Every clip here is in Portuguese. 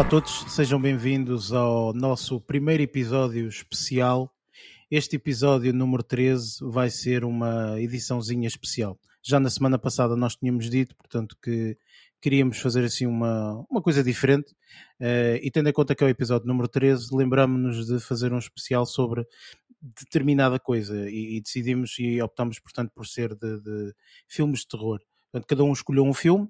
Olá a todos, sejam bem-vindos ao nosso primeiro episódio especial. Este episódio número 13 vai ser uma ediçãozinha especial. Já na semana passada nós tínhamos dito, portanto, que queríamos fazer assim uma, uma coisa diferente uh, e tendo em conta que é o episódio número 13, lembramos-nos de fazer um especial sobre determinada coisa e, e decidimos e optamos, portanto, por ser de, de filmes de terror. Portanto, cada um escolheu um filme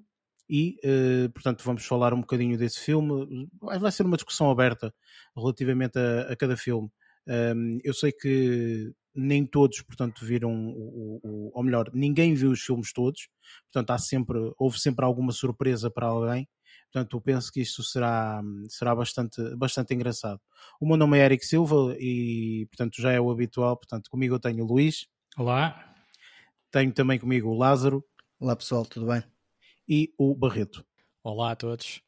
e, uh, portanto, vamos falar um bocadinho desse filme. Vai ser uma discussão aberta relativamente a, a cada filme. Um, eu sei que nem todos, portanto, viram o, o, ou melhor, ninguém viu os filmes todos, portanto, há sempre, houve sempre alguma surpresa para alguém. Portanto, eu penso que isto será, será bastante, bastante engraçado. O meu nome é Eric Silva e, portanto, já é o habitual. Portanto, comigo eu tenho o Luís. Olá. Tenho também comigo o Lázaro. Olá, pessoal, tudo bem? E o Barreto. Olá a todos.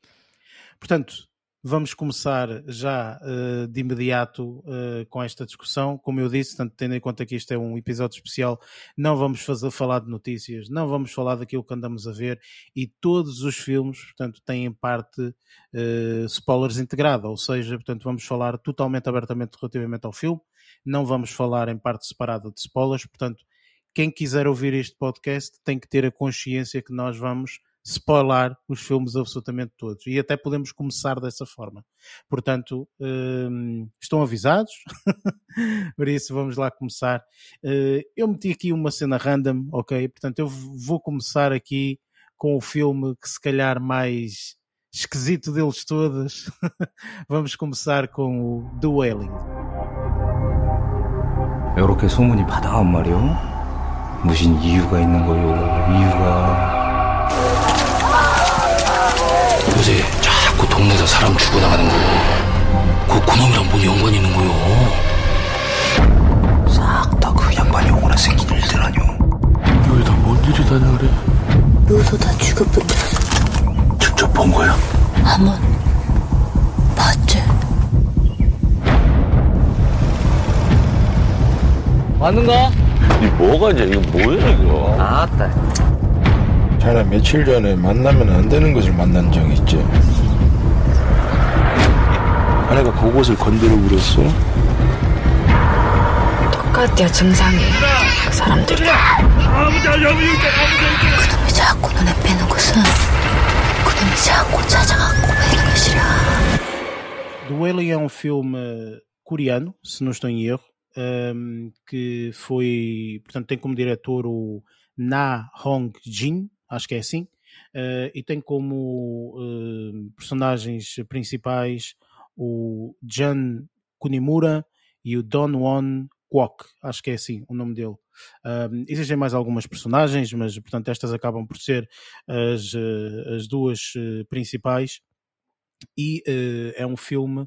Portanto, vamos começar já uh, de imediato uh, com esta discussão. Como eu disse, tanto tendo em conta que isto é um episódio especial, não vamos fazer, falar de notícias, não vamos falar daquilo que andamos a ver e todos os filmes, portanto, têm parte uh, spoilers integrada, ou seja, portanto, vamos falar totalmente abertamente relativamente ao filme, não vamos falar em parte separada de spoilers, portanto, quem quiser ouvir este podcast tem que ter a consciência que nós vamos spoiler os filmes absolutamente todos. E até podemos começar dessa forma. Portanto, um, estão avisados? Por isso, vamos lá começar. Uh, eu meti aqui uma cena random, ok? Portanto, eu vou começar aqui com o filme que se calhar mais esquisito deles todos. vamos começar com o The Wailing. 이렇게 소문이 바다한 말이요? 무슨 이유가 있는 거요? 이유가... 동네에서 사람 죽어나가는 거. 그 그놈이랑 뭔 연관이 있는 거요? 싹 다 그 양반이 오거나 생긴 일들 아니오. 여기다 뭔 일이 다냐 그래? 묘소 다 죽어붙었어. 직접 본 거야? 한번 봤지? 맞는가? 이 뭐가 이제 이거 뭐야 이거? 아따. 자네 며칠 전에 만나면 안 되는 것을 만난 적 있지? 아내가 그곳을 건드려 그랬어? 똑같대요 증상이 그 사람들이 그놈이 자꾸 눈에 빼는 것은 그놈이 자꾸 찾아갖고 빼는 것이라 The Wailing é um filme coreano, se não estou em erro, um, que foi, portanto, tem como diretor o Na Hong Jin, acho que é assim, uh, e tem como uh, personagens principais o Jan Kunimura e o Don Won Kwok, acho que é assim o nome dele. Um, existem mais algumas personagens, mas portanto estas acabam por ser as, uh, as duas principais. E é um filme.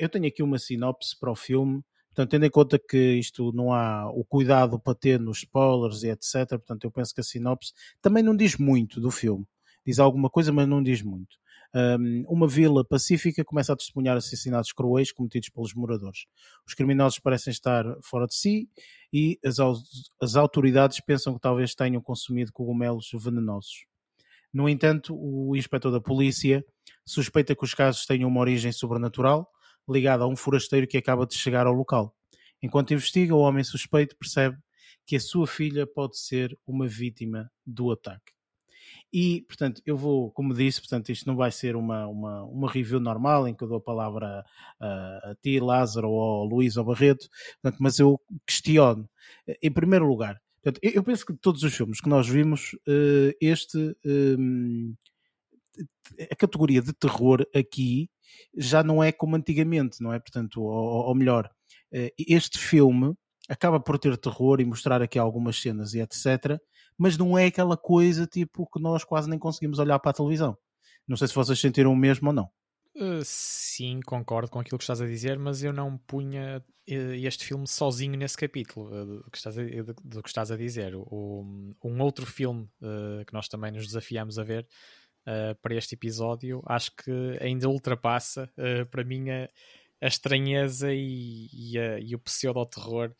eu tenho aqui uma sinopse para o filme. Portanto, tendo em conta que isto não há o cuidado para ter nos spoilers e etc., portanto, eu penso que a sinopse também não diz muito do filme. Diz alguma coisa, mas não diz muito. Um, uma vila pacífica começa a testemunhar assassinatos cruéis cometidos pelos moradores. Os criminosos parecem estar fora de si e as, as autoridades pensam que talvez tenham consumido cogumelos venenosos. No entanto, o inspetor da polícia suspeita que os casos tenham uma origem sobrenatural ligada a um forasteiro que acaba de chegar ao local. Enquanto investiga, o homem suspeito percebe que a sua filha pode ser uma vítima do ataque. E, portanto, eu vou, como disse, portanto, isto não vai ser uma, uma, uma review normal em que eu dou a palavra a, a ti, Lázaro, ou ao Luís ou Barreto, portanto, mas eu questiono. Em primeiro lugar, portanto, eu penso que de todos os filmes que nós vimos, eh, este ehm, a categoria de terror aqui já não é como antigamente, não é? Portanto, ou, ou melhor, eh, este filme acaba por ter terror e mostrar aqui algumas cenas e etc. Mas não é aquela coisa tipo que nós quase nem conseguimos olhar para a televisão. Não sei se vocês sentiram o mesmo ou não. Uh, sim, concordo com aquilo que estás a dizer, mas eu não punha uh, este filme sozinho nesse capítulo uh, do, que estás a, do, que estás a dizer. O, um outro filme que nós também nos desafiamos a ver para este episódio, acho que ainda ultrapassa para mim a, a estranheza e, e, a, e o pseudo-terror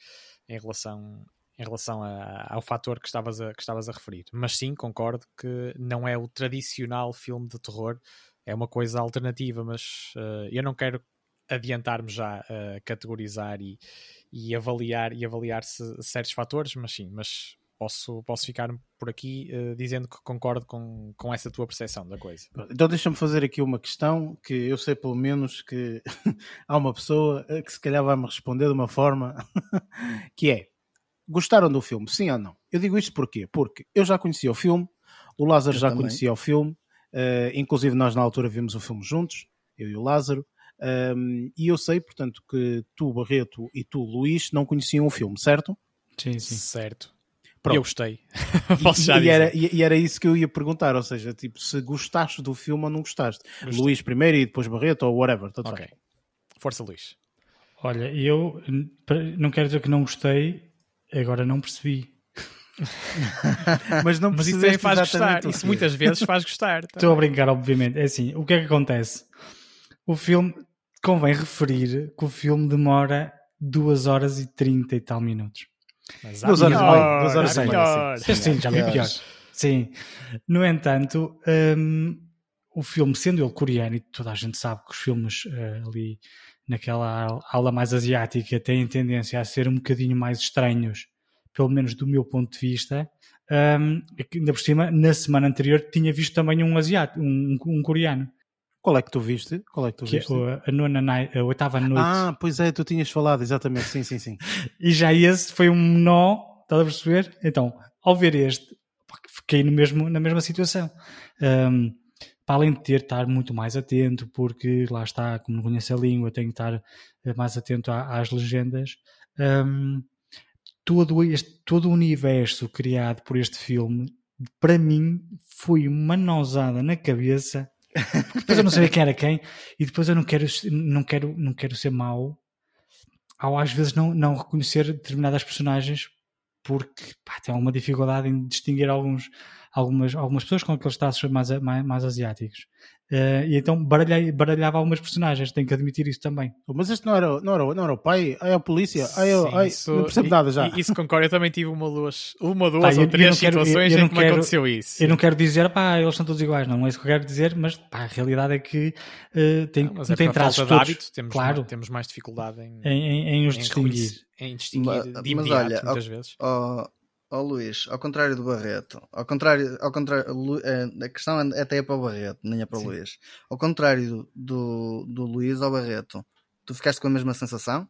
em relação, em relação a, ao fator que estavas, a, que estavas a referir. Mas sim, concordo que não é o tradicional filme de terror, é uma coisa alternativa, mas uh, eu não quero adiantar-me já a categorizar e, e avaliar e avaliar -se certos fatores, mas sim, mas posso, posso ficar por aqui uh, dizendo que concordo com, com essa tua percepção da coisa. Então deixa-me fazer aqui uma questão que eu sei pelo menos que há uma pessoa eh, que se calhar vai-me responder de uma forma que é gostaram do filme, sim ou não? Eu digo isto porquê? Porque eu já conhecia o filme, o Lázaro eu já também. conhecia o filme, uh, inclusive nós na altura vimos o filme juntos, eu e o Lázaro, um, ehm, e eu sei, portanto, que tu, Barreto, e tu, Luís, não conheciam o filme, certo? Sim, sim. Certo. Pronto. Eu gostei. Posso já e, dizer. Era, e, era isso que eu ia perguntar, ou seja, tipo, se gostaste do filme ou não gostaste. Gostei. Luís primeiro e depois Barreto ou whatever. Tudo ok. Bem. Força, Luís. Olha, eu não quero dizer que não gostei, agora não percebi. mas não mas isso também faz gostar. Isso muitas vezes faz gostar. Também. Estou a brincar, obviamente. É assim, o que é que acontece? O filme, convém referir que o filme demora 2 horas e 30 e tal minutos. Mas duas horas e meia. Duas horas e meia. Sim, sim, já bem pior. Sim. No entanto, um, o filme, sendo ele coreano, e toda a gente sabe que os filmes uh, ali naquela ala mais asiática têm tendência a ser um bocadinho mais estranhos, pelo menos do meu ponto de vista. Um, ainda por cima, na semana anterior tinha visto também um asiático, um, um coreano. Qual é que tu viste? Qual é que tu que, é viste? A, nona night, a oitava noite. Ah, pois é, tu tinhas falado, exatamente, sim, sim, sim. e já esse foi um nó, estás a perceber? Então, ao ver este, fiquei no mesmo, na mesma situação. Um, para além de ter estar muito mais atento, porque lá está, como não conheço a língua, tenho que estar eh, mais atento às legendas. Um, todo, este, todo o universo criado por este filme, para mim, foi uma nosada na cabeça depois eu não sabia quem era quem e depois eu não quero, não quero, não quero ser mau ao às vezes não, não reconhecer determinadas personagens porque pá, tem alguma dificuldade em distinguir alguns, algumas, algumas pessoas com aqueles traços mais, mais, mais asiáticos. Uh, e então baralhei, baralhava algumas personagens, tenho que admitir isso também. Mas este não era, não era, não era o pai, aí a polícia, aí, Sim, aí isso, não percebo nada já. Isso concordo, eu também tive uma, duas, uma, duas ah, ou três situações eu, eu em que me aconteceu isso. Eu não quero dizer, pá, eles são todos iguais, não é isso que eu quero dizer, mas pá, a realidade é que uh, tem, não, mas é tem traços todos. Hábito, temos, claro, mais, temos mais dificuldade em, em, em, em os em distinguir. Em distinguir mas, de imediato, mas olha, muitas ao, vezes. Ó oh, Luís, ao contrário do Barreto, ao contrário, ao contrário eh, a questão é até é para o Barreto, nem é para o. Luís. Ao contrário do, do, do Luís ao Barreto, tu ficaste com a mesma sensação?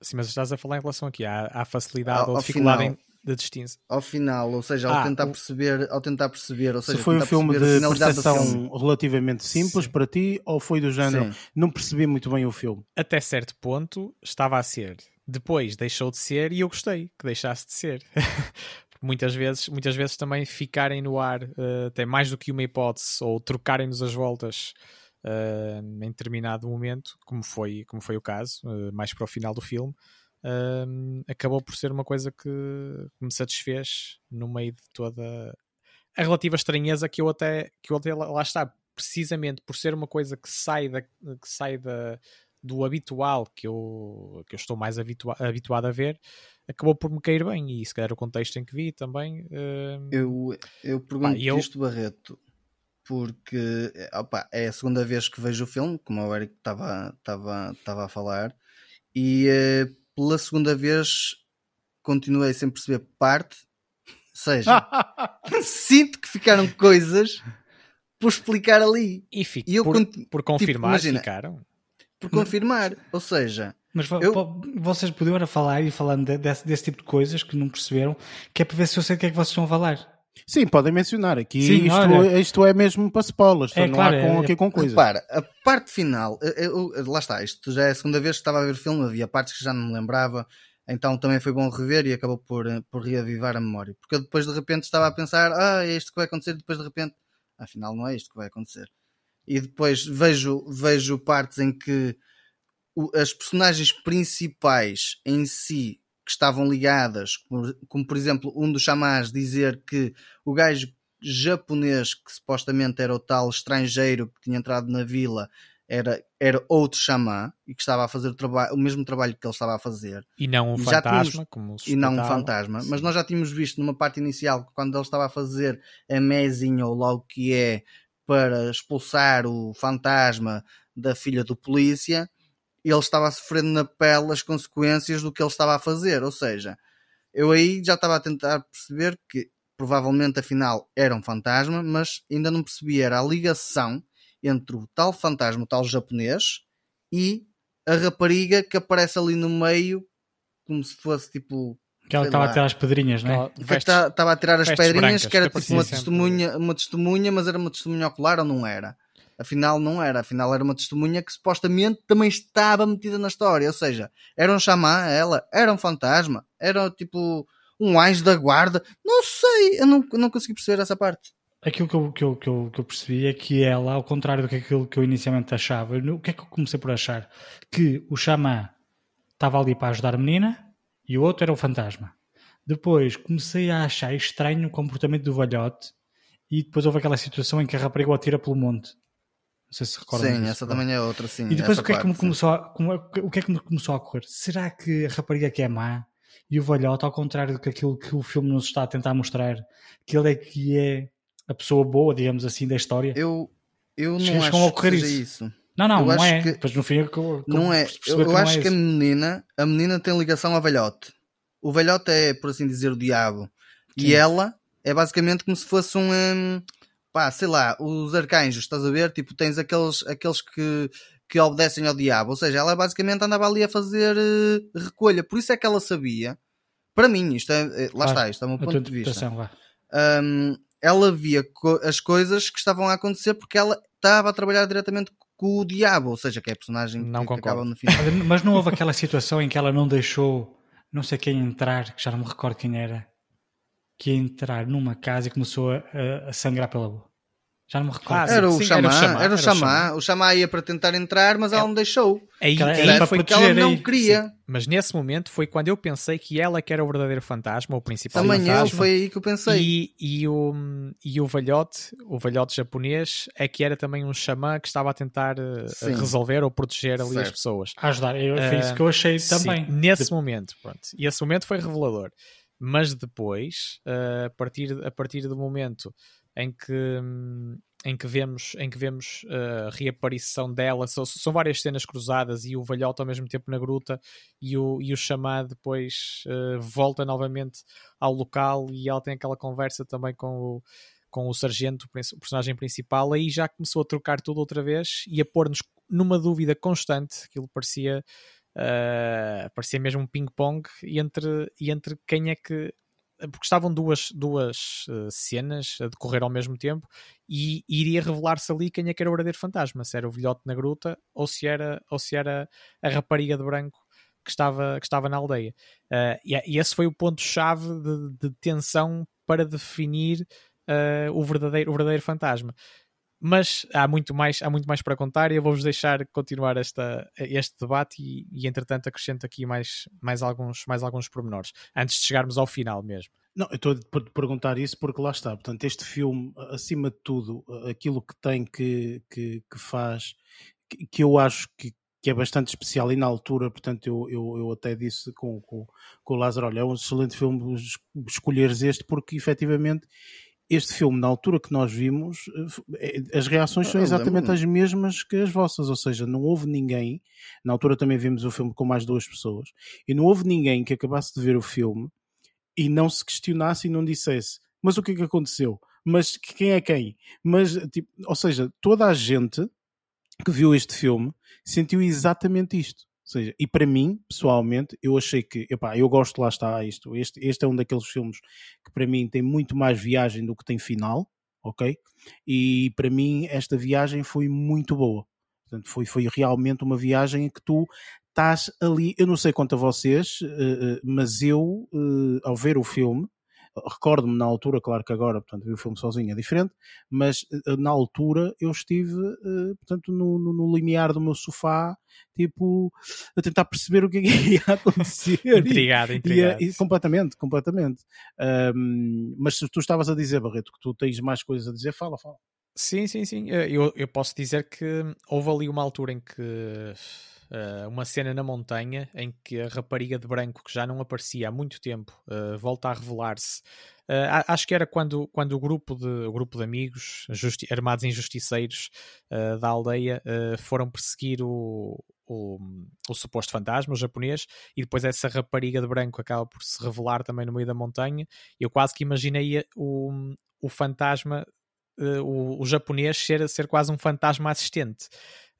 Sim, mas estás a falar em relação aqui à, à facilidade ao, ou dificuldade final, de distinção. Ao final, ou seja, ao ah, tentar perceber, ao tentar perceber, ou seja, se foi um filme de percepção relativamente simples Sim. para ti ou foi do género, Sim. não percebi muito bem o filme? Até certo ponto estava a ser depois deixou de ser e eu gostei que deixasse de ser. muitas vezes, muitas vezes também ficarem no ar uh, até mais do que uma hipótese ou trocarem-nos as voltas uh, em determinado momento, como foi, como foi o caso, uh, mais para o final do filme, acabou por ser uma coisa que, me satisfez no meio de toda a relativa estranheza que eu até, que eu até lá está, precisamente por ser uma coisa que sai da, que sai da, do habitual que eu, que eu estou mais habitua habituado a ver, acabou por me cair bem. E se calhar o contexto em que vi também. Uh... Eu, eu pergunto pá, eu... isto, Barreto, porque opa, é a segunda vez que vejo o filme, como o Eric estava a falar, e uh, pela segunda vez continuei sem perceber parte. Ou seja, sinto que ficaram coisas por explicar ali. E, fico, e eu por, por confirmar, tipo, imagina, ficaram por confirmar. Ou seja, mas eu... vocês podiam falar e falando desse, desse, tipo de coisas que não perceberam, que é para ver se eu sei o que é que vocês estão a falar. Sim, podem mencionar. Aqui Sim, isto, olha, isto, é mesmo para spoilers, é, não claro, há com, é, aqui com coisas. Repara, a parte final, eu, eu, lá está, isto já é a segunda vez que estava a ver o filme, havia partes que já não me lembrava, então também foi bom rever e acabou por, por reavivar a memória. Porque eu depois de repente estava a pensar, ah, é isto que vai acontecer, depois de repente, afinal não é isto que vai acontecer e depois vejo, vejo partes em que o, as personagens principais em si que estavam ligadas, como, como, por exemplo um dos chamás dizer que o gajo japonês que supostamente era o tal estrangeiro que tinha entrado na vila era, era outro xamã e que estava a fazer o, o mesmo trabalho que ele estava a fazer. E não um fantasma, tínhamos, como E não um fantasma. Sim. Mas nós já tínhamos visto numa parte inicial, quando ele estava a fazer a mezinha ou logo que é para expulsar o fantasma da filha do polícia, ele estava a sofrer na pele as consequências do que ele estava a fazer. Ou seja, eu aí já estava a tentar perceber que provavelmente afinal era um fantasma, mas ainda não percebia era a ligação entre o tal fantasma, o tal japonês, e a rapariga que aparece ali no meio, como se fosse tipo. Que ela estava a tirar as pedrinhas, não é? que tá- estava a tirar as pedrinhas, brancas, que era tipo uma sempre. testemunha, uma testemunha, mas era uma testemunha ocular ou não era? Afinal, não era. Afinal, era uma testemunha que supostamente também estava metida na história. Ou seja, era um xamã, ela, era um fantasma, era tipo um anjo da guarda. Não sei, eu não, não consegui perceber essa parte. Aquilo que eu, que, eu, que, eu, que eu percebi é que ela, ao contrário do que aquilo que eu inicialmente achava, o que é que eu comecei por achar? Que o xamã estava ali para ajudar a menina e o outro era o fantasma. Depois comecei a achar estranho o comportamento do velhote e depois houve aquela situação em que a rapariga o atira pelo monte. Não sei se recordam sim, disso, essa também é outra, sim. E depois o que, é que me parte, sim. começou a, é- o que é que me começou a ocorrer? Será que a rapariga que é má e o velhote, ao contrário do que aquilo que o filme nos está a tentar mostrar, que ele é que é a pessoa boa, digamos assim, da história? Eu, eu não Chegam acho que seja isso. isso. Não, não, eu não é. que- Depois no fim eu, eu, Não é. Eu, que eu não é acho que a menina, a menina tem ligação ao velhote. O velhote é, por assim dizer, o diabo. Sim. E ela é basicamente como se fosse um, hum, pá, sei lá, os arcanjos, estás a ver? Tipo, tens aqueles, aqueles que, que obedecem ao diabo. Ou seja, ela basicamente andava ali a fazer eh, recolha. Por isso é que ela sabia. Para mim, isto é, eh, lá Claro, está, isto é o meu ponto de vista. Hum, ela via co- as coisas que estavam a acontecer porque ela estava a trabalhar diretamente com o diabo, ou seja, que é a personagem Não que, que concordo. acaba no final. Mas- Mas não houve aquela situação em que ela não deixou não sei quem entrar, que já não me recordo quem era, que ia entrar numa casa e começou a, a- a sangrar pela boca. Já não me recordo. Ah, sim, Era o, sim, xamã, era o xamã, era o xamã. O xamã ia para tentar entrar, mas ela É. não deixou. Aí, aí era foi Porque ela não aí. queria. Mas nesse momento foi quando eu pensei que ela que era o verdadeiro fantasma, o principal Também eu, fantasma. foi aí que eu pensei. E, e, o, e o velhote, o velhote japonês, é que era também um xamã que estava a tentar eh, Sim. resolver ou proteger ali as Certo. pessoas. A ajudar. Eu, foi isso que eu achei Sim, também. nesse De- momento, pronto. E esse momento foi revelador. Mas depois, eh, a, partir, a partir do momento em que, hum, em que vemos, em que vemos eh, a reaparição dela, são, são várias cenas cruzadas e o velhote ao mesmo tempo na gruta e o, e o chamado depois eh, volta novamente ao local e ela tem aquela conversa também com o, com o sargento, o personagem principal, aí já começou a trocar tudo outra vez e a pôr-nos numa dúvida constante, aquilo parecia Uh, parecia mesmo um ping-pong entre, e entre quem é que. Porque estavam duas, duas uh, cenas a decorrer ao mesmo tempo e iria revelar-se ali quem é que era o verdadeiro fantasma: se era o velhote na gruta ou se era, ou se era a rapariga de branco que estava, que estava na aldeia. Uh, e, e esse foi o ponto-chave de, de tensão para definir uh, o, verdadeiro, o verdadeiro fantasma mas há muito mais, há muito mais para contar e eu vou-vos deixar continuar esta, este debate e, e entretanto acrescento aqui mais, mais, alguns, mais alguns pormenores, antes de chegarmos ao final mesmo. Não, eu estou a perguntar isso porque lá está. Portanto, este filme, acima de tudo, aquilo que tem que, que, que faz, que, que eu acho que, que é bastante especial e na altura, portanto, eu, eu, eu até disse com, com, com o Lázaro, olha, é um excelente filme escolheres este porque efetivamente este filme, na altura que nós vimos, as reações são exatamente as mesmas que as vossas, ou seja, não houve ninguém, na altura também vimos o filme com mais duas pessoas, e não houve ninguém que acabasse de ver o filme e não se questionasse e não dissesse, mas o que é que aconteceu? Mas quem é quem? Mas, tipo, ou seja, toda a gente que viu este filme sentiu exatamente isto. Seja, e para mim, pessoalmente, eu achei que, epá, eu gosto, lá está isto. Este, este é um daqueles filmes que para mim tem muito mais viagem do que tem final, ok? E para mim esta viagem foi muito boa. Portanto, foi, foi realmente uma viagem em que tu estás ali, eu não sei quanto a vocês, mas eu, ao ver o filme, recordo-me na altura, claro que agora, portanto, vi o filme sozinho é diferente, mas na altura eu estive, portanto, no, no, no limiar do meu sofá, tipo, a tentar perceber o que, é que ia acontecer. intrigado, intrigado. E, e, completamente, completamente. Um, mas se tu estavas a dizer, Barreto, que tu tens mais coisas a dizer, fala, fala. Sim, sim, sim. Eu, eu posso dizer que houve ali uma altura em que uh, uma cena na montanha em que a rapariga de branco, que já não aparecia há muito tempo, uh, volta a revelar-se Uh, acho que era quando, quando o, grupo de, o grupo de amigos armados em justiceiros da aldeia foram perseguir o, o, o, suposto fantasma, o japonês, e depois essa rapariga de branco acaba por se revelar também no meio da montanha. Eu quase que imaginei o, o fantasma, o, o japonês, ser, ser quase um fantasma assistente.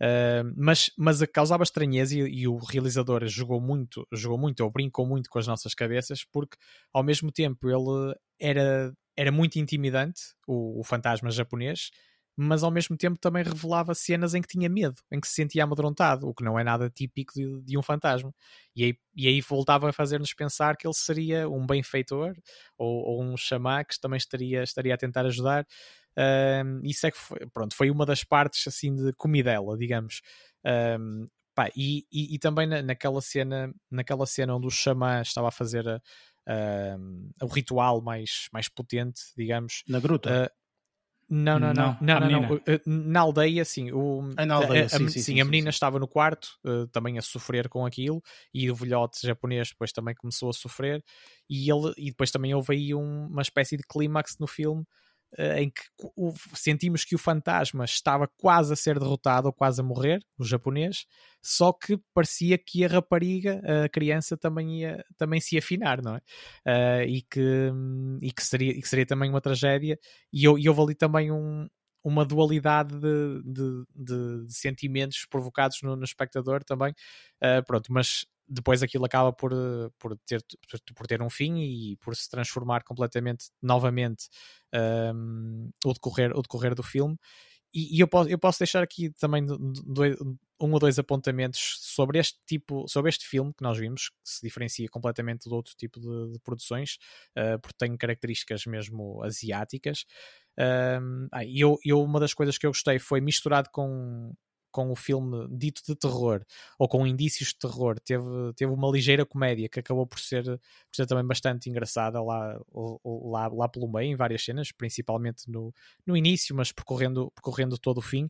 Uh, mas, mas causava estranheza e, e, o realizador jogou muito, jogou muito ou brincou muito com as nossas cabeças porque ao mesmo tempo ele era, era muito intimidante, o, o fantasma japonês, mas ao mesmo tempo também revelava cenas em que tinha medo, em que se sentia amedrontado, o que não é nada típico de, de um fantasma. E aí, e aí voltava a fazer-nos pensar que ele seria um benfeitor ou, ou um xamã que também estaria, estaria a tentar ajudar. Um, isso é que foi, pronto, foi uma das partes assim de comidela, digamos. Um, pá, e, e, e, também na, naquela cena, naquela cena onde o xamã estava a fazer a, a, o ritual mais, mais potente, digamos. Na gruta? Uh, não, não, não, não, não, não, Na aldeia, sim. O, ah, na aldeia, a, sim, a, sim, sim, a menina estava no quarto, uh, também a sofrer com aquilo, e o velhote japonês depois também começou a sofrer, e, ele, e depois também houve aí um, uma espécie de clímax no filme em que sentimos que o fantasma estava quase a ser derrotado ou quase a morrer, o japonês, só que parecia que a rapariga, a criança, também, ia, também se afinar, não é? Uh, e, que, e, que seria, e que seria também uma tragédia, e, eu, e houve ali também um, uma dualidade de, de, de, de, sentimentos provocados no, no espectador também. Uh, pronto, mas depois aquilo acaba por, eh, por, ter, por ter um fim e por se transformar completamente novamente um, o, decorrer, o decorrer do filme. E, e, eu, posso, eu posso deixar aqui também dois, um ou dois apontamentos sobre este tipo, sobre este filme que nós vimos, que se diferencia completamente do outro tipo de, de produções, uh, porque tem características mesmo asiáticas. Ah, eu, eu, uma das coisas que eu gostei foi misturado com com o filme dito de terror ou com indícios de terror, teve, teve uma ligeira comédia que acabou por ser, por ser também bastante engraçada lá, lá, lá pelo meio, em várias cenas, principalmente no, no início, mas percorrendo, percorrendo todo o fim.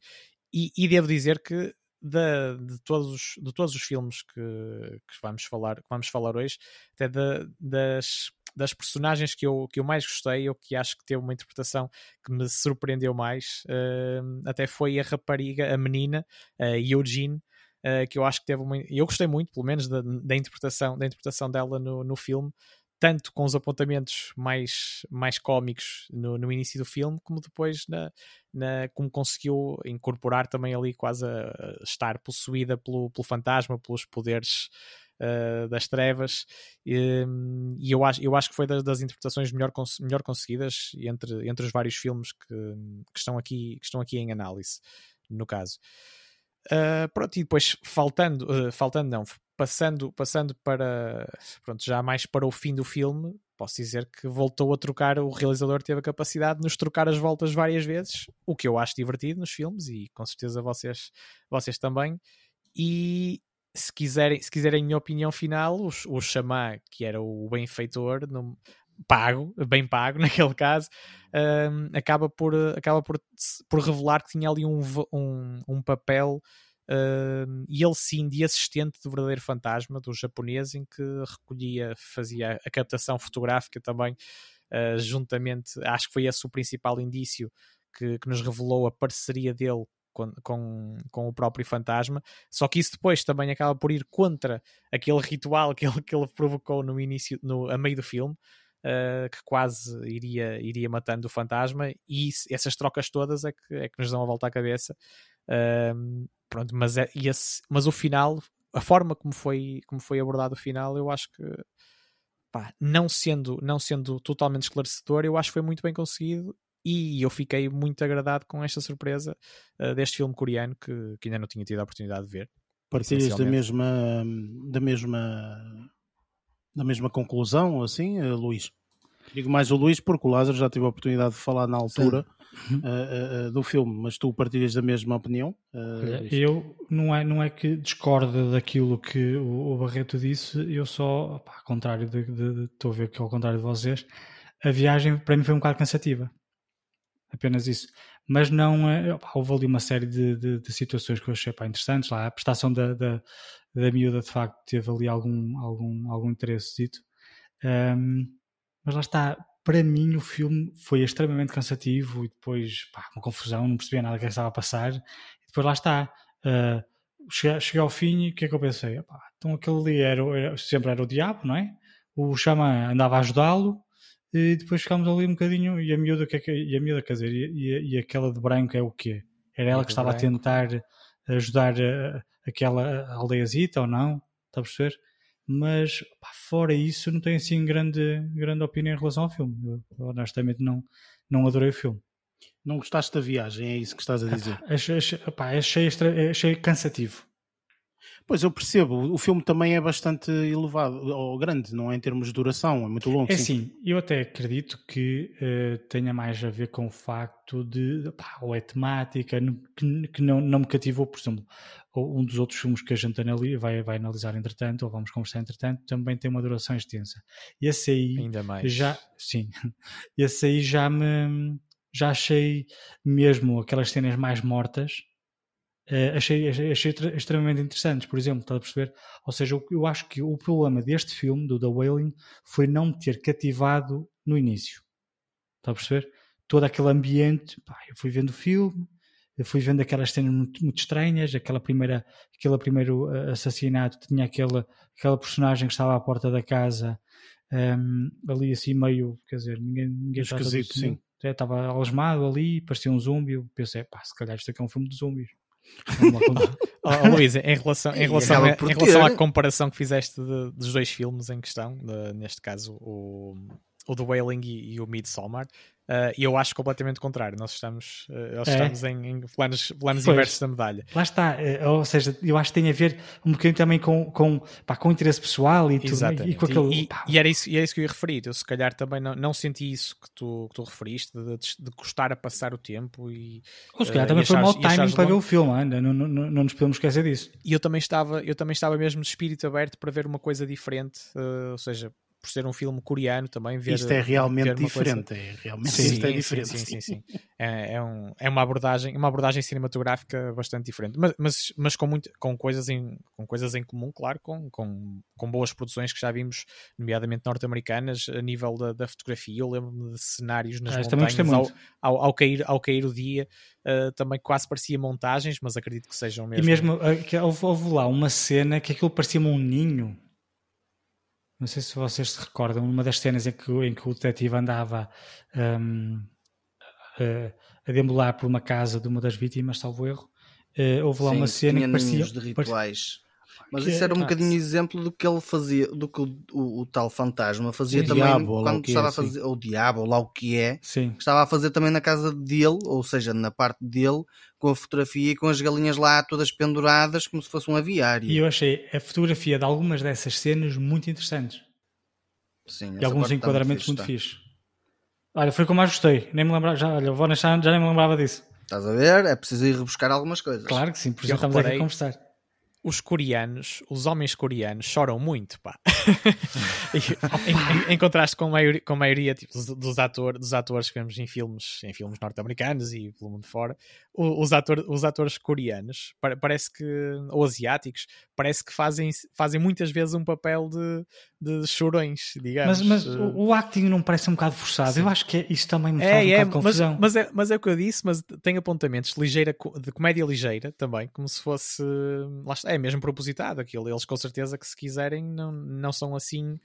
E, e devo dizer que de, de, todos, de todos os filmes que, que, vamos, falar, que vamos falar hoje, até de, das das personagens que eu, que eu mais gostei, ou que acho que teve uma interpretação que me surpreendeu mais, uh, até foi a rapariga, a menina, a Eugene, uh, que eu acho que teve uma. Eu gostei muito, pelo menos, da, da, interpretação, da interpretação dela no, no filme tanto com os apontamentos mais, mais cómicos no, no início do filme, como depois na, na, como conseguiu incorporar também ali quase a, a estar possuída pelo, pelo fantasma, pelos poderes uh, das trevas e, e, eu, acho, eu acho que foi das, das interpretações melhor, cons melhor conseguidas entre, entre os vários filmes que, que, estão aqui, que estão aqui em análise, no caso. Uh, pronto, e depois faltando, uh, faltando não, passando, passando para pronto, já mais para o fim do filme, posso dizer que voltou a trocar, o realizador teve a capacidade de nos trocar as voltas várias vezes, o que eu acho divertido nos filmes e com certeza vocês, vocês também. E, se quiserem, se quiserem minha opinião final, o, o Xamã, que era o benfeitor, não, pago, bem pago naquele caso, um, acaba, por, acaba por, por revelar que tinha ali um, um, um papel um, e ele sim de assistente do verdadeiro fantasma do japonês em que recolhia, fazia a captação fotográfica também uh, juntamente, acho que foi esse o principal indício que, que nos revelou a parceria dele com, com, com, o próprio fantasma. Só que isso depois também acaba por ir contra aquele ritual que ele, que ele provocou no início, no, a meio do filme. Uh, que quase iria, iria matando o fantasma, e essas trocas todas é que, é que nos dão a volta à cabeça. Uh, pronto, mas, é, esse, mas o final, a forma como foi, como foi abordado o final, eu acho que pá, não, sendo, não sendo totalmente esclarecedor, eu acho que foi muito bem conseguido e eu fiquei muito agradado com esta surpresa uh, deste filme coreano que, que, ainda não tinha tido a oportunidade de ver. Partilhas da mesma, da mesma da mesma conclusão, assim, uh, Luís? Digo mais o Luís porque o Lázaro já teve a oportunidade de falar na altura uh, uh, do filme, mas tu partilhas da mesma opinião? eu não é, não é que discordo daquilo que o, o Barreto disse, eu só, pá, ao contrário de, de, de, estou a ver que ao contrário de vocês, a viagem para mim foi um bocado cansativa apenas isso. Mas não, opa, houve ali uma série de, de, de, situações que eu achei pá, interessantes. Lá, a prestação da, da, da miúda de facto teve ali algum, algum, algum interesse. Um, mas lá está, para mim o filme foi extremamente cansativo e depois pá, uma confusão, não percebia nada do que estava a passar. E depois lá está. Uh, cheguei, cheguei, ao fim e o que é que eu pensei? Então aquele ali era, era, sempre era o diabo, não é? O xamã andava a ajudá-lo e depois ficámos ali um bocadinho e a miúda, que é que, e a miúda quer dizer, e, e, aquela de branco é o quê? Era ela que estava branco. a tentar ajudar a, aquela aldeiazita ou não? Está a perceber? Mas pá, fora isso, não tenho assim grande, grande opinião em relação ao filme. Eu, honestamente, não, não adorei o filme. Não gostaste da viagem, é isso que estás a dizer? Achei, achei, pá, achei, extra, achei cansativo. Pois eu percebo, o filme também é bastante elevado, ou grande, não é em termos de duração, é muito longo. É sim, eu até acredito que uh, tenha mais a ver com o facto de, pá, ou é temática, que, que não, não me cativou, por exemplo, um dos outros filmes que a gente analisa, vai, vai analisar entretanto, ou vamos conversar entretanto, também tem uma duração extensa. E esse aí, Ainda mais. já, sim, esse aí já me, já achei mesmo aquelas cenas mais mortas, Uh, achei, achei, achei, extremamente interessantes, por exemplo, está a perceber? Ou seja, eu, eu, acho que o problema deste filme, do The Wailing, foi não me ter cativado no início. Está a perceber? Todo aquele ambiente, pá, eu fui vendo o filme, eu fui vendo aquelas cenas muito, muito estranhas, aquela primeira, aquele primeiro eh, assassinato, tinha aquela, aquela personagem que estava à porta da casa, um, ehm, ali assim meio, quer dizer, ninguém, ninguém Esquisito, sim. Estava algemado ali, parecia um zumbi, eu pensei, pá, se calhar isto aqui é um filme de zumbis oh, Luísa, em relação, em relação, a, em relação à comparação que fizeste de, dos dois filmes em questão, de, neste caso o, o The Wailing e, e o Midsommar, Uh, e eu acho completamente contrário. Nós estamos, uh, nós é. estamos em, em, planos, planos inversos da medalha. Lá está. Uh, ou seja, eu acho que tem a ver um bocadinho também com, com, pá, com interesse pessoal e tudo. E, com aquele, e, e, era isso, e é isso que eu ia referir. Eu, se calhar, também não, não senti isso que tu, que tu referiste, de, de, de custar a passar o tempo. E, ou se calhar também foi mau timing para ver o filme, ainda. Não, não, não, não nos podemos esquecer disso. E eu também estava, eu também estava mesmo de espírito aberto para ver uma coisa diferente. ou seja, por ser um filme coreano também ver isto é realmente diferente coisa... é realmente sim, isto é diferente sim, sim, sim, sim. É, é, um, é uma abordagem uma abordagem cinematográfica bastante diferente. Mas, mas, mas com muito com coisas em com coisas em comum claro com, com, com boas produções que já vimos nomeadamente norte-americanas a nível da, da fotografia. Eu lembro-me de cenários nas ah, montanhas. ao, ao, ao, cair ao cair o dia uh, também quase parecia montagens mas acredito que sejam mesmo e mesmo uh, houve, houve lá uma cena que aquilo parecia-me um ninho não sei se vocês se recordam, uma das cenas em que, em que o detetive andava um, a, a deambular por uma casa de uma das vítimas, salvo erro, uh, houve lá Sim, uma cena que parecia. de rituais. Mas isso era um ah, bocadinho exemplo do que ele fazia, do que o, o, o tal fantasma fazia sim, também diabo, quando estava é, a fazer, ou o diabo, ou lá o que é, sim. estava a fazer também na casa dele, ou seja, na parte dele, com a fotografia e com as galinhas lá todas penduradas como se fosse um aviário. E eu achei a fotografia de algumas dessas cenas muito interessantes. Sim, e alguns enquadramentos muito, fixe, fixe. Olha, foi o que eu mais gostei. Nem me lembrava, já, olha, vou já, já nem me lembrava disso. Estás a ver? É preciso ir rebuscar algumas coisas. Claro que sim, por isso estamos aqui a conversar os coreanos, os homens coreanos choram muito, pá. em, em, em, contraste com a maioria, com a maioria tipo, dos, dos, ator, dos atores que vemos em filmes, em filmes norte-americanos e pelo mundo fora, os, ator, os atores coreanos, parece que, ou asiáticos, parece que fazem, fazem muitas vezes um papel de, de chorões, digamos. Mas, mas o, o acting não parece um bocado forçado. Sim. Eu acho que é, isso também me é, faz é, um é, confusão. Mas, mas, é, mas é o que eu disse, mas tem apontamentos ligeira, de comédia ligeira também, como se fosse. Lá está, é mesmo propositado aquilo. Eles com certeza que se quiserem não, não são assim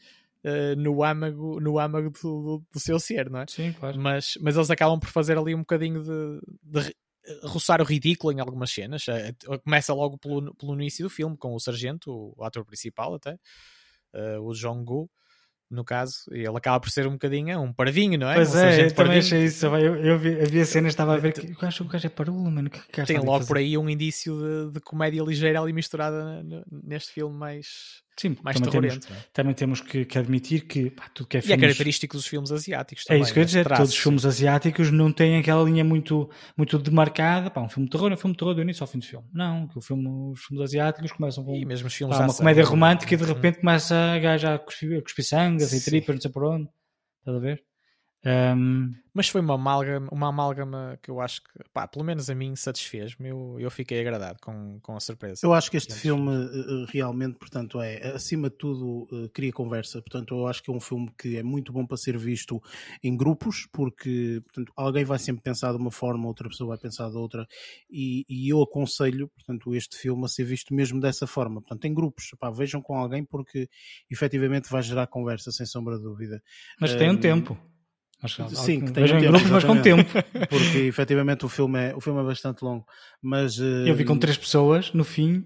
uh, no âmago, no âmago do, do, seu ser, não é? Sim, claro. Mas, mas eles acabam por fazer ali um bocadinho de, de roçar o ridículo em algumas cenas. Uh, começa logo pelo, pelo início do filme, com o sargento, o ator principal até, uh, o Jong-gu no caso, ele acaba por ser um bocadinho um parvinho, não é? Pois um é, eu também achei isso. Eu, eu vi, eu vi a cena estava a ver que eu acho que o gajo é parolo, mano. Que, que Tem logo por aí um indício de, de, comédia ligeira ali misturada neste filme mais, Sim, mais também temos, é? também temos que, que, admitir que pá, tudo que é filmes... E é característico dos filmes asiáticos também. É isso que eu ia dizer, traços, todos os filmes asiáticos não têm aquela linha muito, muito demarcada, pá, um filme de terror é um filme de terror do início ao fim do filme. Não, que o filme, os filmes asiáticos começam com e mesmo os filmes pá, uma comédia romântica e de repente começa a gaja a cuspir, a cuspir sangue, a tripas, não sei por onde. Estás a ver? Um, Mas foi uma amálgama, uma amálgama que eu acho que, pá, pelo menos a mim satisfez-me. Eu, eu fiquei agradado com, com a surpresa. Eu acho que este filme eh, realmente, portanto, é acima de tudo eh, cria conversa. Portanto, eu acho que é um filme que é muito bom para ser visto em grupos, porque portanto, alguém vai sempre pensar de uma forma, outra pessoa vai pensar de outra, e, e eu aconselho, portanto, este filme a ser visto mesmo dessa forma. Portanto, em grupos, Pá, vejam com alguém porque efetivamente vai gerar conversa, sem sombra de dúvida. mas tem um Um, tempo. Mas, Sim, que tem vejam um tempo, grupos, mas com tempo. Porque efetivamente o filme é, o filme é bastante longo. Mas eh, Eu vi com três pessoas, no fim,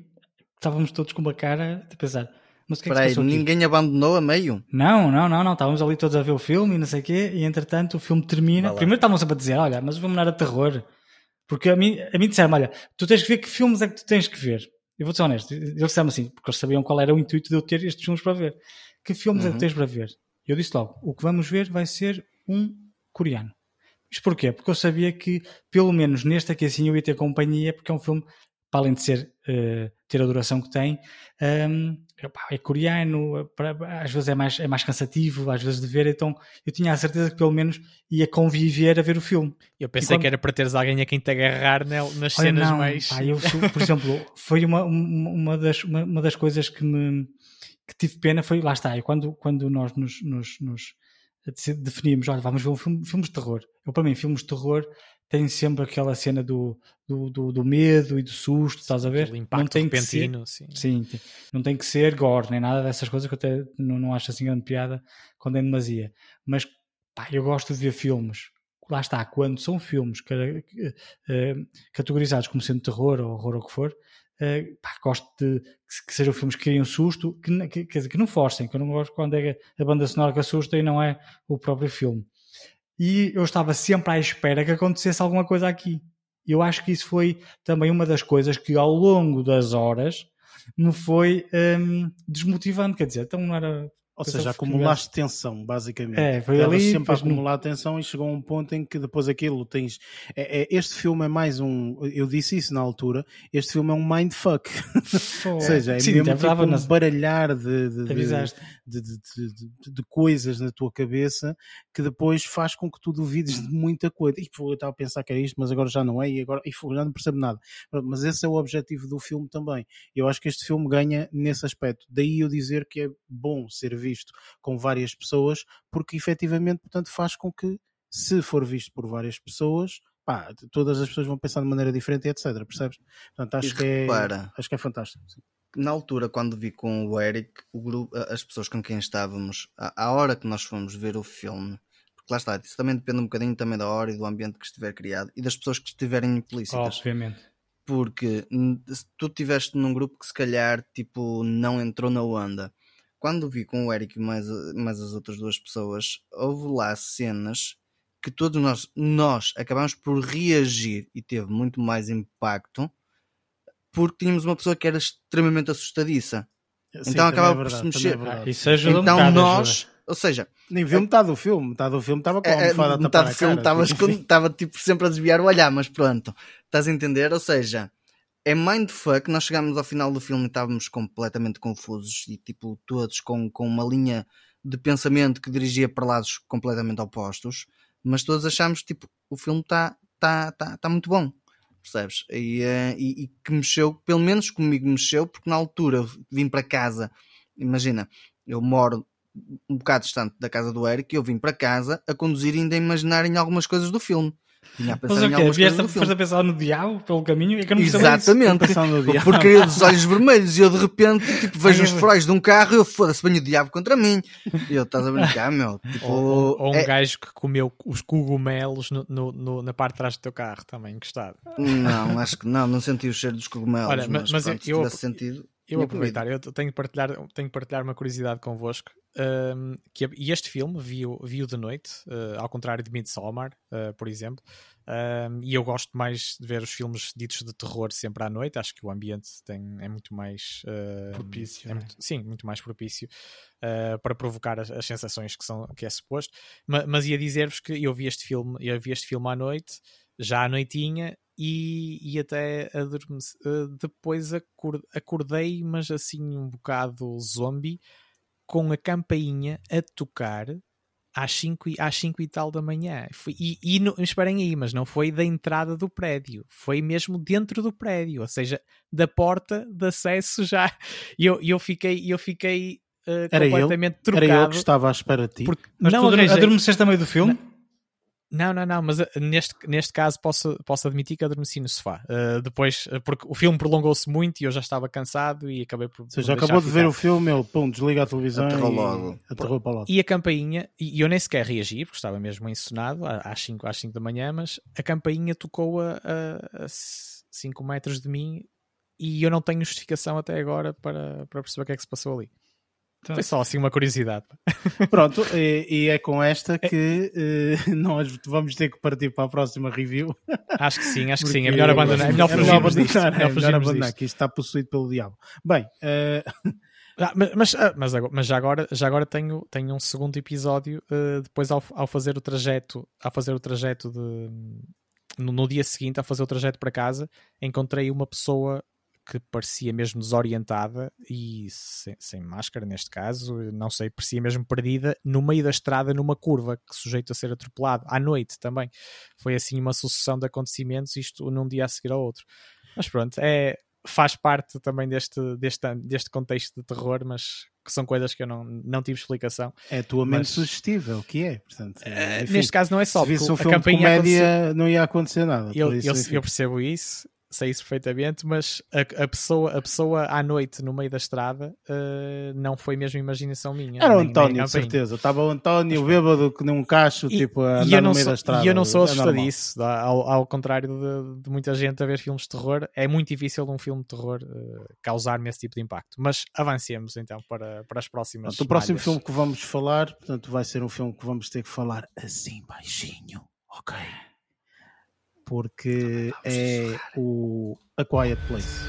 estávamos todos com uma cara de pensar, mas o que é que Espera se aí, passou aqui? ninguém abandonou a meio? Não, não, não, não. Estávamos ali todos a ver o filme e não sei o quê, e entretanto o filme termina. Primeiro estavam sempre a dizer, olha, mas o filme não era terror. Porque a mim, a mim disseram, olha, tu tens que ver que filmes é que tu tens que ver. Eu vou ser honesto, eles disseram assim, porque eles sabiam qual era o intuito de eu ter estes filmes para ver. Que filmes é que Uhum. tens para ver? Eu disse logo, o que vamos ver vai ser um coreano. Isto porquê? Porque eu sabia que, pelo menos neste aqui assim, eu ia ter companhia, porque é um filme, para além de ser, eh, ter a duração que tem, epá, é coreano, às vezes é mais, é mais cansativo, às vezes de ver, então eu tinha a certeza que pelo menos ia conviver a ver o filme. Eu pensei quando- que era para teres alguém a quem te agarrar nas Olha, cenas não, mais. pá, eu por exemplo, foi uma, uma, uma das, uma, uma das coisas que me que tive pena foi, lá está, eu quando, quando nós nos, nos, nos definimos, olha, vamos ver um filme, filmes de terror. Eu, para mim, filmes de terror têm sempre aquela cena do, do, do, do medo e do susto, estás a ver? Aquele impacto tem que ser, repentino, sim. Sim, não tem que ser gore, nem nada dessas coisas que eu até não, não acho assim grande piada quando é em demasia. Mas pá, eu gosto de ver filmes. Lá está, quando são filmes eh, categorizados como sendo terror ou horror ou o que for, eh, pá, gosto de que, que sejam filmes que criem susto, que, que, quer dizer, que não forcem, que eu não gosto quando é a banda sonora que assusta e não é o próprio filme. E eu estava sempre à espera que acontecesse alguma coisa aqui. Eu acho que isso foi também uma das coisas que ao longo das horas me foi hum, desmotivando. Quer dizer, então não era. Ou seja, acumulaste tensão, basicamente. É, foi Estavas ali, sempre a depois no- acumular tensão e chegou a um ponto em que depois aquilo tens. É, é- este filme é mais um. Eu disse isso na altura. Este filme é um mindfuck. Ou seja, é Sim, mesmo tipo um nas- baralhar de, de, de, de, de- de- coisas na tua cabeça que depois faz com que tu duvides de muita coisa. E eu estava a pensar que era isto, mas agora já não é, e agora e, já não percebo nada. Mas esse é o objetivo do filme também. Eu acho que este filme ganha nesse aspecto. Daí eu dizer que é bom ser visto com várias pessoas, porque efetivamente, portanto, faz com que, se for visto por várias pessoas, pá, todas as pessoas vão pensar de maneira diferente, etc. Percebes? Portanto, acho que é, acho que é fantástico. sim. Na altura, quando vi com o Eric, o grupo, as pessoas com quem estávamos, à, à hora que nós fomos ver o filme, porque lá está, isso também depende um bocadinho também da hora e do ambiente que estiver criado e das pessoas que estiverem implícitas. Obviamente. porque se tu estiveste num grupo que se calhar tipo não entrou na onda. Quando vi com o Eric e mais, mais as outras duas pessoas, houve lá cenas que todos nós, nós acabámos por reagir e teve muito mais impacto porque tínhamos uma pessoa que era extremamente assustadiça. Sim, então também acabava é por se verdade, mexer. é verdade. Isso ajuda um então bocado, nós, ajuda. ou seja, Nem viu metade do filme. Metade do filme estava com a é, é, almofada a tapar metade do filme estava tipo, estava, tipo sempre a desviar o olhar, mas pronto, estás a entender? Ou seja, é mindfuck. Nós chegámos ao final do filme e estávamos completamente confusos e tipo todos com, com uma linha de pensamento que dirigia para lados completamente opostos, mas todos achámos tipo o filme está tá, tá, tá muito bom. Percebes? E, eh, e, e que mexeu, pelo menos comigo mexeu, porque na altura vim para casa, imagina, eu moro um bocado distante da casa do Eric e eu vim para casa a conduzir e ainda a imaginar em algumas coisas do filme. Tinha a pensar Mas o quê? Vieste a, foste a pensar no diabo pelo caminho? É que eu não isso. Exatamente. Porque eu dos olhos vermelhos e eu de repente tipo, vejo os eu- faróis de um carro e eu foda-se, venho o diabo contra mim. E eu estás a brincar, meu. Tipo, Ou, ou- um é- gajo que comeu os cogumelos no- no- no- na parte de trás do teu carro também, gostado. Não, acho que não, não senti o cheiro dos cogumelos. Olha, mas- mas, mas pronto, se eu- tivesse sentido. Eu tinha aproveitar, eu tenho que partilhar, tenho que partilhar uma curiosidade convosco. um, que, e este filme viu, viu de noite, uh, ao contrário de Midsommar, uh, por exemplo. Um, e eu gosto mais de ver os filmes ditos de terror sempre à noite. Acho que o ambiente tem, é muito mais uh, Propício, é né? muito- sim, muito mais propício uh, para provocar as, as sensações que, são, que é suposto. Ma- Mas, ia dizer-vos que eu vi este filme, eu vi este filme à noite, já à noitinha, e, e até adormeci, uh, depois acor- acordei, mas assim um bocado zombie, com a campainha a tocar às 5 e, às cinco e tal da manhã. Foi, e, e não, esperem aí, mas não foi da entrada do prédio, foi mesmo dentro do prédio, ou seja, da porta de acesso já. E eu, eu fiquei, eu fiquei uh, Era completamente ele? trocado. Era eu que estava à espera de ti. Porque Mas não tu adormeceste a meio do filme? Não, não, não, mas uh, neste, neste caso posso, posso admitir que adormeci no sofá. Uh, depois, uh, porque o filme prolongou-se muito e eu já estava cansado e acabei por. Ou seja, por acabou de ver o filme, ele pum, desliga a televisão Aterrou e logo. aterrou para lá. E a campainha, e eu nem sequer reagi, porque estava mesmo ensonado à- às 5 às 5 da manhã, mas a campainha tocou a, a, 5 metros de mim e eu não tenho justificação até agora para, para perceber o que é que se passou ali. Então- Foi só assim uma curiosidade. Pronto, e, e é com esta que eh, nós vamos ter que partir para a próxima review. Acho que sim, acho que sim. É melhor abandonar. É melhor é fugirmos disto. É é melhor melhor fugirmos abandonar, disto. que isto está possuído pelo diabo. Bem, eh, Ah, mas, mas, ah, mas já agora, já agora tenho, tenho um segundo episódio eh, depois ao, ao fazer o trajeto, ao fazer o trajeto de no, no dia seguinte, ao fazer o trajeto para casa, encontrei uma pessoa que parecia mesmo desorientada e sem, sem máscara neste caso, não sei, parecia mesmo perdida no meio da estrada numa curva, que sujeito a ser atropelado, à noite também. Foi assim uma sucessão de acontecimentos, isto num dia a seguir ao outro. Mas pronto, é, faz parte também deste, deste, deste contexto de terror, mas que são coisas que eu não, não tive explicação. é a tua mente Mas- sugestível, que é. Portanto, Eh, enfim, neste caso não é só, se porque um a filme de campainha comédia não ia acontecer nada. Eu, isso, eu, enfim. eu percebo isso, sei isso perfeitamente, mas a, a pessoa, a pessoa à noite no meio da estrada eh, não foi mesmo imaginação minha. Era o nem- António, campainha. certeza. Estava o António bêbado que num cacho, E- tipo, a andar eu, no meio sou, da estrada. e eu não sou É assustadiço, ao, ao contrário de, de muita gente a ver filmes de terror, é muito difícil um filme de terror eh, causar-me esse tipo de impacto. Mas avancemos então para, para as próximas. Portanto, o próximo filme que vamos falar, portanto, vai ser um filme que vamos ter que falar assim baixinho, ok? Porque é o A Quiet Place.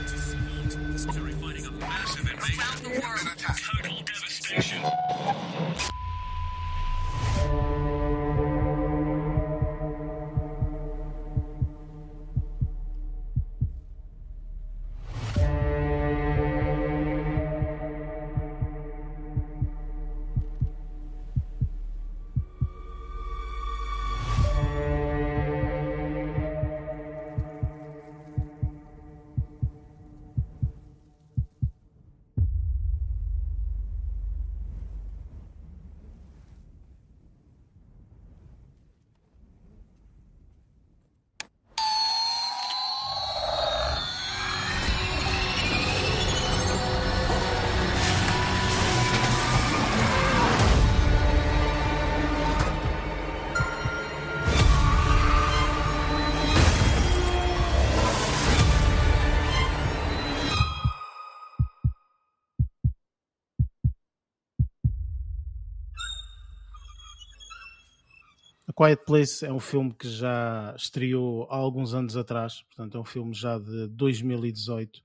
Quiet Place é um filme que já estreou há alguns anos atrás, portanto é um filme já de 2018.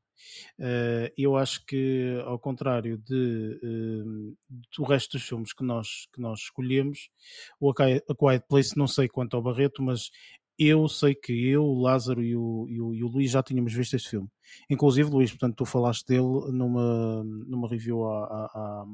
Eh, eu acho que, ao contrário de, eh, do resto dos filmes que nós, que nós escolhemos, o A Qui- A Quiet Place, não sei quanto ao Barreto, mas eu sei que eu, o Lázaro e o, e o, e o Luís já tínhamos visto este filme. Inclusive, Luís, portanto, tu falaste dele numa, numa review há,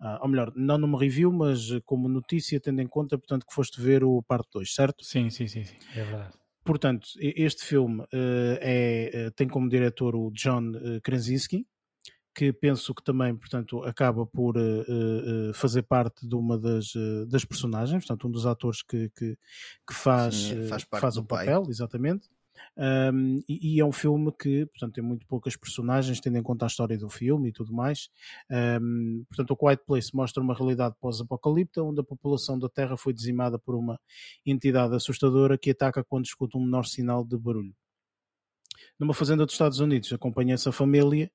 ah, ou melhor, não numa review, mas como notícia, tendo em conta, portanto, que foste ver o parte 2, certo? Sim, sim, sim, sim, é verdade. Portanto, este filme eh, é, eh, tem como diretor o John Krasinski, que penso que também, portanto, acaba por eh, eh, fazer parte de uma das, eh, das personagens, portanto, um dos atores que, que, que faz, Sim, faz faz o pai. papel, exatamente. Um, e, e é um filme que, portanto, tem muito poucas personagens, tendo em conta a história do filme e tudo mais. Um, portanto, o Quiet Place mostra uma realidade pós-apocalipse, onde a população da Terra foi dizimada por uma entidade assustadora que ataca quando escuta um menor sinal de barulho. Numa fazenda dos Estados Unidos, acompanha-se a família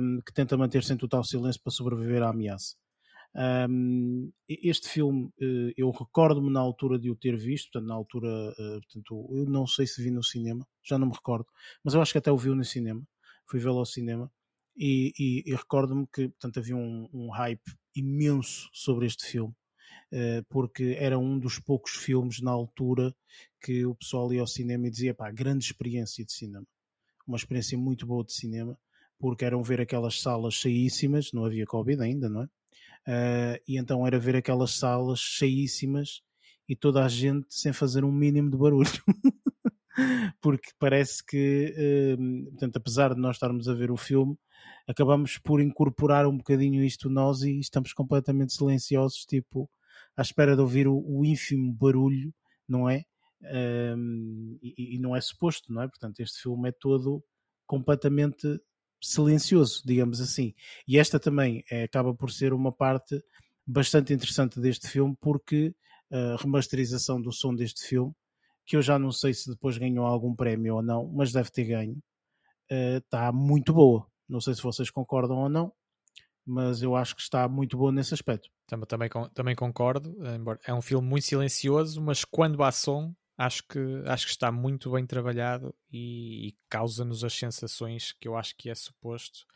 um, que tenta manter-se em total silêncio para sobreviver à ameaça. Um, este filme eh, eu recordo-me na altura de o ter visto, portanto, na altura, eh, portanto, eu não sei se vi no cinema, já não me recordo, mas eu acho que até o vi no cinema, fui vê-lo ao cinema e, e- e recordo-me que portanto, havia um, um hype imenso sobre este filme, eh, porque era um dos poucos filmes na altura que o pessoal ia ao cinema e dizia, pá, grande experiência de cinema, uma experiência muito boa de cinema, porque eram ver aquelas salas cheíssimas, não havia Covid ainda, não é? Uh, e então era ver aquelas salas cheíssimas e toda a gente sem fazer um mínimo de barulho. Porque parece que, uh, portanto, apesar de nós estarmos a ver o filme, acabamos por incorporar um bocadinho isto nós e estamos completamente silenciosos, tipo, à espera de ouvir o, o ínfimo barulho, não é? Um, e, e, não é suposto, não é? Portanto, este filme é todo completamente silencioso, digamos assim. E esta também é, acaba por ser uma parte bastante interessante deste filme, porque a remasterização do som deste filme, que eu já não sei se depois ganhou algum prémio ou não, mas deve ter ganho, está muito boa. Não sei se vocês concordam ou não, mas eu acho que está muito boa nesse aspecto. Também, também, concordo. É um filme muito silencioso, mas quando há som, acho que, acho que está muito bem trabalhado e, e causa-nos as sensações que eu acho que é suposto.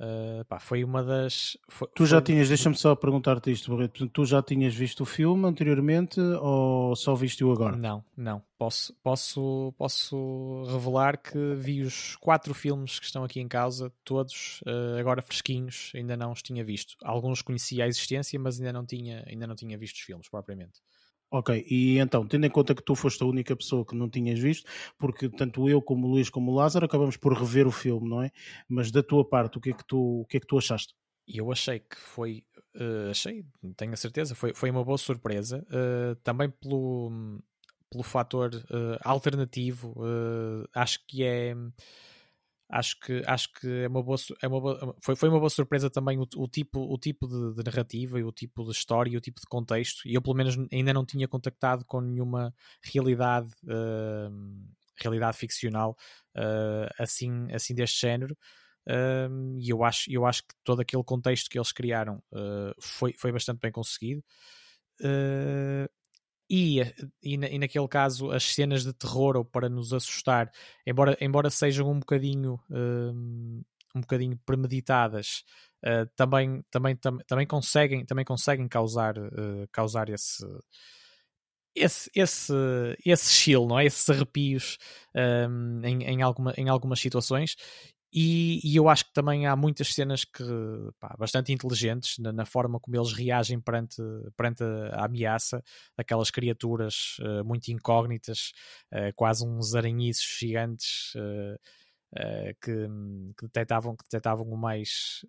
Uh, pá, foi uma das. Foi, tu já foi... tinhas, deixa-me só perguntar-te isto, Barreto. Tu já tinhas visto o filme anteriormente ou só viste-o agora? Não, não. Posso, posso, posso revelar que vi os quatro filmes que estão aqui em causa, todos uh, agora fresquinhos, ainda não os tinha visto. Alguns conhecia a existência, mas ainda não tinha, ainda não tinha visto os filmes propriamente. Ok, e então, tendo em conta que tu foste a única pessoa que não tinhas visto, porque tanto eu como o Luís como o Lázaro acabamos por rever o filme, não é? Mas da tua parte, o que é que tu, o que é que tu achaste? Eu achei que foi, uh, achei, tenho a certeza, foi, foi uma boa surpresa, uh, também pelo, pelo fator uh, alternativo, acho que é acho que acho que é uma boa, é uma boa foi, foi uma boa surpresa também o, o tipo o tipo de, de, narrativa e o tipo de história e o tipo de contexto. E eu pelo menos ainda não tinha contactado com nenhuma realidade uh, realidade ficcional uh, assim assim deste género. Uh, e eu acho eu acho que todo aquele contexto que eles criaram foi foi bastante bem conseguido e, e, na, e, naquele caso as cenas de terror ou para nos assustar, embora, embora sejam um bocadinho um, um bocadinho premeditadas, uh, também, também, tam, também conseguem, também conseguem causar, uh, causar esse, esse, esse, esse chill, não é? esses arrepios um, em, em, alguma, em algumas situações e, e, eu acho que também há muitas cenas que pá, bastante inteligentes na, na, forma como eles reagem perante, perante a, ameaça, aquelas criaturas uh, muito incógnitas, uh, quase uns aranhiços gigantes uh, que, que, detectavam, que detectavam o mais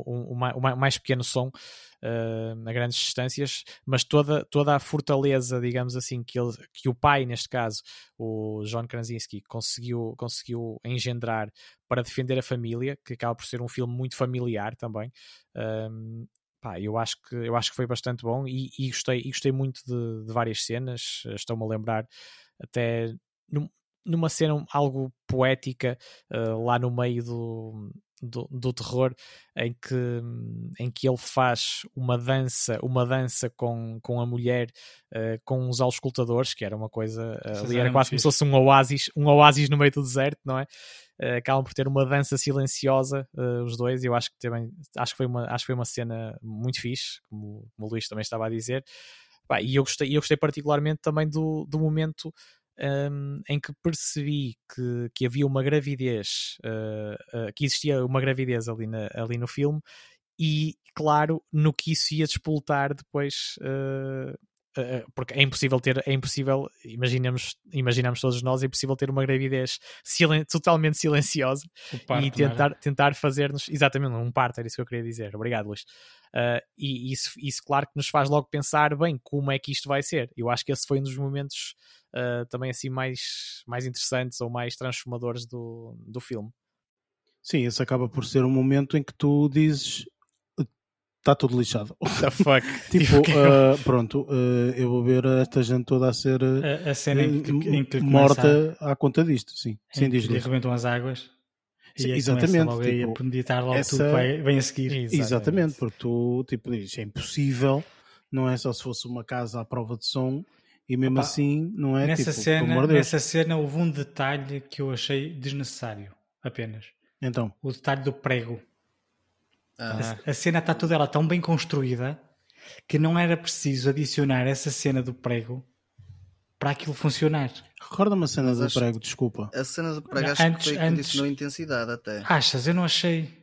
o, mais pequeno som uh, a grandes distâncias, mas toda, toda a fortaleza, digamos assim, que, ele, que o pai, neste caso, o John Krasinski, conseguiu, conseguiu engendrar para defender a família, que acaba por ser um filme muito familiar também. Um, pá, eu acho que eu acho que foi bastante bom e, e gostei e gostei muito de, de várias cenas estou-me a lembrar até num, numa cena algo poética uh, lá no meio do, do, do, terror em que, em que ele faz uma dança uma dança com, com a mulher uh, com os auscultadores que era uma coisa uh, ali era quase como se fosse um oásis um oásis no meio do deserto não é? Uh, acabam por ter uma dança silenciosa os dois e eu acho que também acho que foi uma acho que foi uma cena muito fixe como, como o Luís também estava a dizer. Bah, e eu gostei, eu gostei particularmente também do, do momento um, em que percebi que, que havia uma gravidez, uh, uh, que existia uma gravidez ali, na, ali no filme, e claro, no que isso ia despoltar depois. Uh, porque é impossível ter, é impossível, imaginamos, imaginamos todos nós, é impossível ter uma gravidez silen totalmente silenciosa parto, e tentar, tentar fazer-nos, exatamente, um parto, era isso que eu queria dizer. Obrigado, Luís. Uh, e isso, isso, claro, que nos faz logo pensar, bem, como é que isto vai ser? Eu acho que esse foi um dos momentos uh, também assim mais, mais interessantes ou mais transformadores do, do filme. Sim, esse acaba por ser um momento em que tu dizes está tudo lixado. What the fuck? tipo, uh, pronto, uh, eu vou ver esta gente toda a ser a, a cena em que, em que morta a... à conta disto, sim. sim diz que arrebentam as águas. Sim, e exatamente. Logo tipo, a premeditar logo essa... tudo que vem a seguir. Exatamente. exatamente, porque tu tipo, dizes, é impossível, não é só se fosse uma casa à prova de som e mesmo Opa, assim, não é? Nessa, tipo, cena, nessa cena houve um detalhe que eu achei desnecessário, apenas. Então? O detalhe do prego. Ah. A, a, cena está toda ela tão bem construída que não era preciso adicionar essa cena do prego para aquilo funcionar. Recorda-me a cena Mas do acho, prego, desculpa. A cena do prego acho antes, que foi que antes, condicionou intensidade até. Achas? Eu não achei.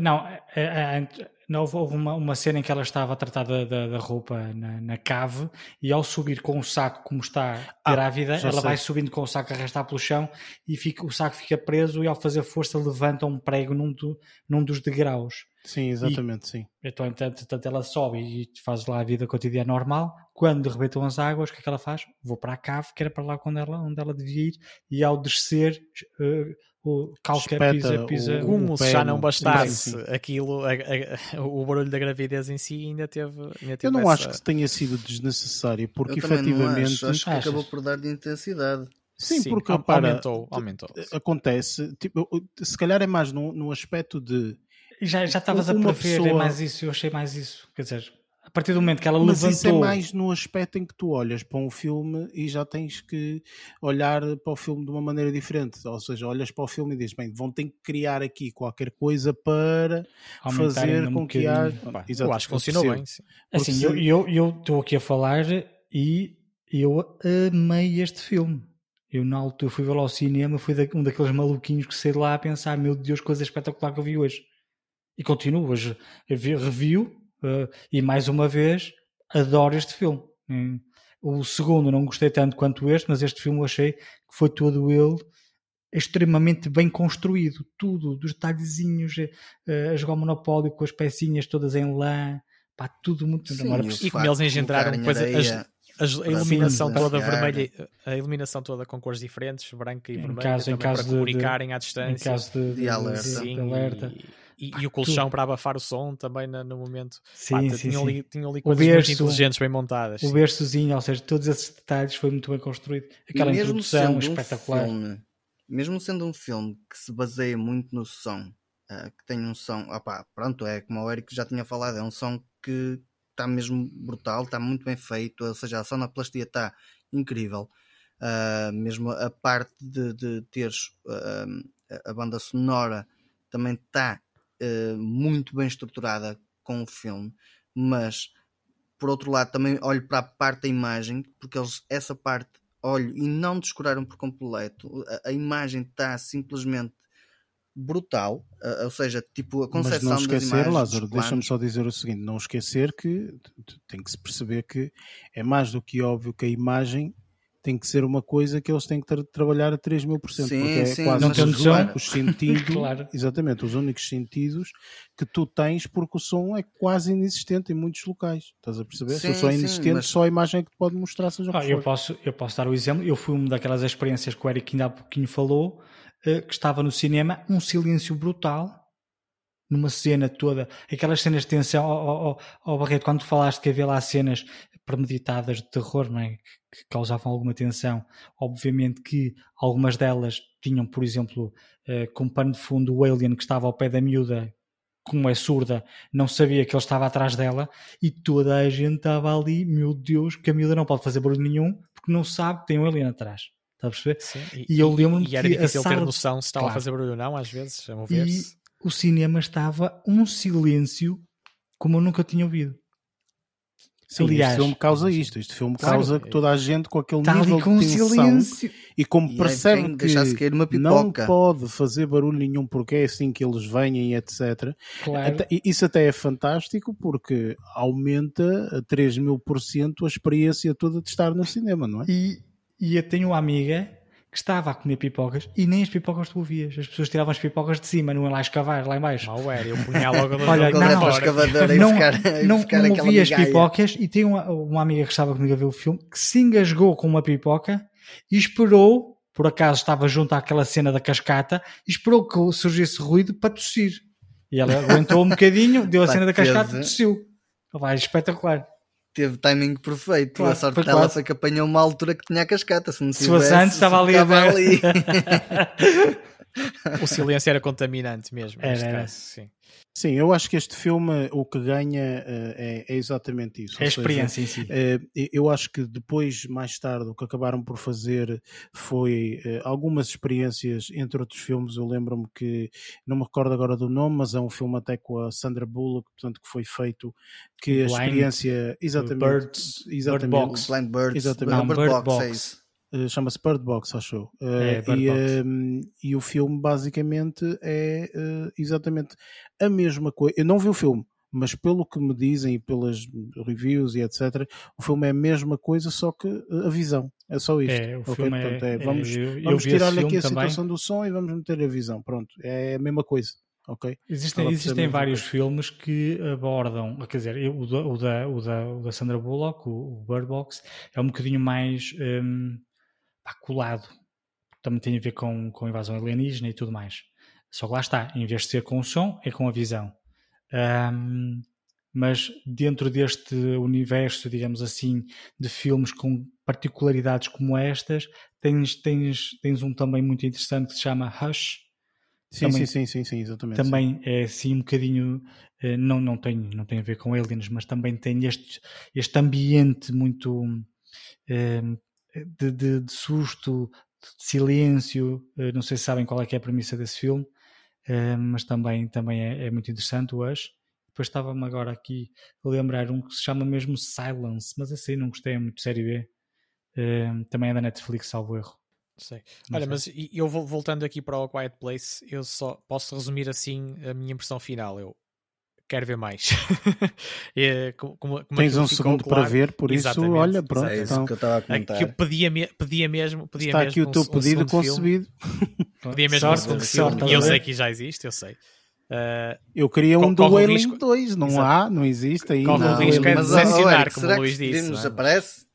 Não, é- é- é- não houve uma, uma cena em que ela estava a tratar da, da- da roupa na, na cave e ao subir com o saco, como está Ah, grávida, ela sei. vai subindo com o saco a arrastar pelo chão e fica, o saco fica preso e ao fazer força levanta um prego num, do- num dos degraus. Sim, exatamente, sim. Então, entretanto, ela sobe e faz lá a vida cotidiana normal. Quando rebentam as águas, o que é que ela faz? Vou para a cave, que era para lá onde ela, onde ela devia ir, e ao descer, eh, o Espeta pisa, pisa. o- Como o se pé já não bastasse sim, sim. aquilo, a- a- o barulho da gravidez em si ainda teve. Ainda teve Eu não essa- acho que tenha sido desnecessário, porque Eu efetivamente. acho, acho que Achas? acabou por dar de intensidade. Sim, porque au- repara, aumentou, aumentou. acontece, tipo, se calhar é mais no, no aspecto de E já já estavas a Uma prever é pessoa- mais isso, eu achei mais isso. Quer dizer, a partir do momento que ela Mas isso é levantou. mais no aspecto em que tu olhas para um filme e já tens que olhar para o filme de uma maneira diferente. Ou seja, olhas para o filme e dizes, bem, vão ter que criar aqui qualquer coisa para Aumentar fazer um com que haja. eu acho que funcionou bem. sim. Assim, eu eu- eu estou aqui a falar e eu amei este filme. Eu na altura fui vê-lo ao cinema, fui um daqueles maluquinhos que saí de lá a pensar, meu Deus, coisa espetacular que eu vi hoje. E continuo hoje. Eu vi, review eh, e mais uma vez adoro este filme. Hum. O segundo não gostei tanto quanto este, mas este filme eu achei que foi todo ele extremamente bem construído. Tudo, dos detalhezinhos, eh, a jogar o monopólio com as pecinhas todas em lã, pá, tudo muito Sim, e E como eles de engendraram depois as- a iluminação toda passear. vermelha, a iluminação toda com cores diferentes, branca e Em vermelha, caso- em também para de- de- comunicarem à em distância. caso de, De alerta. de Sim, alerta. E, e- e o colchão para abafar o som também na- no momento. Sim, Pá, sim, tinham, sim. ali, tinham ali coisas muito berço- inteligentes bem montadas. O berçozinho, ou seja, todos esses detalhes foi muito bem construído. Aquela mesmo introdução sendo espetacular. Um filme, mesmo sendo um filme que se baseia muito no som, eh, que tem um som, opá, pronto, é como o Eric já tinha falado, é um som que está mesmo brutal, está muito bem feito, ou seja, a sonoplastia está incrível. Ah, mesmo a parte de, de teres ah, a banda sonora também está ah, muito bem estruturada com o filme, mas por outro lado também olho para a parte da imagem, porque eles essa parte olho e não descuraram por completo. A, a imagem está simplesmente brutal, ah, ou seja, tipo a Mas concepção não das esquecer, Lázaro, deixa-me só dizer o seguinte: não esquecer que tem que se perceber que é mais do que óbvio que a imagem tem que ser uma coisa que eles têm que tra- trabalhar a 3 mil por cento, Sim, porque é sim, quase Não os, tem noção. os sentidos, Claro. exatamente, os únicos sentidos que tu tens, porque o som é quase inexistente em muitos locais. Estás a perceber? Se o Sim, som é sim, inexistente, mas- só a imagem é que te pode mostrar, seja o Ah, eu, posso, eu posso dar o exemplo. Eu fui uma daquelas experiências que o Eric ainda há pouquinho falou, eh, que estava no cinema, um silêncio brutal, numa cena toda, aquelas cenas de tensão, ó oh, oh, Barreto, quando tu falaste que havia lá cenas premeditadas de terror, não é? que causavam alguma tensão, obviamente que algumas delas tinham, por exemplo, eh, como pano de fundo o alien que estava ao pé da miúda, como é surda, não sabia que ele estava atrás dela e toda a gente estava ali, meu Deus, que a miúda não pode fazer barulho nenhum porque não sabe que tem um alien atrás. Está a perceber? Sim, E eu lembro-me e era que difícil ter noção se estava Claro. a fazer barulho ou não, às vezes, a E mover-se. O cinema estava um silêncio como eu nunca tinha ouvido. Sim, Aliás, este filme causa isto. Este filme Claro. causa que toda a gente com aquele nível com de tensão silêncio. e como E é percebe que uma não pode fazer barulho nenhum porque é assim que eles vêm, etc. Claro. Até- isso até é fantástico porque aumenta a 3 mil por cento a experiência toda de estar no cinema, não é? E, e eu tenho uma amiga que estava a comer pipocas e nem as pipocas tu ouvias. As pessoas tiravam as pipocas de cima, não é lá escavar, lá em baixo. Mal era, eu punha logo a Olha, não, não. escavadora não, buscar, não, buscar não aquela ouvi as pipocas e tem uma, uma amiga que estava comigo a ver o filme que se engasgou com uma pipoca e esperou, por acaso estava junto àquela cena da cascata, e esperou que surgisse ruído para tossir. E ela aguentou um bocadinho, deu a cena da cascata e tossiu. Vai, espetacular. Teve timing perfeito. Claro, a sorte dela quase. foi que apanhou uma altura que tinha a cascata. Se não Se fosse tivesse, antes, estava ali a ficava ver. O silêncio era contaminante mesmo, Era, era. caso, sim. Sim, eu acho que este filme o que ganha eh, é, é exatamente isso. É a experiência em si. Eh, eu acho que depois, mais tarde, o que acabaram por fazer foi eh, algumas experiências entre outros filmes. Eu lembro-me que, não me recordo agora do nome, mas é um filme até com a Sandra Bullock, portanto, que foi feito, que a Blind experiência, exatamente, Birds, exatamente, Bird Box. Blind Birds. Exatamente. Não, Bird Box. é isso. Eh, chama-se Bird Box, acho eu. É, Eh, Bird e, Box. ehm, e o filme basicamente é eh, exatamente a mesma coisa. Eu não vi o filme, mas pelo que me dizem e pelas reviews e etc., o filme é a mesma coisa, só que eh, a visão. É só isto. É, o ok? filme é- Portanto, é, é- vamos eu- eu vamos esse tirar-lhe aqui a também. situação do som e vamos meter a visão. Pronto, é a mesma coisa. Ok? Existem, existem vários coisa. filmes que abordam, quer dizer, eu- o da, o da, o da, o da Sandra Bullock, o, o Bird Box, é um bocadinho mais hum, pá, colado. Também tem a ver com, com invasão alienígena e tudo mais. Só que lá está, em vez de ser com o som, é com a visão. Hum, mas dentro deste universo, digamos assim, de filmes com particularidades como estas, tens, tens, tens um também muito interessante que se chama Hush, Sim, Também- sim, sim, sim, sim, exatamente. também é assim um bocadinho eh, não, não, tem, não tem a ver com aliens, mas também tem este, este ambiente muito eh, de, de- de susto, de silêncio. Eh, Não sei se sabem qual é que é a premissa desse filme, eh, mas também, também é, é muito interessante Us. Depois estava-me agora aqui a lembrar um que se chama mesmo Silence, mas assim não gostei, é muito série B. Eh, também é da Netflix, salvo erro. Sei. Não Olha, sei. mas eu vou voltando aqui para o Quiet Place, eu só posso resumir assim a minha impressão final. Eu quero ver mais. É, como- como- Tens um segundo para claro. ver, por isso, Exatamente, olha, pronto. É isso então, que eu estava a É comentar. que eu pedia, pedia mesmo. Pedia está mesmo aqui o um teu um pedido filme. concebido. Pedia mesmo Sorte, um sorte, e eu sei que já existe, eu sei. Ah, Eu queria um do Wailing risco- 2, não Exato. há, não existe ainda. Corre o risco é decepcionar, como o Luís disse, não é? aparece?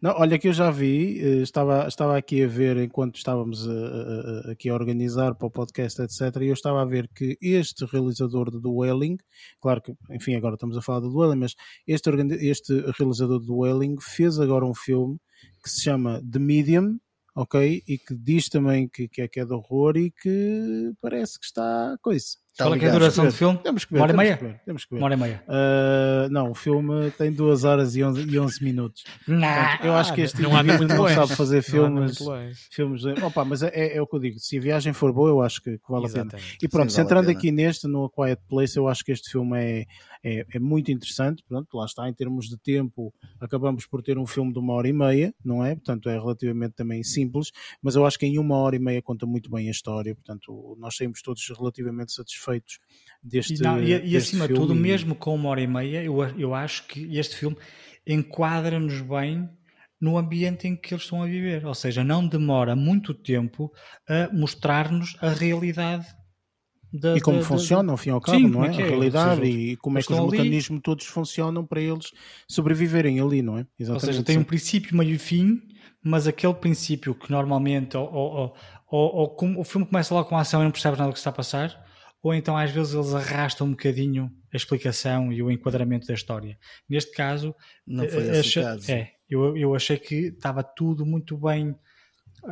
Não, olha que eu já vi, eh, estava, estava aqui a ver enquanto estávamos a- a- a- aqui a organizar para o podcast, etc. E eu estava a ver que este realizador do Dueling, claro que, enfim, agora estamos a falar do Dueling, mas este, este realizador do Dueling fez agora um filme que se chama The Medium, ok? E que diz também que, que, é, que é de horror e que parece que está coisa. Tá Qual é que é a duração do filme? Temos que ver. Uma hora e temos meia? que ver, temos que ver. Uma hora e meia. Uh, não, o filme tem 2 horas e 11, e 11 minutos. Portanto, eu acho que este não indivíduo não longe. sabe fazer Não filmes. filmes opa, mas é, é o que eu digo. Se a viagem for boa, eu acho que, que vale a pena. Exatamente. E pronto, Sim, vale centrando pena. aqui neste, no A Quiet Place, eu acho que este filme é, é, é muito interessante. Pronto, lá está, em termos de tempo, acabamos por ter um filme de uma hora e meia, não é? Portanto, é relativamente também simples, mas eu acho que em uma hora e meia conta muito bem a história. Portanto, nós saímos todos relativamente satisfeitos deste. E, não, e, e deste acima de filme tudo, mesmo com uma hora e meia, eu, eu acho que este filme enquadra-nos bem no ambiente em que eles estão a viver. Ou seja, não demora muito tempo a mostrar-nos a realidade da, E como da- da- funciona, ao fim e ao cabo, Sim, não é? é é? A Ou realidade seja, e como é que os ali- mecanismos todos funcionam para eles sobreviverem ali, não é? Ou Exatamente. seja, tem um princípio, meio e fim, mas aquele princípio que normalmente ou, ou, ou, ou- ou como o filme começa logo com a ação e não percebes nada do que está a passar, ou então às vezes eles arrastam um bocadinho a explicação e o enquadramento da história. Neste caso, Não foi eh, esse achei- caso. É, eu, eu achei que estava tudo muito bem.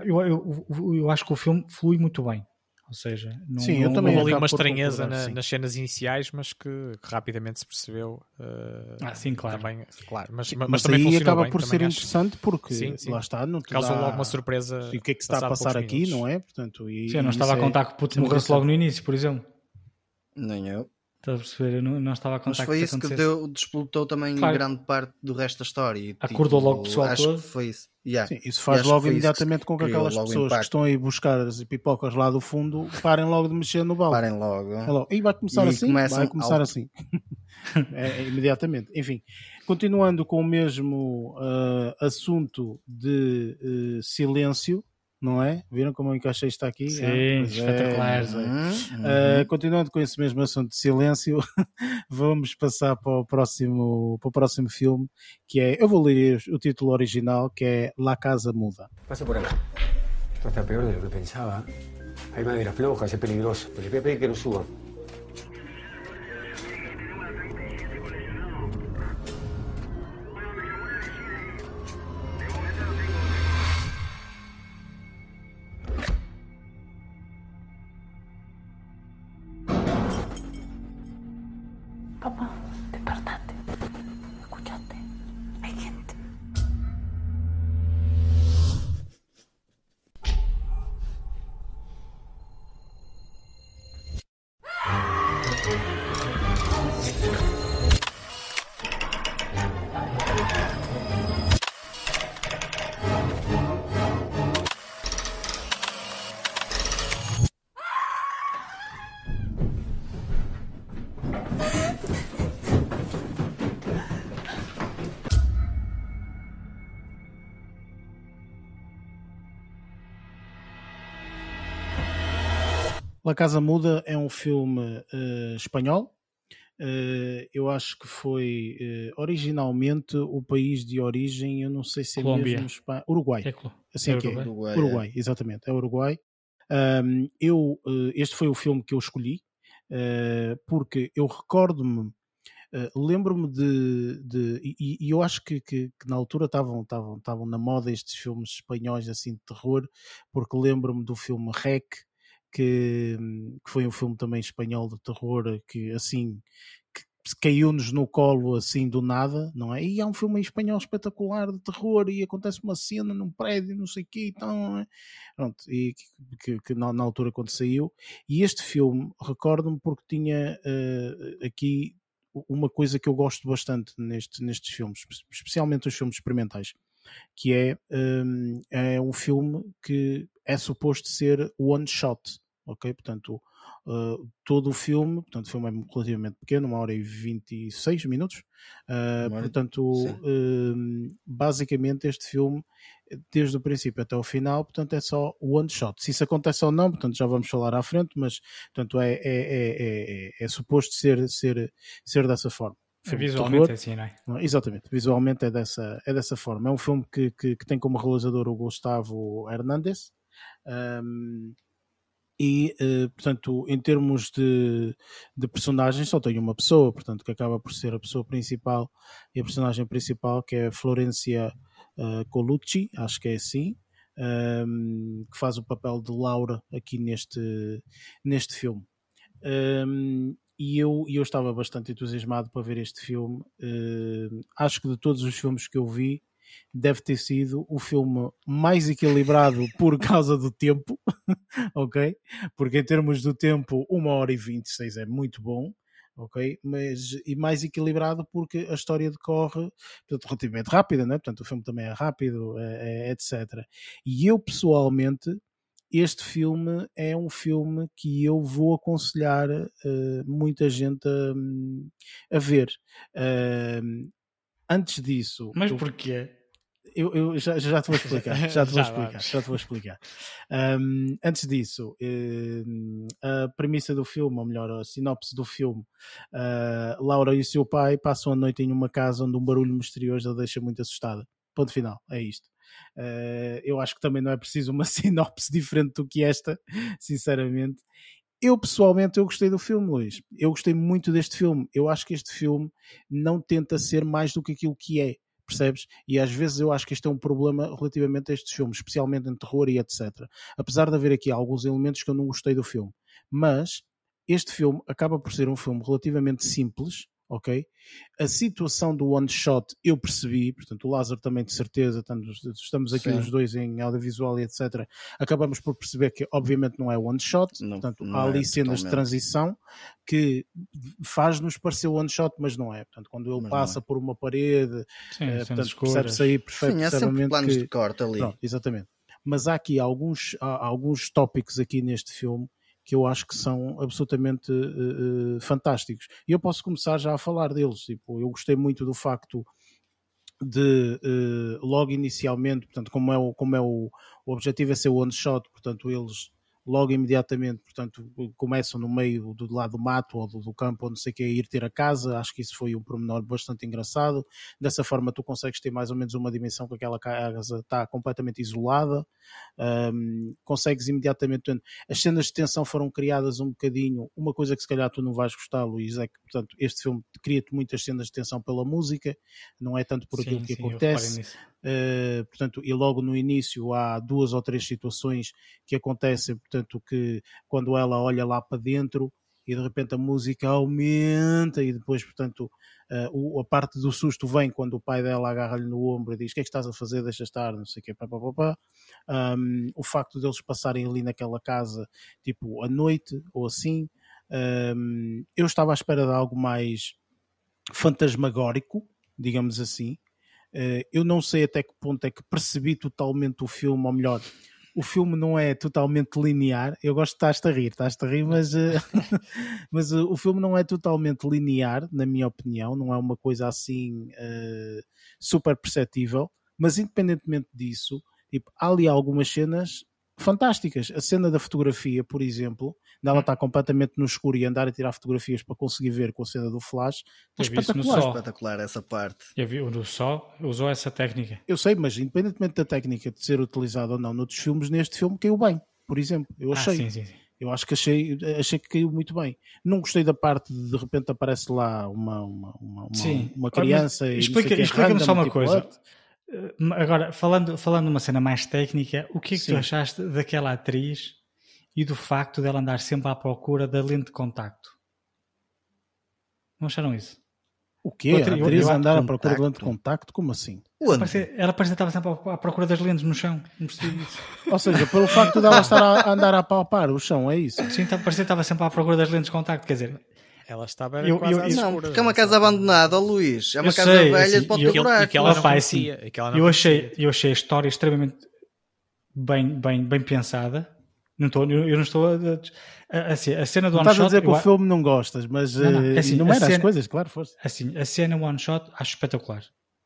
Eu, eu, eu, eu acho que o filme flui muito bem. Ou seja, não, Sim, eu não- também Houve ali uma estranheza na- nas cenas iniciais, mas que, que rapidamente se percebeu. eh, Ah, sim, claro. Também, claro mas, mas, mas também aí acaba bem, por ser acho. interessante porque Sim, sim. lá está, não te Causou dá- logo uma surpresa. E o que é que se está a passar aqui, minutos. não é? Portanto, e, Sim, eu não estava a é- contar que o puto é morresse logo no início, por exemplo. Nem eu. Estás a perceber? Eu não, não estava a contar Mas foi que isso que deu, despolutou também Claro. grande parte do resto da história. E, Acordou logo o pessoal acho todo. que foi isso. Yeah. Sim, isso faz logo imediatamente com que aquelas pessoas que estão aí buscar as pipocas lá do fundo parem logo de mexer no balde. Parem logo. Logo. E vai começar E assim? vai começar alto. assim. É, é, imediatamente. Enfim, continuando com o mesmo ah, assunto de eh, silêncio, não é? Viram como eu encaixei isto aqui? Sim, Ah, é, espetacular. pois é. Uhum, Uh, continuando com esse mesmo assunto de silêncio, vamos passar para o próximo, para o próximo filme, que é, eu vou ler o título original, que é La Casa Muda. Pase por acá. Esto está peor de lo que pensaba. Hay madera floja, es peligroso. Pero les voy a pedir que no suban. La Casa Muda é um filme uh, espanhol. Uh, eu acho que foi uh, originalmente o país de origem, eu não sei se é Colômbia. mesmo Espanha, Uruguai. É clo- Assim é é. Uruguai. Uruguai, Uruguai, exatamente, é Uruguai. Um, eu, uh, este foi o filme que eu escolhi, uh, porque eu recordo-me, uh, lembro-me de, de- e, e eu acho que, que- que na altura estavam na moda estes filmes espanhóis assim de terror, porque lembro-me do filme Rec, que, que foi um filme também espanhol de terror, que assim que caiu-nos no colo assim do nada, não é? E é um filme espanhol espetacular de terror e acontece uma cena num prédio, não sei o quê, então, é? Pronto, e que, que- que na, na altura quando saiu. E este filme, recordo-me porque tinha eh, aqui uma coisa que eu gosto bastante neste, nestes filmes, espe- especialmente os filmes experimentais, que é, hum, é um filme que é suposto ser one shot, ok? Portanto, uh, todo o filme, portanto, o filme é relativamente pequeno, uma hora e 26 minutos, uh, portanto, hum, basicamente este filme, desde o princípio até o final, portanto, é só one shot. Se isso acontece ou não, portanto, já vamos falar à frente, mas, portanto, é, é, é, é, é- é suposto ser, ser, ser dessa forma. Visualmente é assim, não é? Exatamente, visualmente é dessa, é dessa forma. É um filme que, que, que tem como realizador o Gustavo Hernández. Um, e, eh, portanto, em termos de, de personagens, só tem uma pessoa, portanto, que acaba por ser a pessoa principal e a personagem principal, que é Florencia eh, Colucci, acho que é assim, um, que faz o papel de Laura aqui neste, neste filme. Um, e eu, eu estava bastante entusiasmado para ver este filme. Um, acho que de todos os filmes que eu vi, deve ter sido o filme mais equilibrado por causa do tempo, ok? Porque em termos do tempo, uma hora e 26 é muito bom, ok? Mas, e mais equilibrado porque a história decorre portanto, relativamente rápida, né? Portanto, o filme também é rápido, é- é- etc. E eu, pessoalmente, este filme é um filme que eu vou aconselhar eh, muita gente a, a ver. Ahm, antes disso, Mas eu- porquê? eu, eu já, já te vou explicar. Já te vou Já explicar. vamos. Já te vou explicar. Um, antes disso, um, a premissa do filme, ou melhor, a sinopse do filme, uh, Laura e o seu pai passam a noite em uma casa onde um barulho misterioso a deixa muito assustada. Ponto final, é isto. Uh, eu acho que também não é preciso uma sinopse diferente do que esta, sinceramente. Eu pessoalmente eu gostei do filme, Luís. Eu gostei muito deste filme. Eu acho que este filme não tenta ser mais do que aquilo que é, percebes? E às vezes eu acho que este é um problema relativamente a estes filmes, especialmente em terror e etc. Apesar de haver aqui alguns elementos que eu não gostei do filme, mas este filme acaba por ser um filme relativamente simples, ok? A situação do one shot eu percebi, portanto o Lázaro também de certeza, estamos, estamos aqui Sim. os dois em audiovisual e etc. Acabamos por perceber que obviamente não é one shot, Não- portanto não há ali é cenas de transição que faz-nos parecer one shot, mas não é. Portanto, quando ele Mas passa é. por uma parede, Sim, eh, cenas portanto, percebe-se aí perfe- Sim, há perfeitamente planos que... de corte ali. Pronto, exatamente. Mas há aqui alguns, há alguns tópicos aqui neste filme que eu acho que são absolutamente eh, fantásticos. E eu posso começar já a falar deles. Tipo, eu gostei muito do facto de eh, logo inicialmente, portanto, como é o, como é o, o objetivo é ser one shot, portanto, eles logo imediatamente, portanto, começam no meio do, lado do mato ou do, do campo, ou não sei o que, a ir ter a casa. Acho que isso foi um pormenor bastante engraçado. Dessa forma, tu consegues ter mais ou menos uma dimensão que aquela casa está completamente isolada. Um, consegues imediatamente. As cenas de tensão foram criadas um bocadinho. Uma coisa que se calhar tu não vais gostar, Luís, é que, portanto, este filme cria-te muitas cenas de tensão pela música, não é tanto por aquilo Sim, que sim, acontece. Uh, portanto, e logo no início há duas ou três situações que acontecem, portanto, que quando ela olha lá para dentro e de repente a música aumenta e depois, portanto, o- a parte do susto vem quando o pai dela agarra-lhe no ombro e diz o que é que estás a fazer, deixa estar, não sei o quê, pá, pá, pá, pá. Um, o facto deles passarem ali naquela casa, tipo, à noite ou assim, um, eu estava à espera de algo mais fantasmagórico, digamos assim. Eh, eu não sei até que ponto é que percebi totalmente o filme, ou melhor, o filme não é totalmente linear. Eu gosto de estás-te a rir, estás-te a rir, mas, eh, mas eh, o filme não é totalmente linear, na minha opinião, não é uma coisa assim eh, super perceptível. Mas independentemente disso, tipo, há ali algumas cenas fantásticas. A cena da fotografia, por exemplo, dela estar completamente no escuro e andar a tirar fotografias para conseguir ver com a cena do flash, é espetacular. sol. Espetacular essa parte. Eu vi o do Sol, usou essa técnica. Eu sei, mas independentemente da técnica de ser utilizada ou não noutros filmes, neste filme caiu bem, por exemplo. Eu Ah, achei. sim, sim, sim. Eu acho que achei, achei que caiu muito bem. Não gostei da parte de de repente aparece lá uma, uma, uma, uma- Sim. uma criança e não explica- explica-me só uma tipo, coisa. Eh, Agora, falando, falando numa cena mais técnica, o que é que Sim. tu achaste daquela atriz e do facto dela andar sempre à procura da lente de contacto? Não acharam isso? O quê? Outra- a atriz andar à procura de lente de contacto? Como assim? Onde? Parecia- ela parecia que estava sempre à- procura das lentes no chão. Não percebi isso. Ou seja, pelo facto dela estar a andar a palpar o chão, é isso? Sim, tá- parecia que estava sempre à procura das lentes de contacto. Quer dizer, Ela estava Eu- quase eu- eu- Não, porque é uma não casa abandonada, Luís. É uma Eu casa sei, velha, assim, pode e ter eu- E que buraco. não é assim, e que ela não eu achei, conhecia. eu achei a história extremamente bem, bem, bem pensada. Não estou, eu não estou a, a, assim, a cena do Não one estás a dizer que eu o filme não gostas, mas Não, não, eh, é assim, enumera a as cena- coisas, claro, força. Assim, a cena one shot acho espetacular.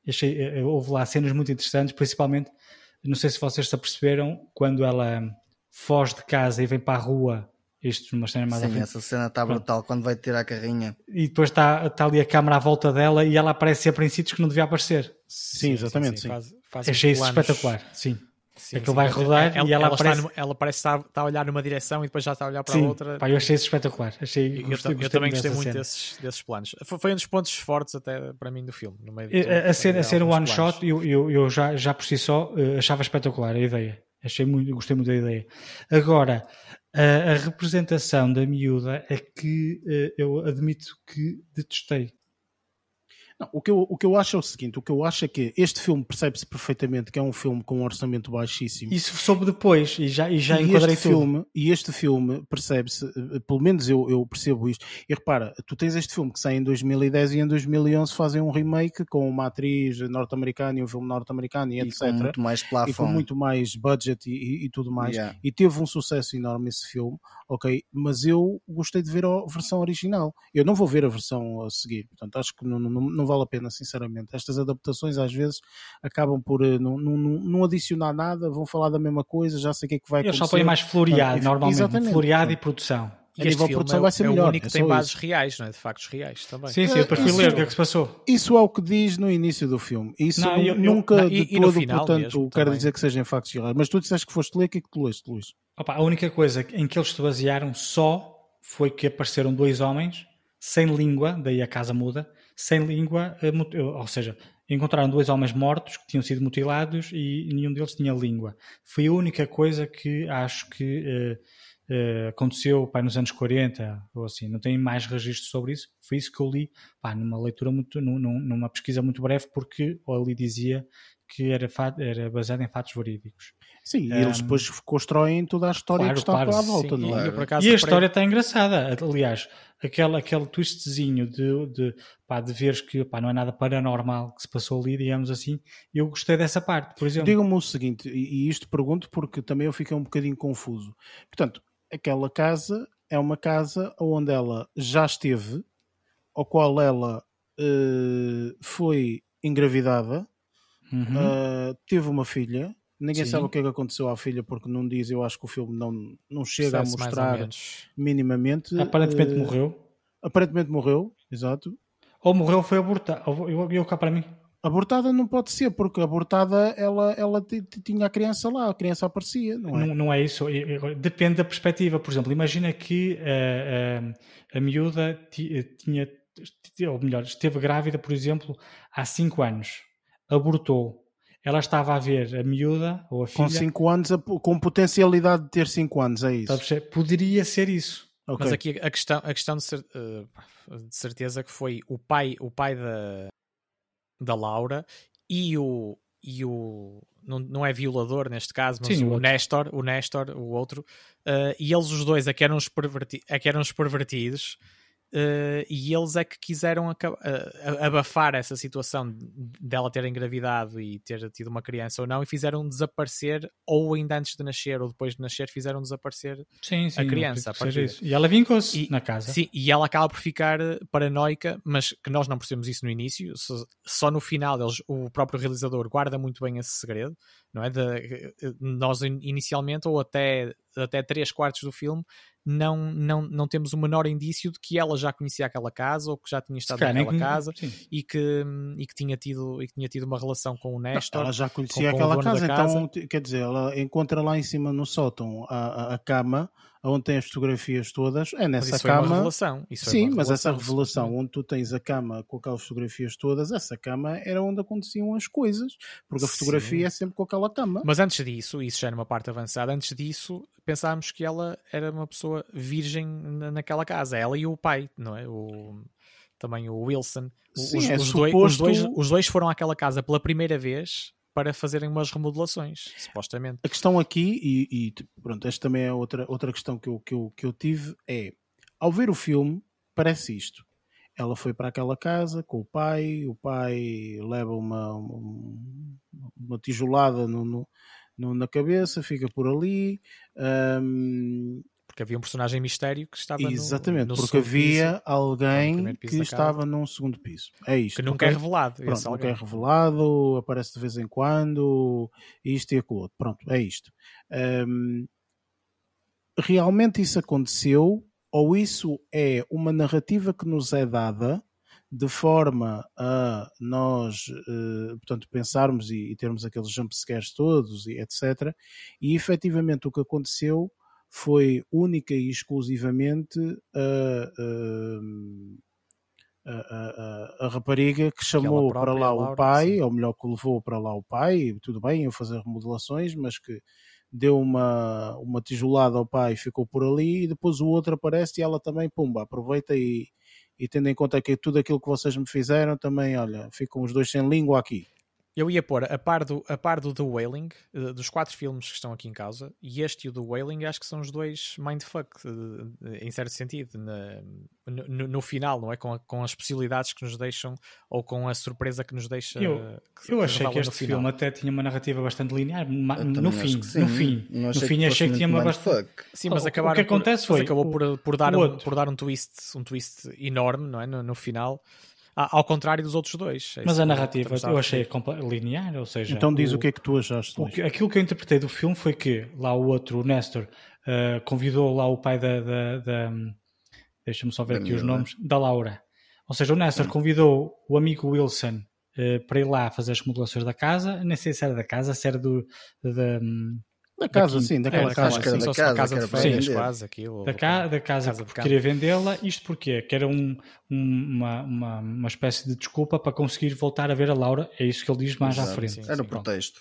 Achei, eh, houve lá cenas muito interessantes, principalmente, não sei se vocês se aperceberam, quando ela foge de casa e vem para a rua, isto numa cena mais Sim, essa cena está Pronto. brutal quando vai tirar a carrinha. e depois está, está ali a câmara à volta dela e ela aparece sempre em sítios que não devia aparecer. Sim, exatamente, sim. Faz, faz Achei isso espetacular, sim. Sim, Aquilo sim, vai rodar e ela está aparece- numa- ela parece estar, está a olhar numa direção e depois já está a olhar para sim, a outra. pá, eu achei isso espetacular. Achei, Eu, eu gostei, eu também gostei muito cena. desses, desses planos. Foi, foi um dos pontos fortes até para mim do filme. No meio de tudo, A, a cena, a cena one planos. shot, eu, eu, eu já, já por si só eh, achava espetacular a ideia. Achei muito, gostei muito da ideia. Agora, a, a representação da miúda é que eh, eu admito que detestei. Não, o, que eu, o que eu acho é o seguinte: o que eu acho é que este filme percebe-se perfeitamente que é um filme com um orçamento baixíssimo. Isso soube depois e já, e já e enquadrei este tudo. filme e este filme percebe-se, eh, pelo menos eu, eu percebo isto. E repara, tu tens este filme que sai em 2010 e em 2011 fazem um remake com uma atriz norte-americana e um filme norte-americano e, E etc. com muito mais e com plafond. muito mais budget e, e- e tudo mais. Yeah. E teve um sucesso enorme esse filme, ok? Mas eu gostei de ver a versão original. Eu não vou ver a versão a seguir, portanto acho que não, não, não vale a pena, sinceramente. Estas adaptações às vezes acabam por eh, não, não, não adicionar nada, vão falar da mesma coisa, já sei o que é que vai Eles só acontecer. põem mais floreado, Ah, normalmente. exatamente. Floreado e produção. A E este nível de filme produção é, vai ser é melhor, o único é que tem só bases isso. reais, não é? De factos reais também. Sim, sim, eu fui isso- ler o que é que se passou. Isso é o que diz no início do filme. Isso Não, eu- eu- nunca não, de e- e no todo, final portanto, mesmo quero também. dizer que sejam factos reais. Mas tu disseste que foste ler, o que é que tu leste, Luís? Opa, a única coisa em que eles se basearam só foi que apareceram dois homens sem língua, daí a casa muda, sem língua, eh, eh, ou seja, encontraram dois homens mortos que tinham sido mutilados e nenhum deles tinha língua. Foi a única coisa que acho que eh, eh, aconteceu pá, nos anos 40 ou assim, não tem mais registros sobre isso. Foi isso que eu li pá, numa leitura muito, num- num- numa pesquisa muito breve, porque ali dizia que era, era baseado em fatos verídicos. Sim, e Um, eles depois constroem toda a história claro, que está claro, a volta, Sim, não e é? acaso E a história está engraçada. Aliás, aquele, aquele twistzinho de, de, pá, de veres que pá, não é nada paranormal que se passou ali, digamos assim, eu gostei dessa parte, por exemplo. Digam-me o seguinte, e e isto pergunto porque também eu fiquei um bocadinho confuso. Portanto, aquela casa é uma casa onde ela já esteve, ao qual ela eh, foi engravidada, Uhum. eh, teve uma filha. Ninguém Sim. sabe o que é que aconteceu à filha porque não diz. Eu acho que o filme não, não chega a mostrar minimamente. Aparentemente eh, morreu. Aparentemente morreu, exato. Ou morreu foi abortado. Ou- Eu, eu cá para mim. Abortada não pode ser, porque abortada ela, ela ti- ti- tinha a criança lá, a criança aparecia, não é? Não, não é isso. Depende da perspectiva. Por exemplo, imagina que eh, eh, a miúda ti- tinha, ou melhor, esteve grávida, por exemplo, há 5 anos. Abortou. Ela estava a ver a miúda ou a filha. Com 5 anos, com potencialidade de ter 5 anos, é isso. Poderia ser isso. Ok. Mas aqui a questão, a questão de, cer- eh, de certeza que foi o pai, o pai da, da Laura e o, e o não, não é violador neste caso, mas Sim, o o, o Nestor, o outro, eh, e eles os dois é que eram os, perverti é que eram os pervertidos. Eh, e eles é que quiseram eh, abafar essa situação dela ter engravidado e ter tido uma criança ou não e fizeram desaparecer ou ainda antes de nascer ou depois de nascer fizeram desaparecer Sim, sim. criança, a seja partida. isso. E ela vincou-se na casa. Sim, e ela acaba por ficar eh, paranoica, mas que nós não percebemos isso no início, só, só no final eles, o próprio realizador guarda muito bem esse segredo, não é? De, nós inicialmente, ou até, até 3 quartos do filme, não, não, não temos o menor indício de que ela já conhecia aquela casa ou que já tinha estado naquela casa e que, e, que tinha tido, e que tinha tido uma relação com o Nestor. Ela já conhecia com, com aquela casa, então, quer dizer, ela encontra lá em cima no sótão a, a, a cama onde tem as fotografias todas, é nessa mas isso cama. Foi uma revelação. Isso sim, uma mas revelação, essa revelação onde tu tens a cama com aquelas fotografias todas, essa cama era onde aconteciam as coisas, porque a fotografia sim. é sempre com aquela cama. Mas antes disso, isso já era uma parte avançada, antes disso pensámos que ela era uma pessoa virgem naquela casa, ela e o pai, não é? O também o Wilson. Sim, os, é os, suposto... dois, os, dois, os dois foram àquela casa pela primeira vez para fazerem umas remodelações, supostamente. A questão aqui, e, e pronto, esta também é outra, outra questão que eu, que, eu, que eu tive, é ao ver o filme, parece isto. Ela foi para aquela casa com o pai, o pai leva uma, uma, tijolada no, no, no, na cabeça, fica por ali. Um, porque havia um personagem mistério que estava Exatamente, no, no porque havia piso, alguém que estava num segundo piso. É isto. Que nunca é revelado. Pronto, nunca é revelado, aparece de vez em quando, isto e aquilo outro. Pronto, é isto. Um, realmente isso aconteceu ou isso é uma narrativa que nos é dada de forma a nós, uh, portanto, pensarmos e, e termos aqueles jump scares todos e etc. E efetivamente o que aconteceu foi única e exclusivamente a, a, a, a rapariga que chamou para lá Laura, o pai, sim. ou melhor, que levou para lá o pai, tudo bem, eu fazer remodelações, mas que deu uma, uma tijolada ao pai e ficou por ali, e depois o outro aparece e ela também, pumba, aproveita e, e tendo em conta que tudo aquilo que vocês me fizeram, também, olha, ficam os dois sem língua aqui. Eu ia pôr a par do, a par do The Wailing, uh, dos quatro filmes que estão aqui em causa, e este e o The Wailing acho que são os dois mindfuck, uh, em certo sentido, na, no, no, final, não é? Com, a, com as possibilidades que nos deixam, ou com a surpresa que nos deixa. Eu, que, eu que achei que este filme até tinha uma narrativa bastante linear, no fim, no fim. No fim, achei que tinha uma bastante. Sim, mas acabaram o que acontece por, foi. acabou por, por, dar um, por dar um twist, um twist enorme, não é? no, no final ao contrário dos outros dois. É Mas a narrativa eu achei linear, ou seja... Então diz o, o que é que tu achaste. O que, aquilo que eu interpretei do filme foi que lá o outro, o Nestor, uh, convidou lá o pai da... da, da Deixa-me só ver aqui os nomes. Da Laura. Ou seja, o Nestor hum. convidou o amigo Wilson uh, para ir lá fazer as modulações da casa. Nem sei se era da casa, se era do... Da, da casa, da sim, daquela é, casa. Sim, da casa, casa de férias, quase, aquilo. Da, ca, da casa, casa porque queria vendê-la, isto porquê? Que era um, um, uma, uma, uma espécie de desculpa para conseguir voltar a ver a Laura, é isso que ele diz mais Exato, à frente. Sim, era o pretexto.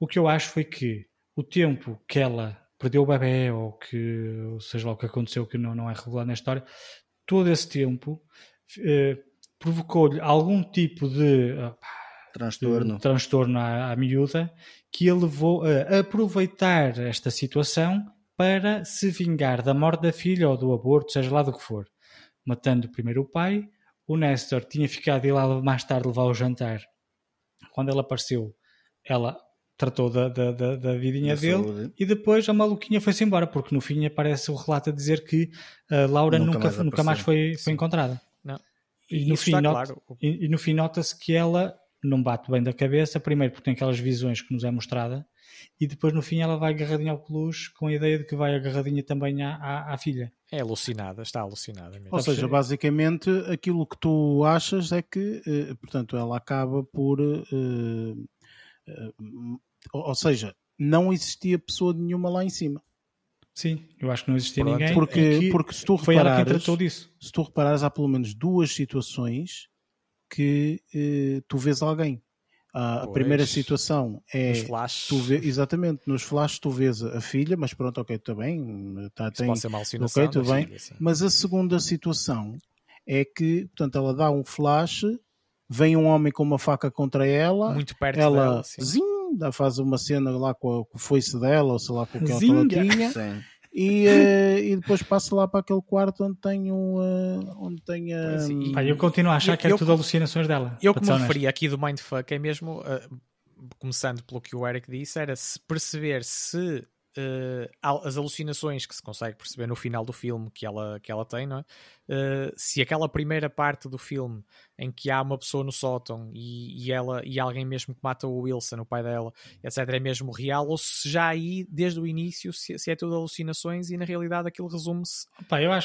O que eu acho foi que o tempo que ela perdeu o bebê, ou que, ou seja lá o que aconteceu, que não, não é revelado na história, todo esse tempo eh, provocou-lhe algum tipo de... Uh, transtorno, transtorno à, à miúda que a levou a aproveitar esta situação para se vingar da morte da filha ou do aborto, seja lá do que for. Matando primeiro o pai, o Nestor tinha ficado e lá mais tarde levar o jantar. Quando ela apareceu, ela tratou da, da, da, da vidinha da dele saúde. e depois a maluquinha foi-se embora, porque no fim aparece o relato a dizer que a Laura nunca, nunca, mais, nunca mais foi, foi encontrada. Não. E, no fim, claro. e, e no fim nota-se que ela não bate bem da cabeça, primeiro porque tem aquelas visões que nos é mostrada, e depois no fim ela vai agarradinha ao peluche com a ideia de que vai agarradinha também à, à, à filha. É alucinada, está alucinada mesmo. Ou seja, basicamente aquilo que tu achas é que, eh, portanto, ela acaba por. Eh, eh, ou seja, não existia pessoa nenhuma lá em cima. Sim, eu acho que não existia Pronto, ninguém. Porque, porque se tu reparares, se tu reparares, há pelo menos duas situações que uh, tu vês alguém. Uh, a primeira situação é. Nos flashes. Tu vê, exatamente, nos flashes tu vês a filha, mas pronto, ok, está bem. Tá, tem, pode ser uma alucinação. Ok, tudo bem. Filha, mas a segunda situação é que, portanto, ela dá um flash, vem um homem com uma faca contra ela. Muito perto ela, dela. Sim. Zing, faz uma cena lá com, a, com o foice dela, ou sei lá com o que ela tinha. Sim e, uh, e depois passo lá para aquele quarto onde tenho uh, onde tenho uh, Pai, eu continuo a achar que é tudo alucinações dela eu como referi aqui do Mindfuck é mesmo uh, começando pelo que o Eric disse era se perceber se uh, as alucinações que se consegue perceber no final do filme que ela, que ela tem, não é? Uh, se aquela primeira parte do filme em que há uma pessoa no sótão e, e, ela, e alguém mesmo que mata o Wilson, o pai dela, etc., é mesmo real, ou se já aí, desde o início, se, se é tudo alucinações e na realidade aquilo resume-se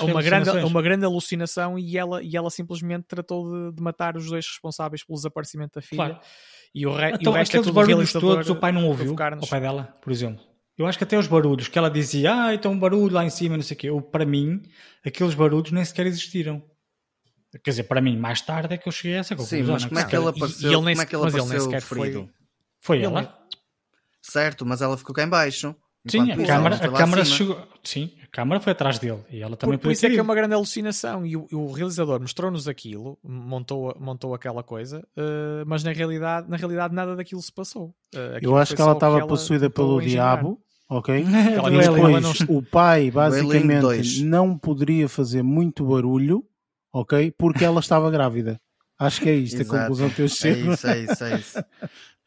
a uma, grande, uma grande alucinação e ela, e ela simplesmente tratou de, de matar os dois responsáveis pelo desaparecimento da filha. Claro. E o, re, então, e o resto é tudo barulhos todos o pai não ouviu, o pai dela, por exemplo. Eu acho que até os barulhos que ela dizia, ah, então um barulho lá em cima, não sei o quê. Eu, para mim, aqueles barulhos nem sequer existiram. Quer dizer, para mim, mais tarde é que eu cheguei a essa conclusão. Sim, mas como é que ele apareceu, e, ele nem, como é que ele apareceu ele nem ferido? Foi, foi ela? Certo, mas ela ficou cá em baixo. Sim, a câmara, a câmara chegou. Sim, a câmara foi atrás dele e ela também por, por isso é que é uma grande alucinação e o, o realizador mostrou-nos aquilo, montou, montou aquela coisa, uh, mas na realidade, na realidade nada daquilo se passou. Uh, Eu acho que ela estava possuída pelo diabo ok? e depois o pai basicamente não poderia fazer muito barulho, ok? Porque ela estava grávida. Acho que é isto a conclusão que eu chego. É isso, é isso, é isso.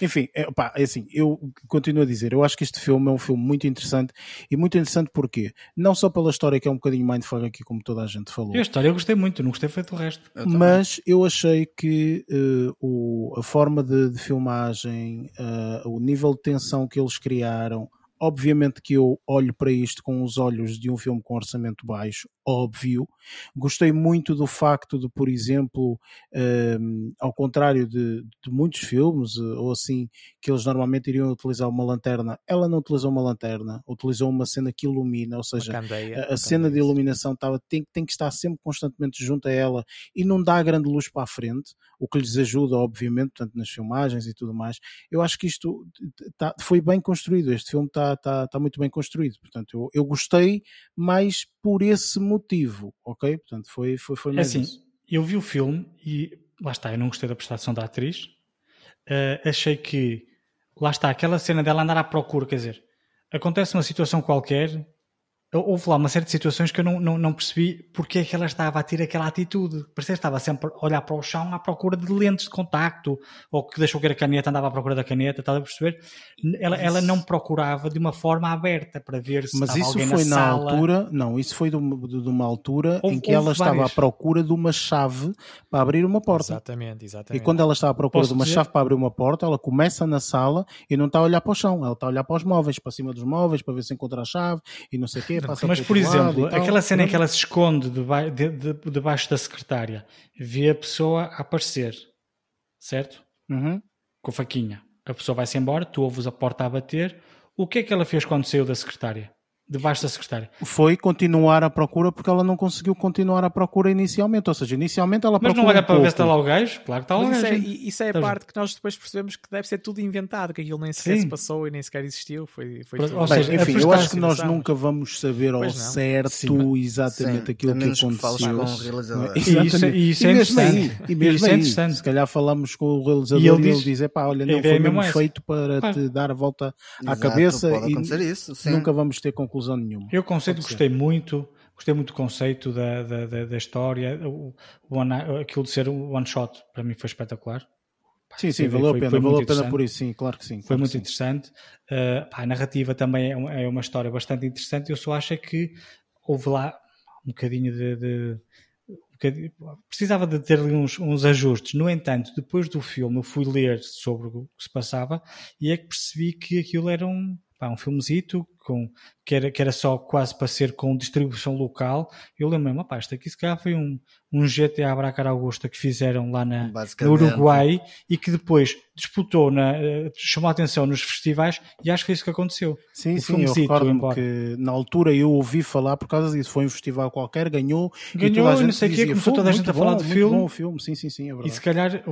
Enfim, é, pá, é assim, eu continuo a dizer, eu acho que este filme é um filme muito interessante e muito interessante porque não só pela história que é um bocadinho mindfuck aqui, como toda a gente falou. E a história eu gostei muito, não gostei feito o resto. Eu mas eu achei que uh, o, a forma de, de filmagem, uh, o nível de tensão que eles criaram, Obviamente que eu olho para isto com os olhos de um filme com orçamento baixo, óbvio. Gostei muito do facto de, por exemplo, um, ao contrário de, de, muitos filmes, eh, ou assim, que eles normalmente iriam utilizar uma lanterna, ela não utilizou uma lanterna, utilizou uma cena que ilumina, ou seja, candeia, a, a cena de iluminação tava, tem, tem que estar sempre constantemente junto a ela e não dá grande luz para a frente, o que lhes ajuda, obviamente, portanto, nas filmagens e tudo mais. Eu acho que isto tá, foi bem construído, este filme está tá, tá muito bem construído, portanto, eu, eu gostei mais por esse motivo, ok? Portanto, foi, foi, foi mais é assim, isso. Eu vi o filme e lá está, eu não gostei da prestação da atriz. Uh, achei que lá está, aquela cena dela andar à procura, quer dizer, acontece uma situação qualquer houve lá uma série de situações que eu não, não, não percebi porque é que ela estava a ter aquela atitude. Parecia que estava sempre a olhar para o chão à procura de lentes de contacto, ou que deixou que a caneta, andava à procura da caneta, estava a perceber? Ela, ela não procurava de uma forma aberta para ver se Mas estava isso alguém foi na, na sala. altura, não, isso foi de uma, de uma altura Houve- em que ela houve estava várias. à procura de uma chave para abrir uma porta. Exatamente, E exatamente. quando ela está à procura Posso de uma dizer? chave para abrir uma porta, ela começa na sala e não está a olhar para o chão, ela está a olhar para os móveis, para cima dos móveis, para ver se encontra a chave e não sei o quê. Mas, por exemplo, aquela cena em que ela se esconde deba- de- de- debaixo da secretária, vê a pessoa aparecer, certo? Uhum. Com a faquinha. A pessoa vai-se embora, tu ouves a porta a bater. O que é que ela fez quando saiu da secretária? Debaixo da secretária. Foi continuar à procura porque ela não conseguiu continuar à procura inicialmente. Ou seja, inicialmente ela Mas não olha um para ver se está pouco. lá o gajo? Claro que está lá o Mas isso gajo. é, isso é a a ver? parte que nós depois percebemos que deve ser tudo inventado, que aquilo nem sequer Sim. se passou e nem sequer existiu. Foi, foi Ou Bem, seja, a enfim, eu acho que nós nunca vamos saber ao certo Sim, exatamente sim, aquilo a que aconteceu. com o realizador. E isso é- e isso é E mesmo aí, interessante. e mesmo Isso é interessante. se calhar falamos com o realizador E e ele ele, diz- diz, "Epá, olha, a não foi é mesmo mesmo essa." feito para te dar a volta à cabeça e nunca vamos ter conclusão nenhuma. Eu conceito gostei muito, gostei muito do conceito da, da, da, da história, o, one, aquilo de ser um one shot, para mim foi espetacular. Sim, sim, Foi- valeu foi- a pena, foi valeu muito a pena interessante. por isso, sim, claro que sim. Foi claro muito que sim. interessante. Uh, pá, a narrativa também é uma, é uma história bastante interessante. Eu só acho é que houve lá um bocadinho de. de- um bocadinho- precisava de ter ali uns, uns ajustes. No entanto, depois do filme, eu fui ler sobre o que se passava e é que percebi que aquilo era um, pá, um filmezito com, que, era, que era só quase para ser com distribuição local. Eu lembro-me, pá, isto aqui se calhar foi um, um GTA Bracar Augusta que fizeram lá na, no. Uruguai e que depois disputou, na, eh, chamou a atenção nos festivais e acho que foi isso que aconteceu. Sim, O sim, eu embora. que na altura eu ouvi falar por causa disso. Foi um festival qualquer, ganhou, e Ganhou, e não sei o dizia, começou "Fogo, toda a gente a falar bom, do filme." bom o filme, sim, sim, sim, é E se calhar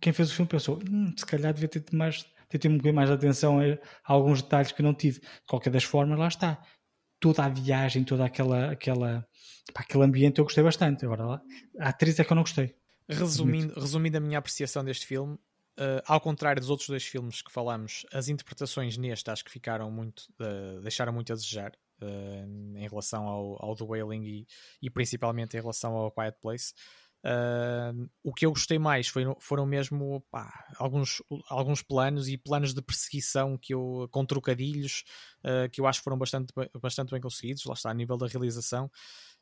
quem fez o filme pensou, "Hum, se calhar devia ter mais, ter tido um bocadinho mais de atenção a, a alguns detalhes que não tive. De qualquer das formas, lá está. Toda a viagem, toda aquela, aquela, pá, aquele ambiente eu gostei bastante. Agora, lá, a atriz é que eu não gostei. Resumindo, resumindo a minha apreciação deste filme, eh, ao contrário dos outros dois filmes que falamos, as interpretações neste acho que ficaram muito, eh, deixaram muito a desejar eh, em relação ao, ao The Wailing e, e principalmente em relação ao Quiet Place. Uh, o que eu gostei mais foi, foram mesmo pá, alguns, alguns planos e planos de perseguição que eu, com trocadilhos uh, que eu acho que foram bastante, bastante bem conseguidos, lá está, a nível da realização.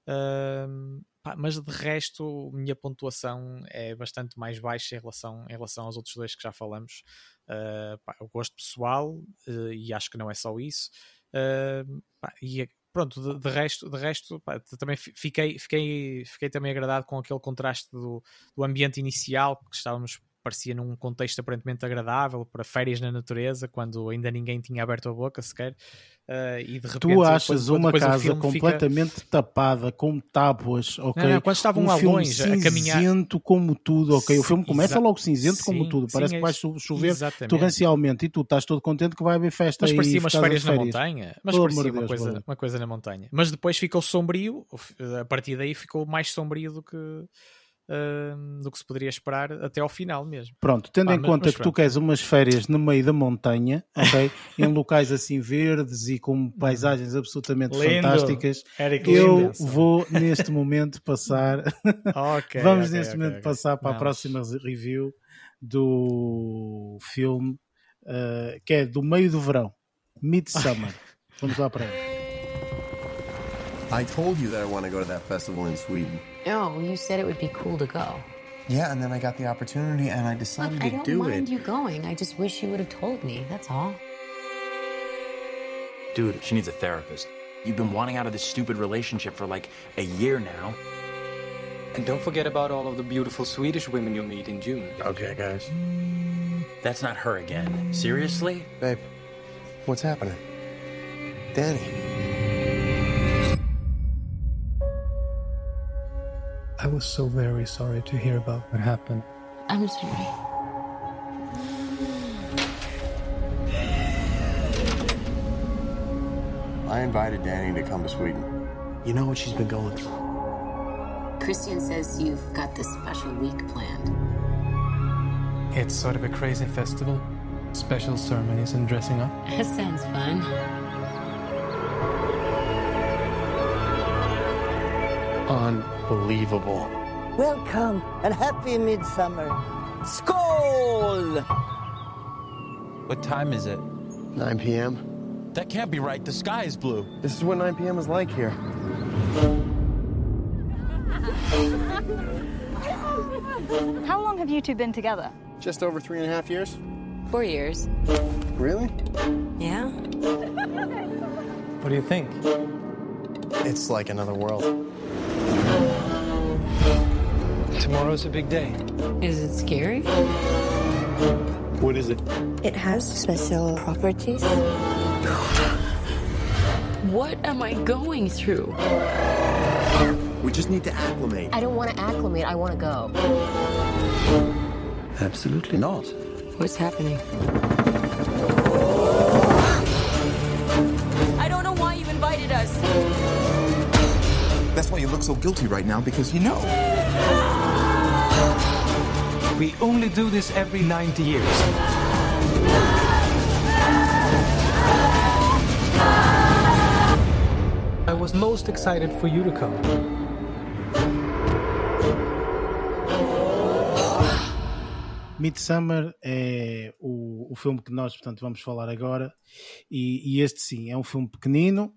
Uh, pá, mas de resto, minha pontuação é bastante mais baixa em relação, em relação aos outros dois que já falamos. Pá, eu gosto pessoal e acho que não é só isso. Pá, e pronto, de, de, resto, de resto pá, também fiquei, fiquei, fiquei também agradado com aquele contraste do, do ambiente inicial que estávamos parecia num contexto aparentemente agradável para férias na natureza, quando ainda ninguém tinha aberto a boca sequer. Uh, e de repente, tu achas depois, uma depois casa completamente fica... tapada com tábuas, ok? Não, não, quando estavam um lá longe a caminhar. cinzento como tudo, ok? O filme começa Exa... logo cinzento sim, como tudo, parece sim, que vai chover exatamente. torrencialmente e tu estás todo contente que vai haver festa Mas parecia umas férias, na montanha. Mas Pelo parecia uma, Deus, coisa, uma coisa na montanha. Mas depois ficou sombrio, a partir daí ficou mais sombrio do que. Uh, do que se poderia esperar até ao final mesmo. Pronto, tendo Pá, em mas- conta mas que tu pronto. queres umas férias no meio da montanha, ok? em locais assim verdes e com paisagens absolutamente Lindo. fantásticas, Eric eu Lindo. vou neste momento passar. Ok, Vamos ok, neste ok, momento passar para a Não, próxima review do filme uh, que é do meio do verão, Midsummer. Vamos lá para ele. I told you that I want to go to that festival in Sweden. No, you said it would be cool to go. Yeah, and then I got the opportunity and I Look, decided I to don't don't mind it. you going. I just wish you would have told me. That's all. Dude, she needs a therapist. You've been wanting out of this stupid relationship for like a year now. And don't forget about all of the beautiful Swedish women you'll meet in June. Okay, guys. That's not her again. Seriously? Babe, what's happening? Danny. Was so very sorry to hear about what happened. I'm sorry. I invited Danny to come to Sweden. You know what she's been going through. Christian says you've got this special week planned. It's sort of a crazy festival. Special ceremonies and dressing up. That sounds fun. Unbelievable. Welcome and happy midsummer. Skål! What time is it? 9 p.m. That can't be right. The sky is blue. This is what 9 p.m. is like here. How long have you two been together? Just over three and a half years. Four years. Really? Yeah? What do you think? It's like another world. Tomorrow's a big day. Is it scary? What is it? It has special properties. What am I going through? We just need to acclimate. I don't want to acclimate. I want to go. Absolutely not. What's happening? I don't know why you invited us. That's why you look so guilty right now because you know. We only do this every 90 years. I was most excited for you to come. Midsummer é o, o filme que nós, portanto, vamos falar agora. E, e este sim, é um filme pequenino,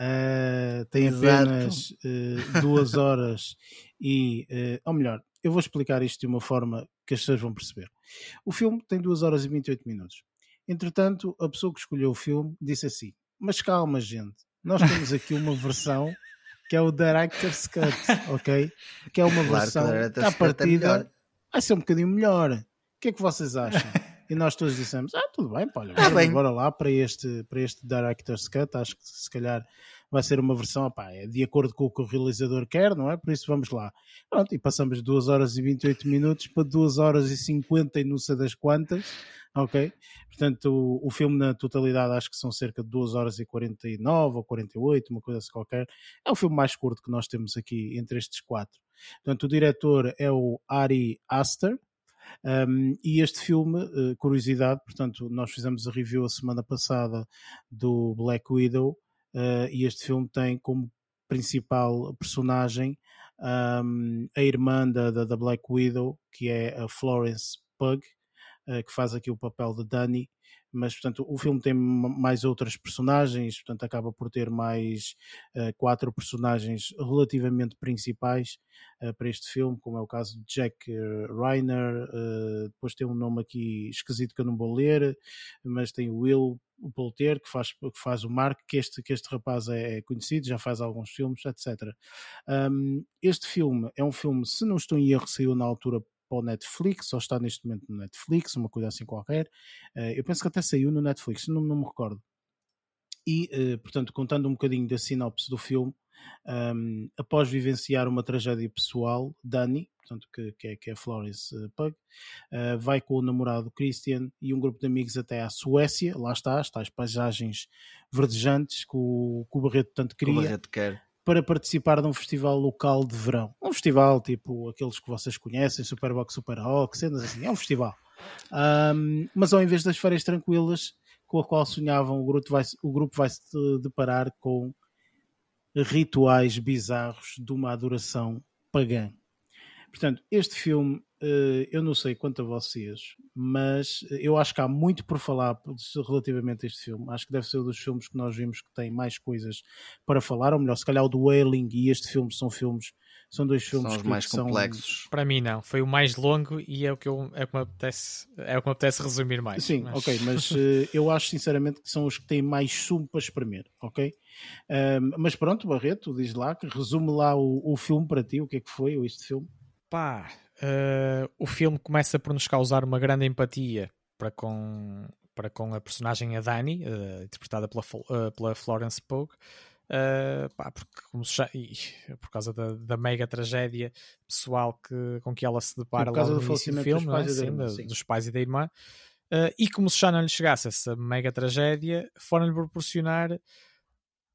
eh, tem Exato. apenas eh, duas horas e, eh, ou melhor, eu vou explicar isto de uma forma que as pessoas vão perceber. O filme tem duas horas e 28 minutos. Entretanto, a pessoa que escolheu o filme disse assim: Mas calma, gente, nós temos aqui uma versão que é o Director's Cut, ok? Que é uma Claro versão que à é partida melhor. vai ser um bocadinho melhor. O que é que vocês acham? E nós todos dissemos: Ah, tudo bem, pá, olha, bora, bem. bora lá para este, para este Director's Cut. Acho que se calhar vai ser uma versão, opá, é de acordo com o que o realizador quer, não é? Por isso vamos lá. Pronto, e passamos de 2 horas e 28 minutos para 2 horas e 50 e não sei das quantas, ok? Portanto, o, o filme na totalidade acho que são cerca de 2 horas e 49 ou 48, uma coisa assim qualquer. É o filme mais curto que nós temos aqui entre estes quatro. Portanto, o diretor é o Ari Aster. Um, e este filme, eh, curiosidade, portanto, nós fizemos a review a semana passada do Black Widow, eh, e este filme tem como principal personagem um, a irmã da, da, Black Widow, que é a Florence Pug, uh, que faz aqui o papel de Dani. Mas, portanto, o filme tem mais outras personagens, portanto, acaba por ter mais uh, quatro personagens relativamente principais uh, para este filme, como é o caso de Jack Reiner. depois tem um nome aqui esquisito que eu não vou ler, mas tem Will Polter, que faz, que faz o Mark, que este, que este rapaz é, é conhecido, já faz alguns filmes, etc. Um, este filme é um filme, se não estou em erro, saiu na altura para o Netflix, ou está neste momento no Netflix, uma coisa assim qualquer. Uh, eu penso que até saiu no Netflix, não, não me recordo. E, uh, portanto, contando um bocadinho da sinopse do filme, um, após vivenciar uma tragédia pessoal, Dani, portanto, que, que, é, que é Florence uh, Pug, uh, vai com o namorado Christian e um grupo de amigos até à Suécia, lá está, está as paisagens verdejantes que o, que o Barreto tanto queria. O Barreto quer. Para participar de um festival local de verão. Um festival tipo aqueles que vocês conhecem, Superbox, Super Rock, cenas assim. É um festival. Um, mas ao invés das férias tranquilas com a qual sonhavam, o grupo vai, o grupo vai se deparar com rituais bizarros de uma adoração pagã. Portanto, este filme, eu não sei quanto a vocês, mas eu acho que há muito por falar relativamente a este filme. Acho que deve ser um dos filmes que nós vimos que tem mais coisas para falar, ou melhor, se calhar o do Wailing e este filme são filmes são dois filmes são os que, mais que complexos. São... Para mim não, foi o mais longo e é o que, eu, é o que, me, apetece, é o que me apetece resumir mais. Sim, mas... ok, mas uh, eu acho sinceramente que são os que têm mais sumo para espremer, ok? Um, mas pronto, Barreto, diz lá, que resume lá o, o filme para ti, o que é que foi este filme? Pá, uh, o filme começa por nos causar uma grande empatia para com, para com a personagem a Dani, uh, interpretada pela, uh, pela Florence Pugh, Uh, pá, porque como já, por causa da, da, mega tragédia pessoal que, com que ela se depara lá no início do filme, dos pais, é? sim, irmã, sim. dos pais e da irmã. Uh, e como se já não lhe chegasse essa mega tragédia, foram-lhe proporcionar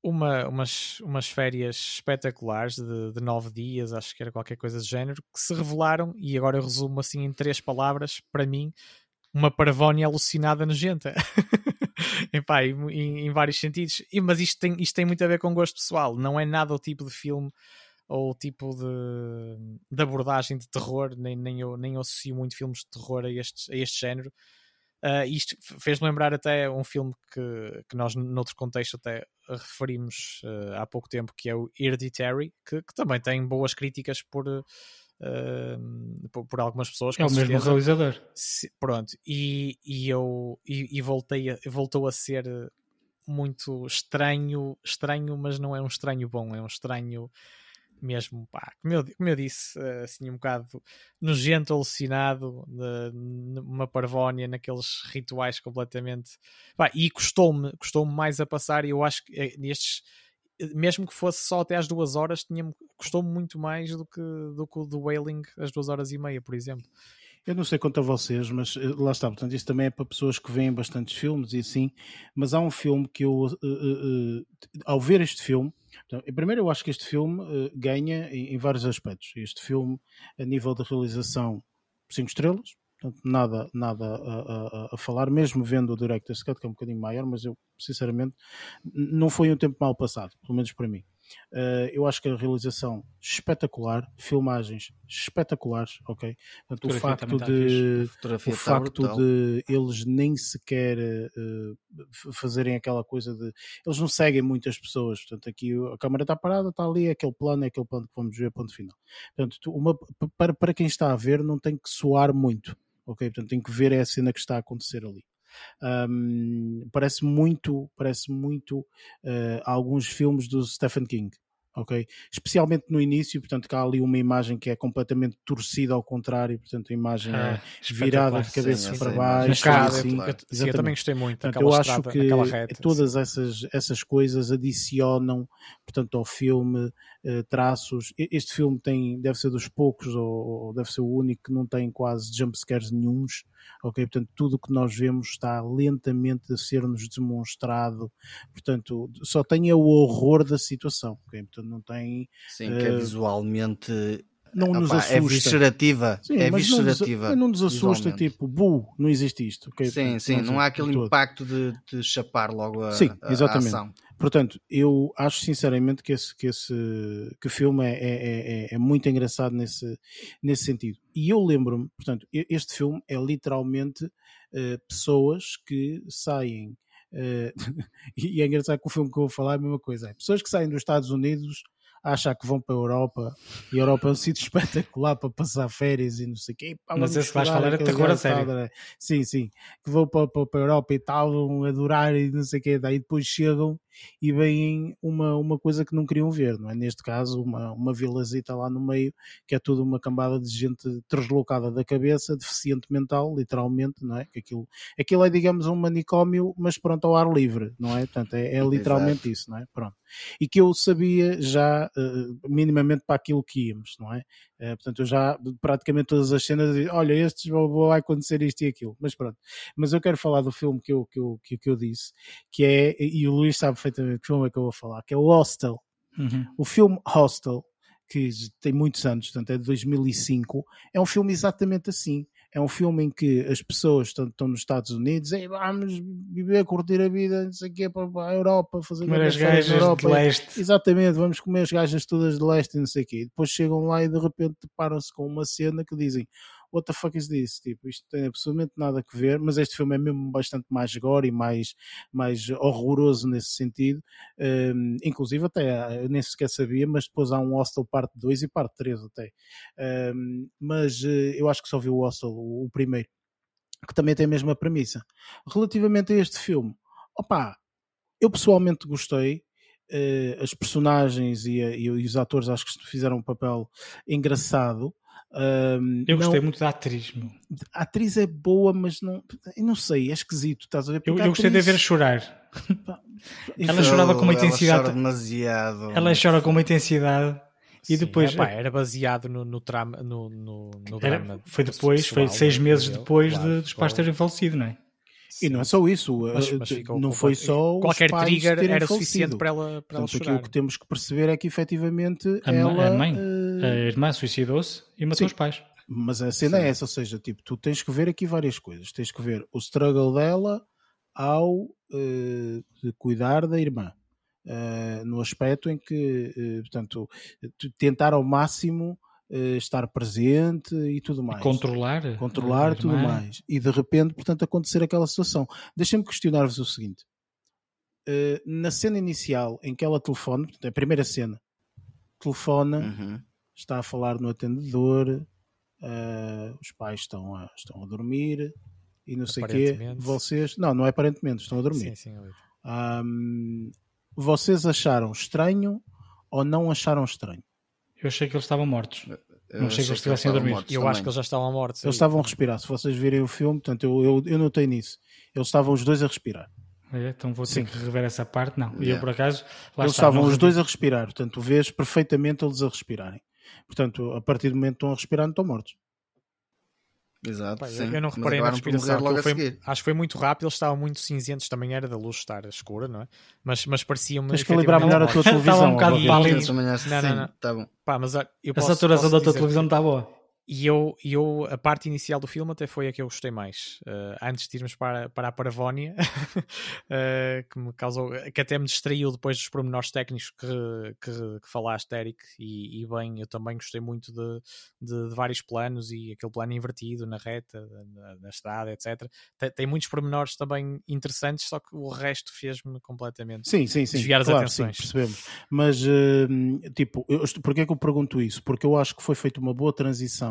uma, umas, umas férias espetaculares de, de nove dias, acho que era qualquer coisa do género, que se revelaram, e agora eu resumo assim em três palavras, para mim, uma parvónia alucinada nojenta. Epá, em, em, vários sentidos. E, mas isto tem, isto tem muito a ver com gosto pessoal. Não é nada o tipo de filme ou o tipo de, de abordagem de terror. Nem, nem, eu, nem eu associo muito filmes de terror a este, a este género. Uh, isto fez-me lembrar até um filme que, que nós, noutro contexto, até referimos uh, há pouco tempo, que é o Hereditary, que, que também tem boas críticas por uh, por, por, algumas pessoas. É o mesmo certeza. realizador. Se, pronto, e, e eu e, e voltei a, voltou a ser muito estranho, estranho, mas não é um estranho bom, é um estranho mesmo, pá, como eu, como eu disse, assim um bocado nojento, alucinado, uma parvónia naqueles rituais completamente, pá, e custou-me, custou-me mais a passar, e eu acho que eh, nestes mesmo que fosse só até às duas horas, tinha custou muito mais do que, do que o do Wailing, as duas horas e meia, por exemplo. Eu não sei quanto a vocês, mas eh, lá está, portanto, isto também é para pessoas que veem bastantes filmes e assim, mas há um filme que eu, uh, uh, uh, ao ver este filme, então, primeiro eu acho que este filme ganha em, em, vários aspectos. Este filme, a nível de realização, 5 estrelas, Portanto, nada, nada a, a, a, falar, mesmo vendo o Director's Cut, que é um bocadinho maior, mas eu, sinceramente, não foi um tempo mal passado, pelo menos para mim. Uh, eu acho que a realização espetacular, filmagens espetaculares, ok? Portanto, o facto, de, o facto de eles nem sequer uh, fazerem aquela coisa de. Eles não seguem muitas pessoas, portanto, aqui a câmera está parada, está ali, é aquele plano, é aquele plano que vamos ver, ponto final. Portanto, uma, para, para quem está a ver, não tem que soar muito ok? Portanto, tem que ver a cena que está a acontecer ali. Um, parece muito, parece muito uh, alguns filmes do Stephen King ok? Especialmente no início, portanto, que há ali uma imagem que é completamente torcida ao contrário, portanto, a imagem ah, é virada de cabeça sim, para baixo. assim, eu, eu, também gostei muito. Portanto, eu acho que reta, todas essas, essas coisas adicionam, portanto, ao filme uh, traços. Este filme tem, deve ser dos poucos, ou, ou deve ser o único que não tem quase jumpscares nenhums ok? Portanto, tudo o que nós vemos está lentamente a ser-nos demonstrado, portanto, só tem o horror da situação, ok? Portanto, não tem... Sim, uh... que é eh, visualmente não nos Opa, assusta. é viscerativa. Sim, é mas não nos- viscerativa. Não nos assusta, tipo, bu, não existe isto. ok? Sim, sim, não há aquele todo. impacto de, de chapar logo a, Sim, a- a exatamente. ação. Portanto, eu acho sinceramente que esse, que esse que filme é, é, é- é muito engraçado nesse, nesse sentido. E eu lembro-me, portanto, este filme é literalmente eh, pessoas que saem. Eh, e é engraçado que o filme que eu vou falar é a mesma coisa. É pessoas que saem dos Estados Unidos a achar que vão para a Europa e a Europa é um sítio espetacular para passar férias e não sei o quê. Pá, Mas vamos esse que vais falar é aquele terror a gajo sério. tal, né? Sim, sim. Que vão para, para, para a Europa e tal, vão adorar e não sei o quê. Daí depois chegam e veem uma, uma coisa que não queriam ver, não é? Neste caso, uma, uma vilazita lá no meio, que é tudo uma cambada de gente deslocada da cabeça, deficiente mental, literalmente, não é? Que aquilo, aquilo é, digamos, um manicômio, mas pronto, ao ar livre, não é? Portanto, é, é literalmente isso, não é? Pronto. E que eu sabia já, eh, minimamente, para aquilo que íamos, não é? Eh, portanto, eu já, praticamente todas as cenas, olha, estes vai acontecer isto e aquilo, mas pronto. Mas eu quero falar do filme que eu, que eu, que, que eu disse, que é, e o Luís sabe perfeitamente que filme é que eu vou falar, que é o Hostel. Uhum. O filme Hostel, que tem muitos anos, portanto é de 2005, é um filme exatamente assim. É um filme em que as pessoas estão, estão nos Estados Unidos e vamos viver, curtir a vida, não sei o quê, para a Europa, fazer Comer as férias na gajas de leste. Exatamente, vamos comer as gajas todas de leste e não sei o quê. E depois chegam lá e de repente deparam-se com uma cena que dizem What the fuck is this? Tipo, isto tem absolutamente nada a ver, mas este filme é mesmo bastante mais gore e mais, mais horroroso nesse sentido. Um, inclusive, até eu nem sequer sabia, mas depois há um Hostel parte 2 e parte 3 até. Um, mas eh, eu acho que só vi o Hostel, o, o primeiro, que também tem a mesma premissa. Relativamente a este filme, opá, eu pessoalmente gostei. eh, as personagens e, e os atores acho que fizeram um papel engraçado. Um, Eu gostei não- muito da atriz, meu. a atriz é boa, mas não, eu não sei, é esquisito, estás a ver? Eu, eu gostei de a ver atriz- chorar. Ela chorava com uma Ela intensidade. chora demasiado. Ela chora com uma intensidade e Sim, depois. epá, era baseado no, no, trama, no, no, no Era- drama. foi depois, foi pessoal, seis né, meses depois claro, de- dos pais foi- terem falecido, não é? E não é só isso, Mas- eh, mas não foi só os qualquer pais trigger terem era falecido. suficiente para ela, para ela Portanto, chorar. aquilo que temos que perceber é que efetivamente A, ela. a mãe, eh, a irmã suicidou-se e matou sim. os pais. Mas a cena é essa, ou seja, tipo, tu tens que ver aqui várias coisas. Tens que ver o struggle dela ao eh, de cuidar da irmã. Eh, no aspecto em que, eh, portanto, tentar ao máximo eh, estar presente e tudo mais. controlar Controlar tudo irmã. mais. E de repente, portanto, acontecer aquela situação. Deixem-me questionar-vos o seguinte. Eh, na cena inicial em que ela telefona, portanto, a primeira cena, telefona, Uhum. Está a falar no atendedor, eh, os pais estão a, estão a dormir e não sei o quê. Aparentemente. Vocês, não, não é aparentemente, estão a dormir. Sim, sim, eu- Ahm, vocês acharam estranho ou não acharam estranho? Eu achei que eles estavam mortos. Eu não achei que eles estivessem a dormir. eu também. acho que eles já estavam mortos. Eles aí. estavam a respirar. Se vocês virem o filme, portanto, eu, eu, eu notei nisso. Eles estavam os dois a respirar. É, então vou ter Sim. que rever essa parte. Não, e eu Yeah. por acaso. Lá eles está, estavam os dois a respirar. Portanto, vês perfeitamente eles a respirarem. Portanto, a partir do momento que estão a respirar, não estão mortos. Exato, Pá, eu- sim. eu não Mas reparei na respiração. a foi- acho que foi muito rápido, eles estavam muito cinzentos, também era da luz estar escura, não é? Mas, mas parecia-me. Tens que calibrar melhor a tua Estava um televisão. bocado pálido. Não, não, sim, não. tá bom. Pá, mas olha, eu A posso- saturação posso da tua televisão está boa. E eu, eu, a parte inicial do filme até foi a que eu gostei mais. Eh, antes de irmos para, para a Paravónia, eh, que me causou, que até me distraiu depois dos pormenores técnicos que, que, que falaste, Eric. E, e bem, eu também gostei muito de, de, de vários planos e aquele plano invertido na reta, na, na estrada, etc. Tem, tem muitos pormenores também interessantes, só que o resto fez-me completamente Sim, sim, sim. desviar as claro, sim, atenções. percebemos. Mas, hum, tipo, eu, porquê é que eu pergunto isso? Porque eu acho que foi feita uma boa transição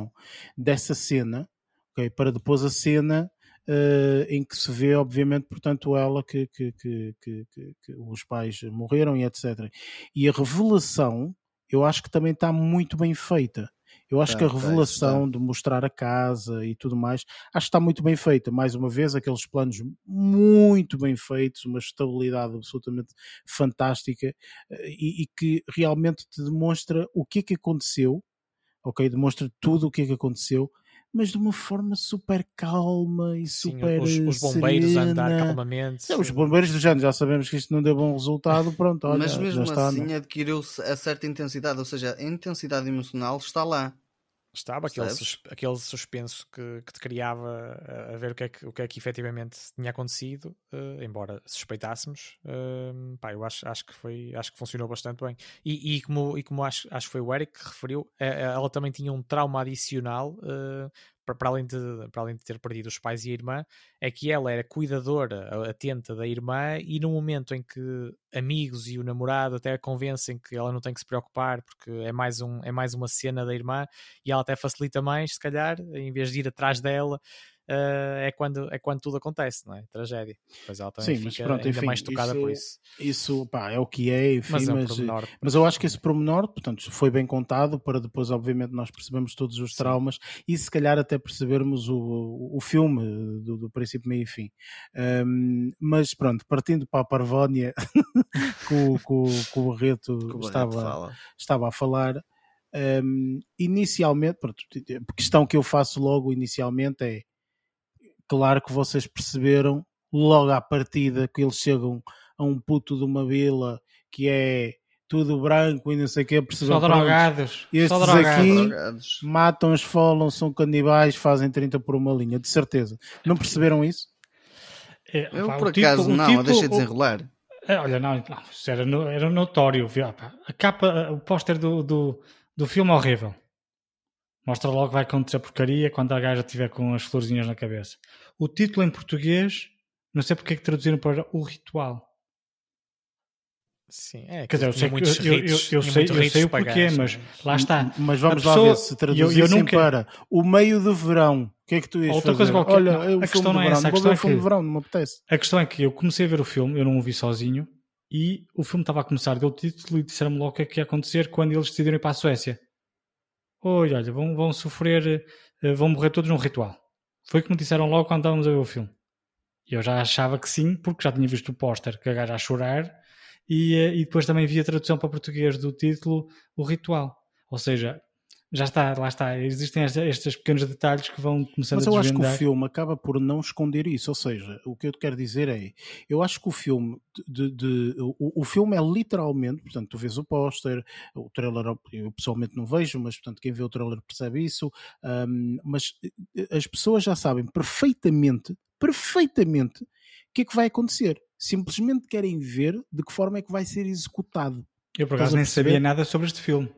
dessa cena, ok, para depois a cena eh, em que se vê, obviamente, portanto, ela que, que, que, que, os pais morreram e etc. E a revelação, eu acho que também está muito bem feita. Eu acho Tá, que a tá, isso revelação de mostrar a casa e tudo mais, acho que está muito bem feita. Mais uma vez, aqueles planos muito bem feitos, uma estabilidade absolutamente fantástica eh, e, e que realmente te demonstra o que é que aconteceu, ok? Demonstra tudo o que é que aconteceu, mas de uma forma super calma e Sim, super os, os bombeiros a andar serena. calmamente. É, os bombeiros do género, já sabemos que isto não deu bom resultado, pronto, olha, Mas mesmo já está, assim não é? adquiriu-se a certa intensidade, ou seja, a intensidade emocional está lá. Estava aquele, sus- aquele suspenso que, que te criava a, a ver o que, é que, o que é que efetivamente tinha acontecido, eh, embora suspeitássemos. eh, pá, eu acho, acho, que foi, acho que funcionou bastante bem. E, e como, e como acho, acho que foi o Eric que referiu, eh, ela também tinha um trauma adicional. eh, para, além de, para além de ter perdido os pais e a irmã, é que ela era cuidadora, atenta da irmã, e no momento em que amigos e o namorado até a convencem que ela não tem que se preocupar porque é mais, um, é mais uma cena da irmã e ela até facilita mais, se calhar, em vez de ir atrás dela, eh, é, quando, é quando tudo acontece, não é? Tragédia. Pois ela também Sim, mas fica pronto, ainda enfim, mais tocada isso, por isso. Isso, pá, é o que é, enfim, Mas mas, é um mas, pormenor, eu acho que esse pormenor, portanto, foi bem contado para depois, obviamente, nós percebemos todos os traumas e se calhar até percebermos o, o filme do, do princípio, meio e fim. Um, mas pronto, partindo para a Parvónia, que, o- que, o- que o Barreto estava, estava a falar. um, inicialmente, pronto, a questão que eu faço logo inicialmente é claro que vocês perceberam logo à partida que eles chegam a um puto de uma vila que é tudo branco e não sei o que, perceberam Só pronto, drogados, Estes só drogados. aqui Drogados. matam, esfolam, são canibais, fazem 30 por uma linha, de certeza. Não perceberam isso? É, Eu, pá, por o título- acaso, o não, título- deixei o- desenrolar. É, olha, não, não, isso era, no- era notório. viu? Ah, A capa, o póster do, do, do filme é horrível. Mostra logo que vai acontecer porcaria quando a gaja estiver com as florzinhas na cabeça. O título em português, não sei porque é que traduziram para O Ritual. Sim, é, Quer dizer, eu sei, muitos eu, eu, ritos- eu sei, eu sei o porquê, mas não é? lá está. Mas vamos pessoa- lá ver se eu, traduzissem eu nunca, para o meio de verão. O que é que tu ias Outra fazer? coisa qualquer. Olha, Não, é a questão não é verão. essa, a questão é o filme que- de verão, não me apetece. A questão é que eu comecei a ver o filme, eu não o vi sozinho, e o filme estava a começar, deu o título e disseram-me logo o que é que ia acontecer quando eles decidiram ir para a Suécia. Oi, olha, vão, vão sofrer, eh, vão morrer todos num ritual. Foi o que me disseram logo quando estávamos a ver o filme. E eu já achava que sim, porque já tinha visto o póster que a gaja a chorar, e, eh, e depois também vi a tradução para português do título, O Ritual. Ou seja, já está, lá está, existem estes pequenos detalhes que vão começando Mas a eu acho que o filme acaba por não esconder isso. Ou seja, o que eu te quero dizer é: eu acho que o filme, de, de- o, o filme é literalmente, portanto, tu vês o póster, o trailer, eu pessoalmente não vejo, mas portanto, quem vê o trailer percebe isso. hum, mas eh, as pessoas já sabem perfeitamente, perfeitamente, o que é que vai acontecer. Simplesmente querem ver de que forma é que vai ser executado. Eu por acaso nem sabia nada sobre este filme.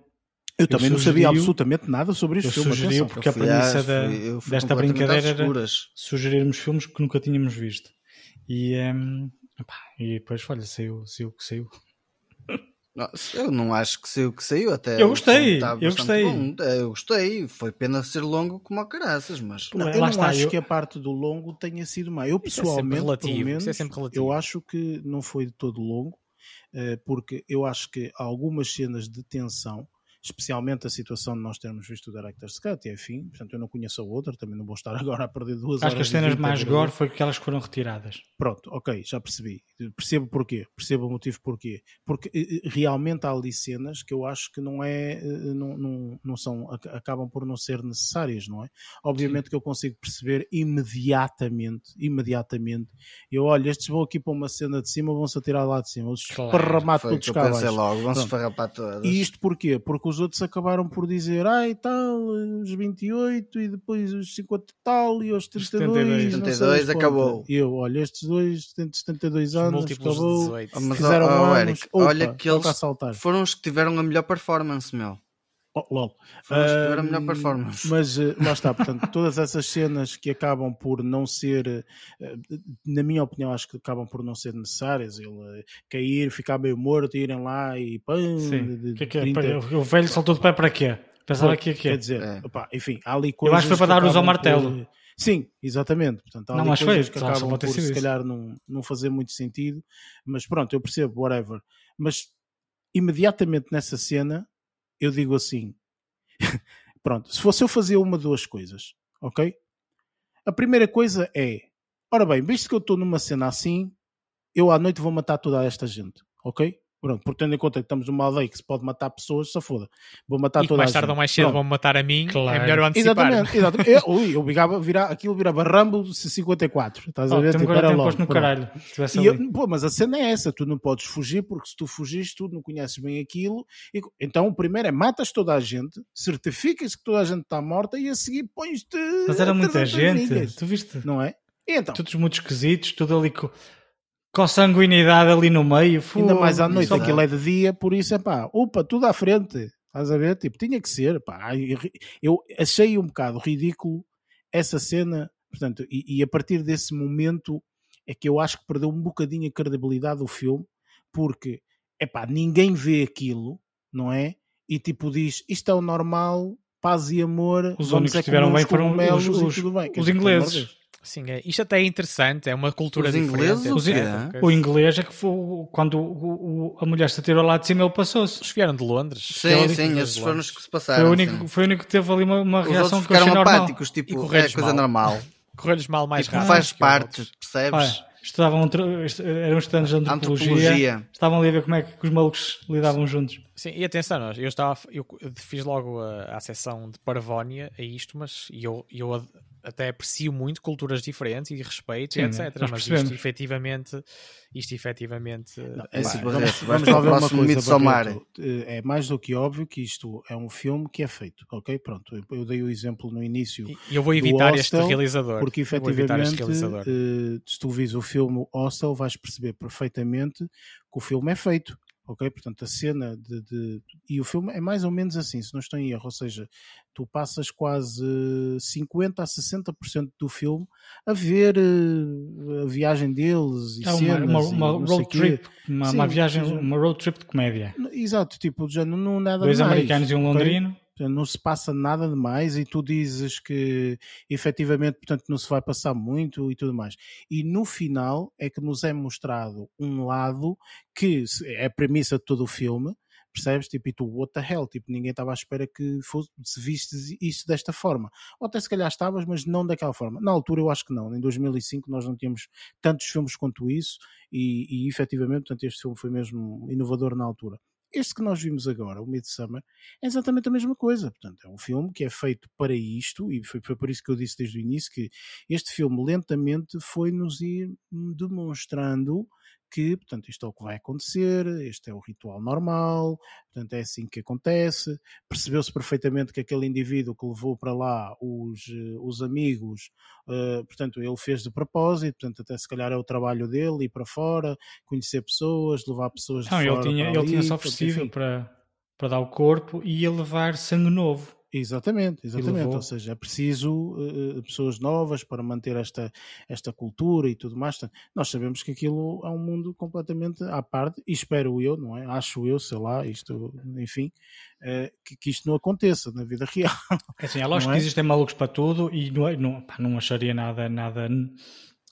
Eu também não sabia absolutamente nada sobre este eu filme. atenção. porque a Eu fui premissa da- fui- eu fui desta brincadeira era sugerirmos filmes que nunca tínhamos visto. E, ehm, epá, e depois, olha, saiu, saiu o que saiu. Eu não acho que saiu o que saiu até. Eu gostei, está eu gostei. bom. É, Eu gostei, foi pena ser longo como a caraças, mas Não, Lá eu não está, acho eu- que a parte do longo tenha sido má. Eu é pessoalmente, relativo, pelo é menos, relativo. eu acho que não foi de todo longo, eh, porque eu acho que algumas cenas de tensão, especialmente a situação de nós termos visto o Director's Cut e afim, portanto eu não conheço a outra, também não vou estar agora a perder duas Acho horas que as cenas mais gore foi aquelas que foram retiradas. Pronto, ok, já percebi. Percebo porquê, percebo o motivo porquê. Porque eh, eh, realmente há ali cenas que eu acho que não é, eh, não, não, não são, ac- acabam por não ser necessárias, não é? Obviamente que eu consigo perceber imediatamente, imediatamente, eu olho, estes vão aqui para uma cena de cima, vão-se atirar lá de cima, os Claro, o todos cá pensei abaixo. logo, vão-se. E isto porquê? Porque os outros acabaram por dizer, ai tal, os 28 e depois os 50 e tal e os 72. 72. não sei 72 das acabou. E eu, olha, estes dois têm 72 anos, acabou, 18. Mas, fizeram oh, oh, anos, Eric, opa, olha que eles foram os que tiveram a melhor performance, meu. Oh, lol. Tiveram a melhor performance. Mas eh, lá está, portanto, todas essas cenas que acabam por não ser, eh, na minha opinião, acho que acabam por não ser necessárias. Ele eh, cair, ficar meio morto, irem lá e Sim. O que é que é? 30 O velho saltou de pé para quê? Pensava que é que Quer é. dizer, É. opá, enfim, há ali Eu coisas. acho que foi para dar uso ao martelo. por- Sim, exatamente. Portanto, há Não, ali mas foi, coisas que acabam por se isso. calhar não, não fazer muito sentido, mas pronto, eu percebo, whatever. Mas imediatamente nessa cena eu digo assim: pronto, se fosse eu fazer uma duas coisas, ok? A primeira coisa é: ora bem, visto que eu estou numa cena assim, eu à noite vou matar toda esta gente, ok? Pronto, porque tendo em conta que estamos numa aldeia que se pode matar pessoas, se foda. Vou matar e toda mais a tarde ou mais cedo Pronto. vão matar a mim, Claro. é melhor eu antecipar. Exatamente, exatamente. Eu, ui, eu virava, vira, aquilo virava Rambo 54. Estás a Oh, ver? tem-me Tipo, agora era logo, no caralho. E eu- pô, mas a cena é essa, tu não podes fugir porque se tu fugires tu não conheces bem aquilo. E, então o primeiro é matas toda a gente, certificas que toda a gente está morta e a seguir pões-te. Mas era a muita 300 gente. Tu viste? Não é? E então, Todos muito esquisitos, tudo ali com, com sanguinidade ali no meio. ainda mais à noite, aquilo é de dia, por isso é pá, opa, tudo à frente. Estás a ver? Tipo, tinha que ser. Pá. Eu achei um bocado ridículo essa cena, portanto, e, e a partir desse momento é que eu acho que perdeu um bocadinho a credibilidade do filme, porque é pá, ninguém vê aquilo, não é? E tipo diz, isto é o normal, paz e amor, Os únicos é que estiveram comer uns bem foram os- os- os de ingleses. Sim, é. Isto até é interessante, é uma cultura Os diferente. ingleses, etc. O inglês é que foi quando o- o- a mulher se atirou lá de cima, ele passou-se. Os vieram de Londres. Sim, sim, esses foram os que se Foi passaram. o, único, sim. foi o único que teve ali uma, uma Os reação que eu achei ficaram normal. apáticos, tipo, é coisa mal. normal. Correr-lhes mal mais Tipo, rápido. faz parte, percebes? Olha, estudavam, antro- est- eram estudantes de antropologia, Antropologia. estavam ali a ver como é que os malucos lidavam juntos. Sim, e atenção, nós- eu, estava, eu fiz logo a, a sessão de parvónia a isto, mas eu, eu até aprecio muito culturas diferentes e respeito, Sim, e etc. nós Mas isto efetivamente, isto efetivamente É assim, vamos, vamos lá ver uma coisa. Barreto. Eh, É mais do que óbvio que isto é um filme que é feito, ok? Pronto, eu- dei o exemplo no início. E eu vou evitar este Hostel, realizador. Porque este efetivamente, realizador. eh, se tu vis o filme Hostel, vais perceber perfeitamente que o filme é feito. Ok? Portanto, a cena de, de- E o filme é mais ou menos assim, se não estou em erro. Ou seja, tu passas quase 50% a 60% do filme a ver eh, a viagem deles e É uma, cenas. uma, uma sei road trip, uma, Sim, uma viagem, uma road trip de comédia. Exato, tipo, já não, não nada Dois mais, americanos e um londrino. Não se passa nada de mais e tu dizes que efetivamente portanto, não se vai passar muito e tudo mais. E no final é que nos é mostrado um lado que é a premissa de todo o filme, percebes? Tipo, e tu, what the hell? Tipo, ninguém estava à espera que fosse, se isso desta forma. Ou até se calhar estavas, mas não daquela forma. Na altura eu acho que não. Em 2005 nós não tínhamos tantos filmes quanto isso e, e efetivamente, portanto, este filme foi mesmo inovador na altura. Este que nós vimos agora, o Midsummer, é exatamente a mesma coisa. Portanto, é um filme que é feito para isto, e foi, foi por isso que eu disse desde o início que este filme lentamente foi-nos ir demonstrando que, portanto, isto é o que vai acontecer, este é o ritual normal, portanto, é assim que acontece. Percebeu-se perfeitamente que aquele indivíduo que levou para lá os, eh, os amigos, eh, portanto, ele fez de propósito, portanto, até se calhar é o trabalho dele ir para fora, conhecer pessoas, levar pessoas de Não, ele fora tinha, ele ali, tinha-se portanto, oferecido para, para dar o corpo e ia levar sangue novo. Exatamente, exatamente. Ou seja, é preciso eh, pessoas novas para manter esta, esta cultura e tudo mais. Nós sabemos que aquilo é um mundo completamente à parte, e espero eu, não é? Acho eu, sei lá, isto, enfim, eh, que, que isto não aconteça na vida real. É assim, é lógico Não é? que existem malucos para tudo e não, é- não, pá, não acharia nada, nada,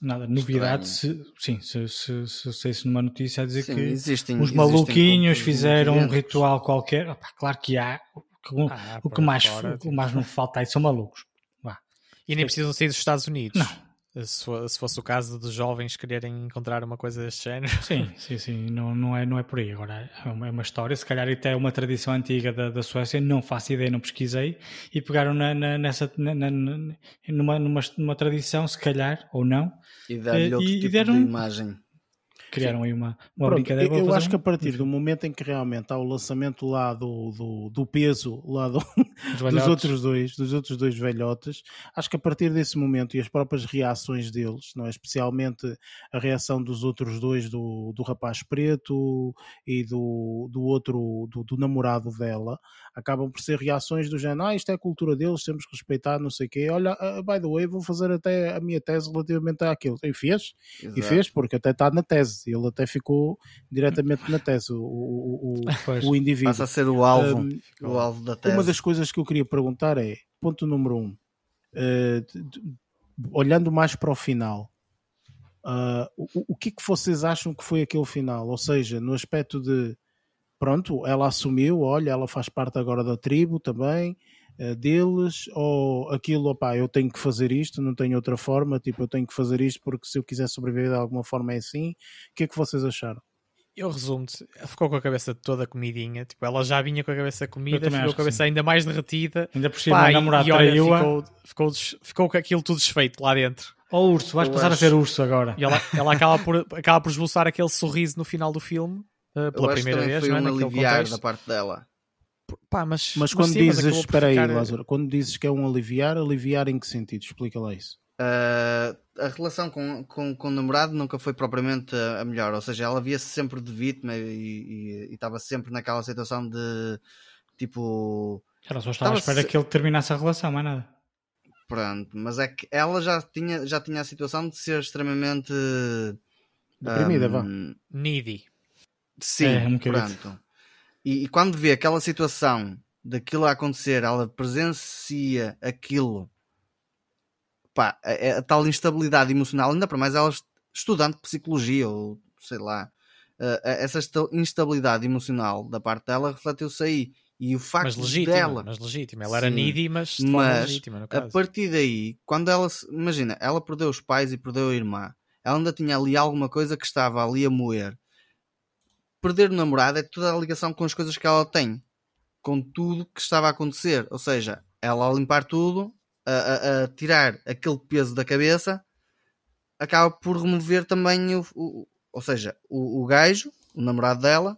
nada novidade se, sim, se, se, se saísse numa notícia a dizer Sim, que existem- os maluquinhos fizeram um ritual qualquer. Opá, claro que há. O que, Ah, o que mais, fora, o que mais não falta aí são malucos. Vá. E nem precisam sair dos Estados Unidos. Não. Se, fo- se fosse o caso dos jovens quererem encontrar uma coisa deste género. Sim, sim, sim, não, não, é, não é por aí. Agora é uma, é uma história, se calhar até é uma tradição antiga da, da Suécia, não faço ideia, não pesquisei, e pegaram na, na- nessa, na- na- numa, numa, numa tradição, se calhar, ou não, E dar-lhe eh, outro e, e tipo deram, de imagem. Criaram aí uma, uma Pronto, brincadeira. eu, eu acho que a um- partir do momento em que realmente há o lançamento lá do, do, do peso lá do- dos velhotes. outros dois, dos outros dois velhotes, acho que a partir desse momento e as próprias reações deles, não é? especialmente a reação dos outros dois, do, do rapaz preto e do, do outro, do, do namorado dela, acabam por ser reações do género, ah, isto é a cultura deles, temos que respeitar, não sei o quê. Olha, ah, by the way, vou fazer até a minha tese relativamente àquilo. E fez, e Exato. fez, porque até está na tese. Ele até ficou diretamente na tese, o, o, o, o indivíduo. Passa a ser o alvo, Um, o alvo da tese. Uma das coisas que eu queria perguntar é, ponto número um, de- de- olhando mais para o final, ah, o, o que é que vocês acham que foi aquele final? Ou seja, no aspecto de, pronto, ela assumiu, olha, ela faz parte agora da tribo também, eh, deles, ou aquilo, opá, eu tenho que fazer isto, não tenho outra forma, tipo, eu tenho que fazer isto porque se eu quiser sobreviver de alguma forma é assim. O que é que vocês acharam? Eu resumo-te, ela ficou com a cabeça toda comidinha, tipo, ela já vinha com a cabeça comida, ficou com a cabeça sim. ainda mais derretida. Ainda por cima, Pá, o e- e olha, ficou, ficou, des- ficou com aquilo tudo desfeito lá dentro. Ó urso, vais Eu passar a acho- ser urso agora. E ela, ela acaba, por, acaba por esboçar aquele sorriso no final do filme, eh, Eu pela primeira vez, foi não é? um Naquele aliviar contexto. da parte dela. Pá, mas, Mas quando sim, dizes, espera aí, ficar- Lázaro, quando dizes que é um aliviar, aliviar em que sentido? Explica lá isso. Uh, a relação com, com, com o namorado nunca foi propriamente a melhor, ou seja, ela via-se sempre de vítima e- estava sempre naquela situação de tipo. Ela só estava à espera se- que ele terminasse a relação, mais nada. Pronto, mas é que ela já tinha, já tinha a situação de ser extremamente Deprimida, vá. hum, Needy. Sim, É, um bocadinho. pronto. E, e quando vê aquela situação daquilo a acontecer, ela presencia aquilo, pá, a, a tal instabilidade emocional, ainda para mais ela est- estudante de psicologia ou sei lá, eh, essa esta- instabilidade emocional da parte dela refletiu-se aí. E o facto Mas legítima, dela. mas legítima. Ela era Sim. needy, mas Mas, legítima, a partir daí, quando ela imagina, ela perdeu os pais e perdeu a irmã, ela ainda tinha ali alguma coisa que estava ali a moer. Perder o namorado é toda a ligação com as coisas que ela tem, com tudo que estava a acontecer. Ou seja, ela a limpar tudo, a, a- a tirar aquele peso da cabeça, acaba por remover também o. o- ou seja, o, o gajo, o namorado dela,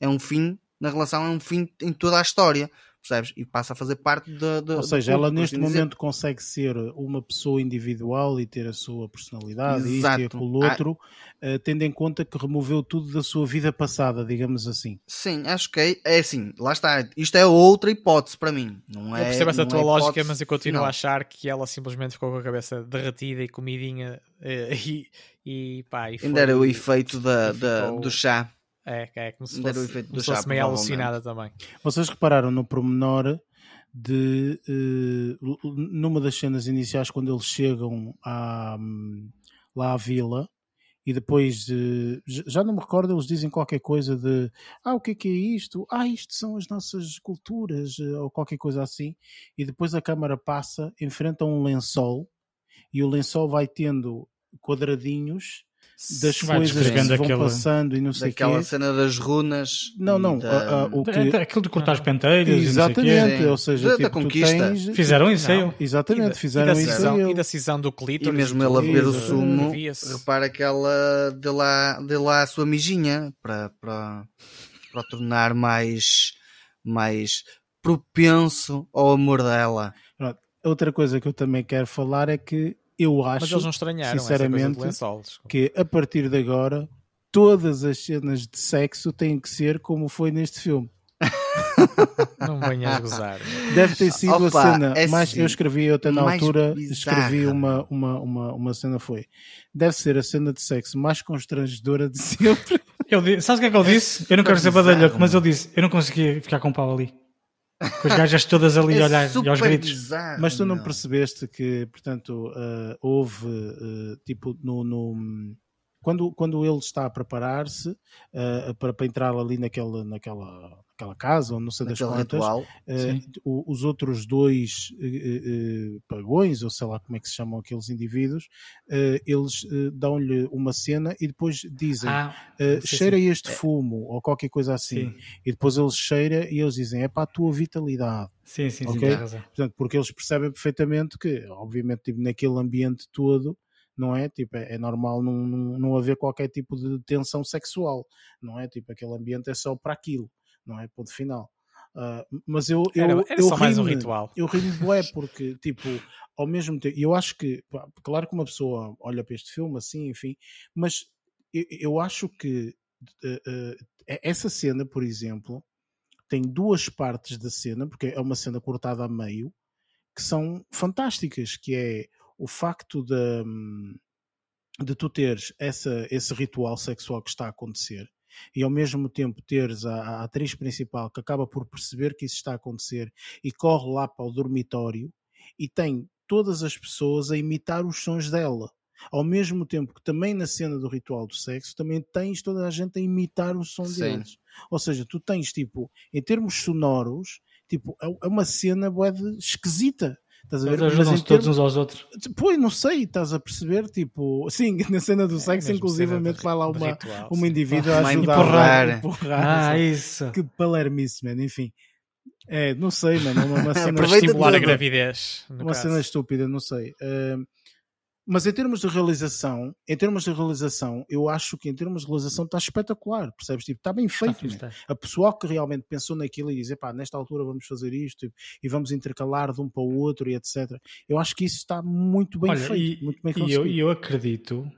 é um fim na relação, é um fim em toda a história. Percebes? E passa a fazer parte da. da- Ou seja, ela neste assim dizer. momento consegue ser uma pessoa individual e ter a sua personalidade e isto e Exato. aquilo Ah. outro, eh, tendo em conta que removeu tudo da sua vida passada, digamos assim. Sim, acho que é, é assim, lá está. Isto é outra hipótese para mim. Não é, eu percebo essa não tua é lógica, mas eu continuo final. a achar que ela simplesmente ficou com a cabeça derretida e comidinha eh, e, e pá, e Ainda era o foi- efeito da, e da- ficou- do chá. É, é como se fosse, efeito como do se fosse meio alucinada também. Vocês repararam no pormenor de l- numa das cenas iniciais quando eles chegam à, hum, lá à vila e depois j- já não me recordo, eles dizem qualquer coisa de ah, o que é que é isto? Ah, isto são as nossas culturas eh, ou qualquer coisa assim, e depois a câmara passa, enfrenta um lençol e o lençol vai tendo quadradinhos das Vai coisas que vão aquele- passando e não sei quê. cena das runas. Não, e não, da- a- a- o que- É, aquilo de cortar e o quê. Exatamente, ou seja, Da- da tipo, tu conquista. tens- Fizeram isso Não. Exatamente, E da- fizeram e da isso a cisão, ele. E da cisão do E clítoris. mesmo tudo, ele a beber o sumo, repara que ela deu lá, deu lá a sua mijinha para, para, para tornar mais, mais propenso ao amor dela. Outra coisa que eu também quero falar é que eu acho, Mas eles não estranharam essa coisa sinceramente, que a partir de agora todas as cenas de sexo têm que ser como foi neste filme. Não venhas gozar. Deve ter sido Opa, a cena é mais. assim, eu escrevi, até na mais altura bizarra. escrevi uma, uma, uma, uma cena foi. Deve ser a cena de sexo mais constrangedora de sempre. Eu disse, sabes o que é que eu disse? Eu não quero ser badalhoco, mas eu disse, eu não conseguia ficar com o pau ali. Com as gajas todas ali a olhar e aos gritos. bizarro, Mas tu não meu. percebeste que, portanto, eh, houve, eh, tipo, no, no- quando, quando ele está a preparar-se eh, para, para entrar ali naquela, naquela, naquela casa, ou não sei das quantas, ritual. Sim. o- os outros dois eh, eh, pagões, ou sei lá como é que se chamam aqueles indivíduos, eles dão-lhe uma cena e depois dizem Ah, sim, cheira sim. este fumo, ou qualquer coisa assim. Sim. E depois eles cheira e eles dizem, é para a tua vitalidade. Sim, sim, sim, Ok? tem razão. Portanto, porque eles percebem perfeitamente que, obviamente, tipo, naquele ambiente todo, não é? Tipo, é, é normal não, não, não haver qualquer tipo de tensão sexual, não é? Tipo, aquele ambiente é só para aquilo, não é? Ponto final. Ah, mas eu, eu, Era- era eu só mais um ritual. Eu ri-me bué porque, tipo, ao mesmo tempo, eu acho que, pá, claro que uma pessoa olha para este filme assim, enfim, mas eu, eu acho que eh, eh, essa cena, por exemplo, tem duas partes da cena, porque é uma cena cortada a meio, que são fantásticas, que é o facto de, hum, de tu teres essa, esse ritual sexual que está a acontecer e ao mesmo tempo teres a, a atriz principal que acaba por perceber que isso está a acontecer e corre lá para o dormitório e tem todas as pessoas a imitar os sons dela. Ao mesmo tempo que também na cena do ritual do sexo também tens toda a gente a imitar o som Sim. deles. Ou seja, tu tens tipo, em termos sonoros, tipo, é é uma cena bué esquisita. Estás a ver? Eles ajudam-se todos uns aos outros. Pois, não sei, estás a perceber? Tipo, sim, na cena do sexo, mesmo inclusivamente, vai lá uma, ritual, uma indivídua a ajudar empurrar. a empurrar. Ah, assim. isso. Que palermice, man, enfim. É, não sei, mano, uma, uma cena estimular a gravidez. uma caso. cena estúpida, não sei. Uh, mas em termos de realização, em termos de realização, eu acho que em termos de realização está espetacular, percebes? Tipo, está bem feito. está. A pessoa que realmente pensou naquilo e dizer, pá, nesta altura vamos fazer isto e vamos intercalar de um para o outro e etc. Eu acho que isso está muito bem Olha, feito, e, muito bem e eu, e eu acredito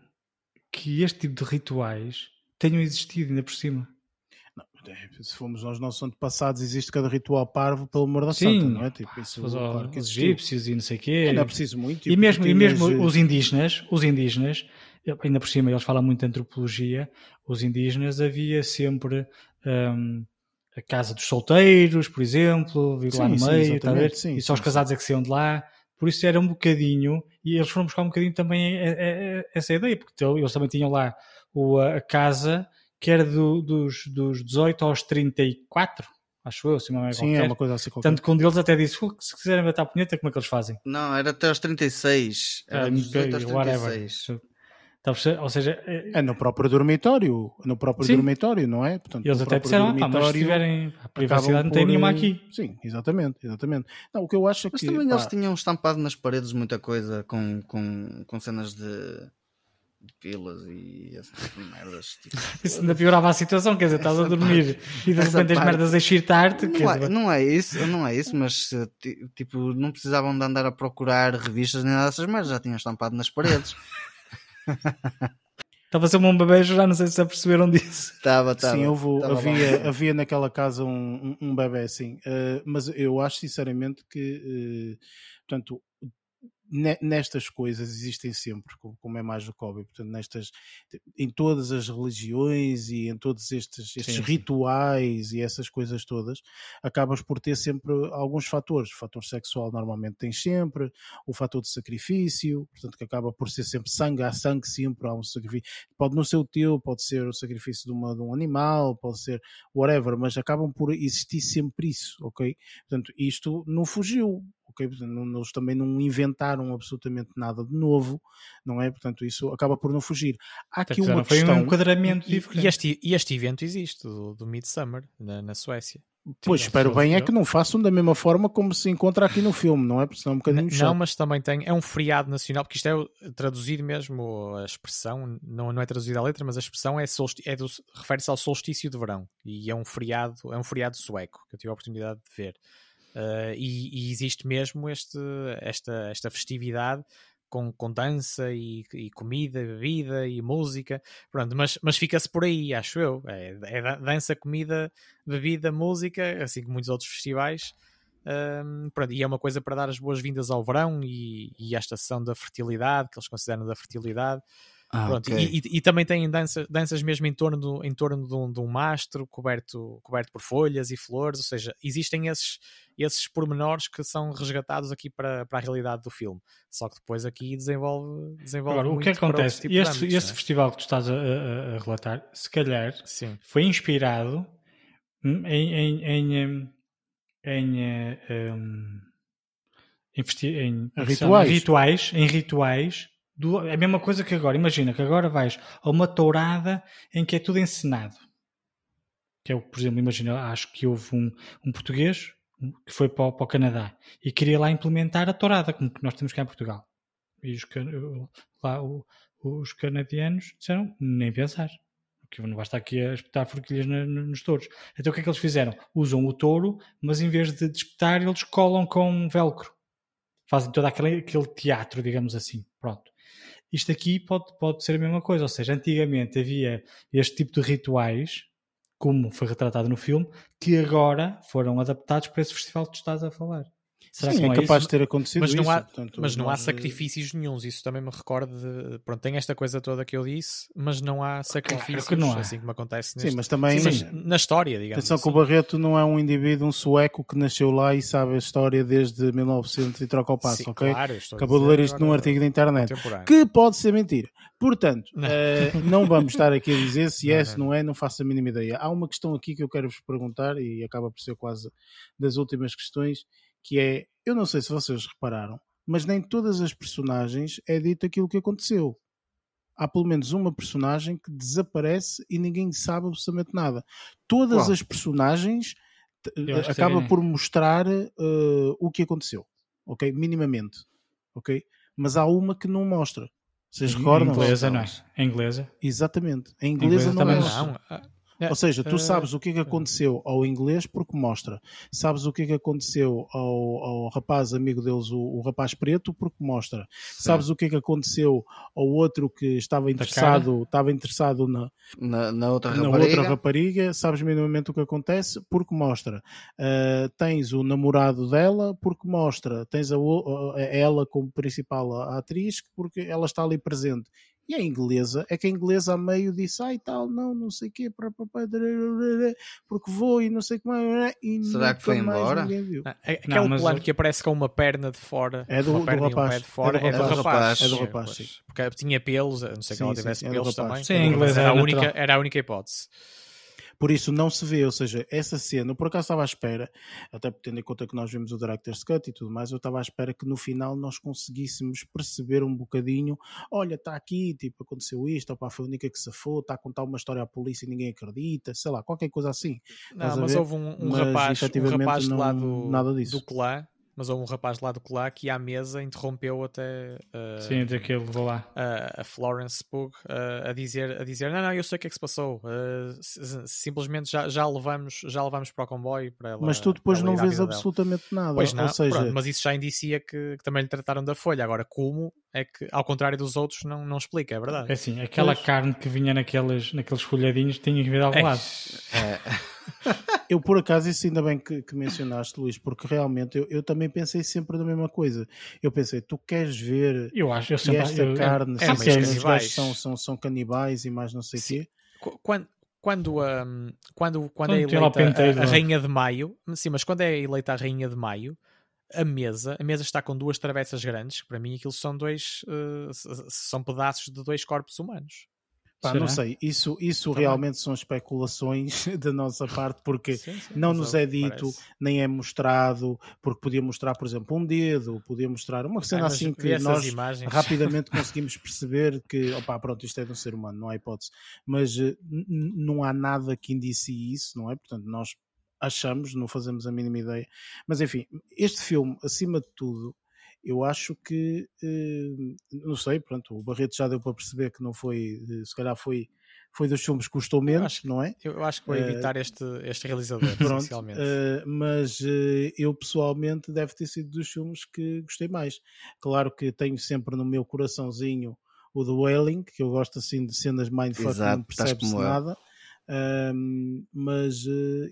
que este tipo de rituais tenham existido ainda por cima. É, Se fomos aos nossos antepassados, existe cada ritual parvo pelo amor da Sim, santa, não é? Tipo, isso, Os, claro os egípcios e não sei o quê. Não é preciso muito. E tipo, mesmo, e mesmo tinhas, eh, os indígenas, os indígenas, ainda por cima eles falam muito de antropologia, os indígenas havia sempre hum, a casa dos solteiros, por exemplo, vir lá no meio, tá sim, e só os casados é que saiam de lá. Por isso era um bocadinho, e eles foram buscar um bocadinho também eh, eh, essa ideia, porque eles também tinham lá a casa que era do- dos, dos 18 aos 34, acho eu, assim, uma Sim, é uma coisa assim qualquer. Tanto que um deles até disse, "Fu, se quiserem matar a punheta, como é que eles fazem? Não, era até aos 36. Era Ah, dos 18 aos whatever. 36. Tá? Ou seja, é- É no próprio dormitório, no próprio Sim. dormitório, não é? Portanto, eles até disseram, "Ah, mas se tiverem a privacidade não tem por, nenhuma eh, aqui. Sim, exatamente, exatamente. Não, o que eu acho é Mas que também pá, eles tinham estampado nas paredes muita coisa com, com, com cenas de, de pilas e esse tipo de merdas. Tipo, Isso ainda piorava a situação, quer dizer, estás a dormir parte- e de repente as merdas a excitar-te. Não é, não é isso, não é isso, mas eh, ti- tipo, não precisavam de andar a procurar revistas nem nada dessas merdas, já tinham estampado nas paredes. Estava a ser um bebê, já não sei se se aperceberam disso. Estava, estava. Sim, houve, estava havia, bom. havia naquela casa um, um, um bebê assim. Eh, mas eu acho sinceramente que, eh, portanto, nestas coisas existem sempre, como, é mais do Kobe, portanto, nestas, em todas as religiões e em todos estes, estes Sim, sim. rituais e essas coisas todas, acabas por ter sempre alguns fatores. O fator sexual normalmente tens sempre, o fator de sacrifício, portanto, que acaba por ser sempre sangue, há sangue sempre, há um sacrifício. Pode não ser o teu, pode ser o sacrifício de, uma, de um animal, pode ser whatever, mas acabam por existir sempre isso, ok? Portanto, isto não fugiu, ok? Portanto, eles também não inventaram absolutamente nada de novo, não é? Portanto, isso acaba por não fugir. Há aqui uma foi um questão... enquadramento E, e este, e este evento existe, do, do Midsummer, na, na Suécia. Pois, Sim, espero bem é que não façam da mesma forma como se encontra aqui no filme, não é? Porque senão é um bocadinho chato. Não, mas também tem. É um feriado nacional, porque isto é traduzido mesmo, a expressão, não, não é traduzida a letra, mas a expressão é, solsti- é refere-se ao solstício de verão. E é um feriado, é um feriado sueco, que eu tive a oportunidade de ver. Uh, e, e existe mesmo este, esta, esta festividade com, com dança e, e comida, bebida e música. Pronto, mas, mas fica-se por aí, acho eu. É, é da- dança, comida, bebida, música, assim como muitos outros festivais. Um, pronto, e é uma coisa para dar as boas-vindas ao verão e, e à estação da fertilidade, que eles consideram da fertilidade. Ah, Pronto, ok. e, e- e também tem dança, danças mesmo em torno, em torno de, um, de um mastro coberto, coberto por folhas e flores, ou seja, existem esses, esses pormenores que são resgatados aqui para, para a realidade do filme. Só que depois aqui desenvolve, desenvolve Agora, o que acontece? tipos de Este, âmbitos, este não é? festival que tu estás a, a- a relatar, se calhar, Sim. foi inspirado em, em, em, hum, em, eh, em em- é? Rituais. rituais, em rituais. Do, é a mesma coisa que agora. Imagina que agora vais a uma tourada em que é tudo encenado. Que é, por exemplo, imagina, acho que houve um, um português que foi para, o- para o Canadá e queria lá implementar a tourada, como que nós temos cá em Portugal. E os, lá, os canadianos disseram nem pensar. Porque não basta aqui a espetar forquilhas nos touros. Então o que é que eles fizeram? Usam o touro, mas em vez de espetar, eles colam com velcro. Fazem todo aquele, aquele teatro, digamos assim. Pronto. Isto aqui pode, pode ser a mesma coisa. Ou seja, antigamente havia este tipo de rituais, como foi retratado no filme, que agora foram adaptados para esse festival que tu estás a falar. Será Sim, que é é capaz isso? de ter acontecido mas não isso. há, portanto, mas não há nós, sacrifícios nenhuns, isso também me recordo de, pronto, tem esta coisa toda que eu disse, mas não há sacrifícios, que não há. assim como acontece Sim, neste, mas também- Sim, mas na história, digamos Atenção que o assim. Barreto não é um indivíduo, um sueco que nasceu lá e sabe a história desde 1900 e troca o passo, Sim, ok? claro, eu estou a Acabou de ler isto num artigo da internet, que pode ser mentira. Portanto, Não. eh, não vamos estar aqui a dizer se é, se não é, não faço a mínima ideia. Há uma questão aqui que eu quero vos perguntar e acaba por ser quase das últimas questões, que é, eu não sei se vocês repararam, mas nem todas as personagens é dito aquilo que aconteceu. Há pelo menos uma personagem que desaparece e ninguém sabe absolutamente nada. Todas Qual? as personagens acaba por mostrar eh, o que aconteceu, ok? Minimamente, ok? Mas há uma que não mostra. Vocês Em recordam? inglesa, não é? Em inglesa. Exatamente. Em inglesa inglesa não também mostra. Não, ah, é, Ou seja, tu ah, sabes o que é que aconteceu ao inglês porque mostra. Sabes o que é que aconteceu ao, ao rapaz amigo deles, o, o rapaz preto, porque mostra. Sabes o que é que aconteceu ao outro que estava interessado, estava interessado na, Na, na outra na rapariga. outra rapariga, sabes minimamente o que acontece porque mostra. Ah, tens o namorado dela porque mostra. Tens a, a- ela como principal atriz porque ela está ali presente. E a inglesa, é que a inglesa a meio disse, ai tal, não, não sei o quê, porque vou e não sei como é, e Será que foi embora? ninguém viu. Ah, é- Aquele Não, mas plano eu- que aparece com uma perna de fora, É do- uma do um rapaz. pé de fora, É do é do rapaz. rapaz. É do rapaz, sim. Porque tinha pelos, a não sei que ela tivesse é pelos rapaz. também. Sim, em inglês Mas era, é a única, natural. era a única hipótese. Por isso não se vê, ou seja, essa cena, eu por acaso estava à espera, até tendo em conta que nós vimos o Director's Cut e tudo mais, eu estava à espera que no final nós conseguíssemos perceber um bocadinho, olha, está aqui, tipo, aconteceu isto, opá, foi a única que se foi, está a contar uma história à polícia e ninguém acredita, sei lá, qualquer coisa assim. Não, mas houve um, um Mas, rapaz, um rapaz não- do, disso. do clã, mas houve um rapaz lá do clã que à mesa interrompeu até uh, Sim, daquele, vou lá. a, a Florence Pugh uh, a dizer a dizer não, não, eu sei o que é que se passou uh, s- simplesmente já, já levamos já levamos para o comboio para ela, Mas tu depois não vês absolutamente nada, Pois não, ou seja, pronto, mas isso já indicia que, que também lhe trataram da folha. Agora, como é que, ao contrário dos outros, não, não explica, é verdade. É assim, aquela Pois. carne que vinha naqueles, naqueles folhadinhos tinha que vir de algum É. lado. Eu, por acaso, isso ainda bem que, que mencionaste, Luís, porque realmente eu, eu também pensei sempre na mesma coisa. Eu pensei, tu queres ver Eu acho, eu que sempre esta eu- carne, é se os gajos são, são, são canibais e mais não sei o quê. Qu- Quando, quando, um, quando, quando Quando é eleita penteiro, a, a é? Rainha de Maio, sim, mas quando é eleita a Rainha de Maio, a mesa, a mesa está com duas travessas grandes, que para mim aquilo são dois, uh, são pedaços de dois corpos humanos. Pá, não sei, isso, isso realmente são especulações da nossa parte, porque Sim, sim, não nos é dito, parece. nem é mostrado, porque podia mostrar, por exemplo, um dedo, podia mostrar uma cena assim que nós imagens. rapidamente conseguimos perceber que, opá, pronto, isto é de um ser humano, não há hipótese. Mas eh, não há nada que indicie isso, não é? Portanto, nós achamos, não fazemos a mínima ideia. Mas enfim, este filme, acima de tudo, eu acho que, eh, não sei, pronto, o Barreto já deu para perceber que não foi, eh, se calhar foi, foi dos filmes que custou menos, acho não é? Eu acho que vou Eh, evitar este, este realizador, Pronto, essencialmente. eh, mas eh, eu pessoalmente deve ter sido dos filmes que gostei mais. Claro que tenho sempre no meu coraçãozinho o The Wailing, que eu gosto assim de cenas mindfuck, Exato, não eu. nada. Ahm, mas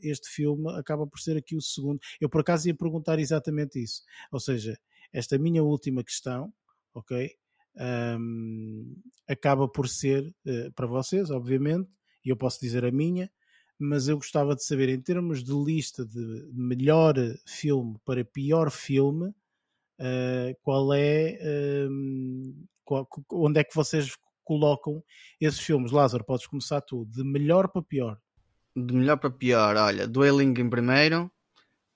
este filme acaba por ser aqui o segundo. Eu por acaso ia perguntar exatamente isso. Ou seja, esta minha última questão, ok? Ahm, acaba por ser eh, para vocês, obviamente, e eu posso dizer a minha, mas eu gostava de saber, em termos de lista de melhor filme para pior filme, eh, qual é ehm, qual- onde é que vocês colocam esses filmes? Lázaro, podes começar tu, de melhor para pior. De melhor para pior, olha, Dueling em primeiro.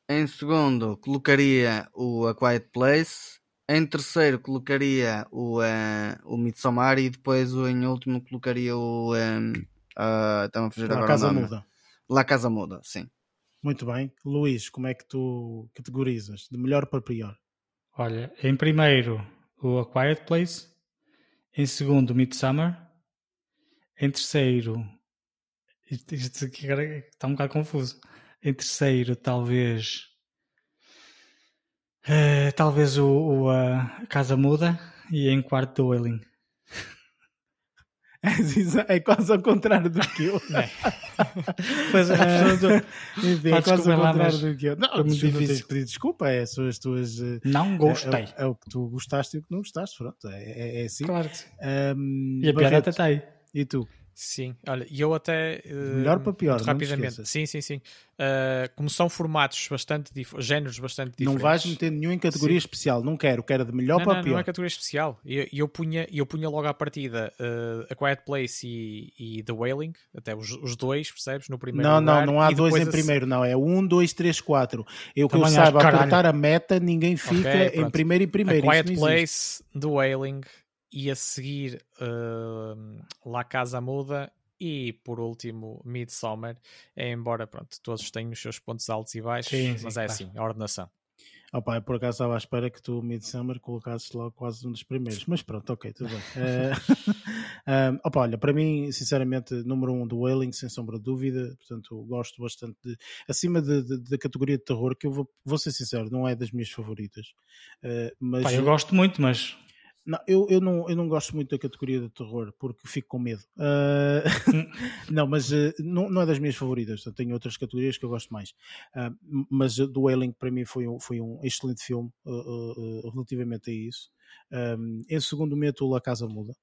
Em segundo, colocaria o A Quiet Place. Em terceiro, colocaria o, eh, o Midsommar. E depois, o- em último, colocaria o. Um, Estava a fugir La agora Casa. Muda. La Casa Muda, sim. Muito bem. Luís, como é que tu categorizas? De melhor para pior? Olha, em primeiro, o A Quiet Place. Em segundo, Midsummer. Em terceiro, isto, isto aqui está um bocado confuso. Em terceiro, talvez. eh, talvez o, o, a Casa Muda. E em quarto, o Wailing. É quase ao contrário do que eu. Pois é, portanto, Enfim, é quase ao contrário do que eu. Não, muito não tens pedir desculpa, é, são as tuas. eh, Não é- gostei. É, é o que tu gostaste e o que não gostaste, pronto, é, é, é assim. Claro que sim. Ahm, E a piada está aí. E tu? Sim, olha, e eu até. Uh, melhor para pior, rapidamente. Sim, sim, sim. Uh, como são formatos bastante géneros bastante diferentes. Não vais meter nenhum em categoria sim. especial, não quero, quero de melhor não, para não, pior. Não é categoria especial. E eu, eu, punha, eu punha logo à partida uh, A Quiet Place e, e, The Wailing, até os, os, dois, percebes? No primeiro Não, lugar, não, não há dois em a... primeiro, não. É um, dois, três, quatro. Eu que eu saiba apertar a meta, ninguém fica okay, em primeiro e primeiro. A Quiet Place, The Wailing e a seguir uh, La Casa Muda e por último Midsummer, é, embora pronto, todos tenham os seus pontos altos e baixos, sim, mas sim, é assim, a ordenação. Opa, eu por acaso estava à espera que tu, Midsummer, colocasses logo quase um dos primeiros, mas pronto, ok, tudo bem. uh, um, opa, olha, para mim, sinceramente, número um do Wailing, sem sombra de dúvida, portanto, gosto bastante de, acima da categoria de terror, que eu vou, vou ser sincero, não é das minhas favoritas. Uh, mas Pá, eu gosto muito, mas não, eu, eu, não, eu não gosto muito da categoria de terror porque fico com medo. Uh, não, mas uh, não, não é das minhas favoritas. Eu tenho outras categorias que eu gosto mais. Uh, mas do Wailing para mim foi um, foi um excelente filme relativamente a isso. Um, em segundo, meto La Casa Muda.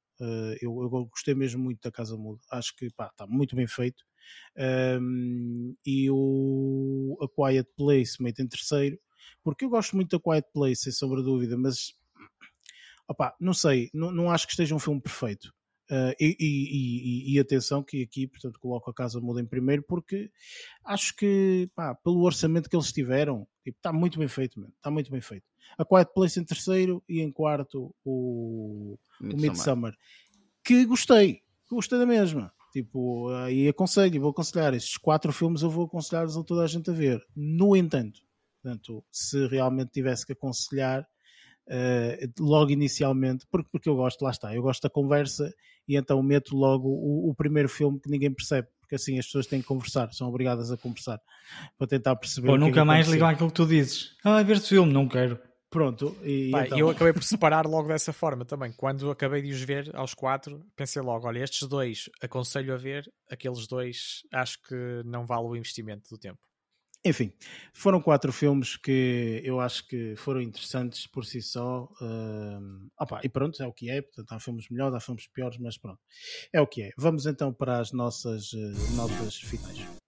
Eu, eu, gostei mesmo muito da Casa Muda. Acho que está muito bem feito. Um, e o A Quiet Place meto em terceiro porque eu gosto muito da Quiet Place, sem sombra de dúvida, mas Opa, não sei, não, não acho que esteja um filme perfeito. Uh, e, e, e, e, atenção que aqui, portanto, coloco a Casa Muda em primeiro porque acho que, pá, pelo orçamento que eles tiveram, tipo, está muito bem feito, está muito bem feito. A Quiet Place em terceiro e em quarto o, Midsummer. o Midsummer, que gostei, gostei da mesma. Tipo, aí aconselho, vou aconselhar estes quatro filmes, eu vou aconselhar-los a toda a gente a ver. No entanto, portanto, se realmente tivesse que aconselhar, uh, logo inicialmente, porque, porque eu gosto, lá está, eu gosto da conversa e então meto logo o, o, primeiro filme que ninguém percebe, porque assim as pessoas têm que conversar, são obrigadas a conversar para tentar perceber. Ou é nunca mais ligam aquilo que tu dizes. Ah, ver este filme, não quero. Pronto, e Pai, então... eu acabei por separar logo dessa forma também. Quando acabei de os ver aos quatro, pensei logo: olha, estes dois aconselho a ver, aqueles dois acho que não vale o investimento do tempo. Enfim, foram quatro filmes que eu acho que foram interessantes por si só. Uh, opa, e pronto, é o que é. Portanto, há filmes melhores, há filmes piores, mas pronto, é o que é. Vamos então para as nossas uh, notas finais.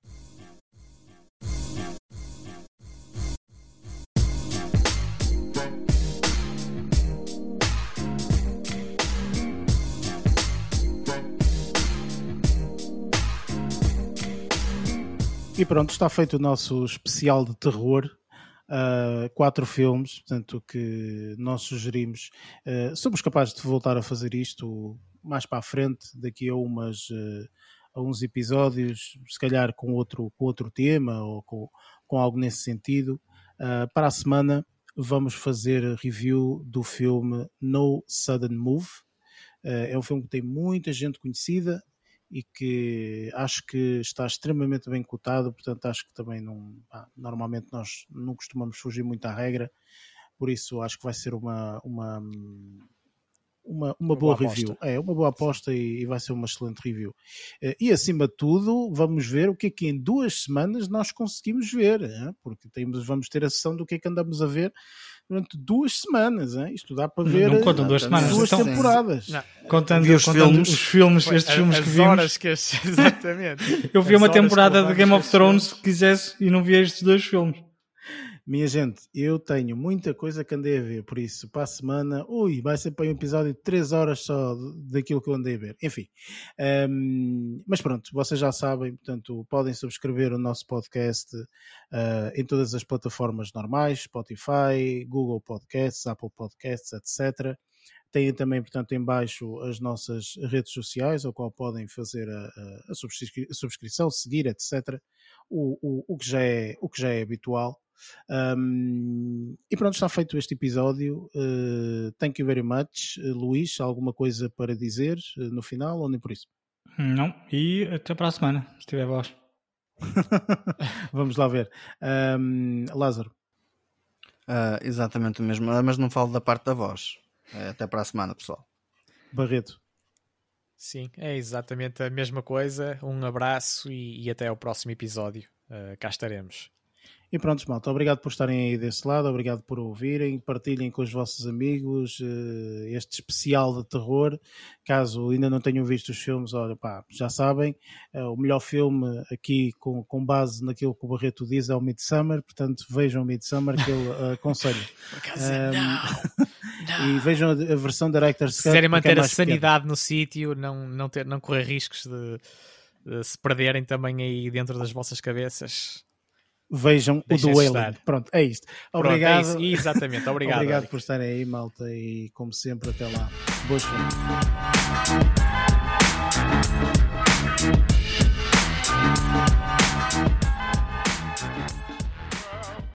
E pronto, está feito o nosso especial de terror. Uh, quatro filmes, portanto, que nós sugerimos. Uh, somos capazes de voltar a fazer isto mais para a frente, daqui a umas. Uh, a uns episódios, se calhar com outro, com outro tema ou com, com algo nesse sentido. para a semana vamos fazer review do filme No Sudden Move. é um filme que tem muita gente conhecida, e que acho que está extremamente bem cotado, portanto acho que também não, normalmente nós não costumamos fugir muito à regra, por isso acho que vai ser uma, uma, uma, uma, boa, boa review. Aposta. É, uma boa aposta e, e, vai ser uma excelente review. Eh, e acima de tudo, vamos ver o que é que em duas semanas nós conseguimos ver, porque temos, vamos ter a sessão do que é que andamos a ver durante duas semanas. Hein? Isto dá para ver não, contam duas, semanas, duas então, temporadas. Não. Contando, os, contando filmes, os filmes, estes filmes que vimos. Horas que exatamente. Eu vi uma temporada de Game of Thrones se quisesse e não vi estes dois filmes. Minha gente, eu tenho muita coisa que andei a ver, por isso, para a semana, ui, vai ser para um episódio de 3 horas só daquilo que eu andei a ver. Enfim, um, mas pronto, vocês já sabem, portanto, podem subscrever o nosso podcast uh, em todas as plataformas normais, Spotify, Google Podcasts, Apple Podcasts, etc. Têm também, portanto, em baixo as nossas redes sociais, ao qual podem fazer a, a, subscri a subscrição, seguir, etc. O, o, o, que já é, o que já é habitual. Um, e pronto, está feito este episódio. Uh, thank you very much. Uh, Luís, alguma coisa para dizer uh, no final ou nem por isso? Não, e até para a semana, se tiver voz. Vamos lá ver. Um, Lázaro. Uh, exatamente o mesmo, mas não falo da parte da voz. É, até para a semana, pessoal. Barreto. Sim, é exatamente a mesma coisa. Um abraço e, e até ao próximo episódio. Uh, cá estaremos. E pronto, malta, obrigado por estarem aí desse lado, obrigado por ouvirem, partilhem com os vossos amigos uh, este especial de terror. Caso ainda não tenham visto os filmes, olha, pá, já sabem, uh, o melhor filme aqui com, com base naquilo que o Barreto diz é o Midsummer, portanto vejam o Midsummer que eu aconselho. um, e vejam a, versão Director's Cut. Se quiserem é manter é a sanidade pequeno. no sítio, não, não, ter, não correr riscos de, de se perderem também aí dentro das vossas cabeças vejam o o duelo. Pronto, é isto. Obrigado. Pronto, é isso. Exatamente, obrigado. obrigado Eric. por estarem aí, malta, e como sempre, até lá. Boas férias.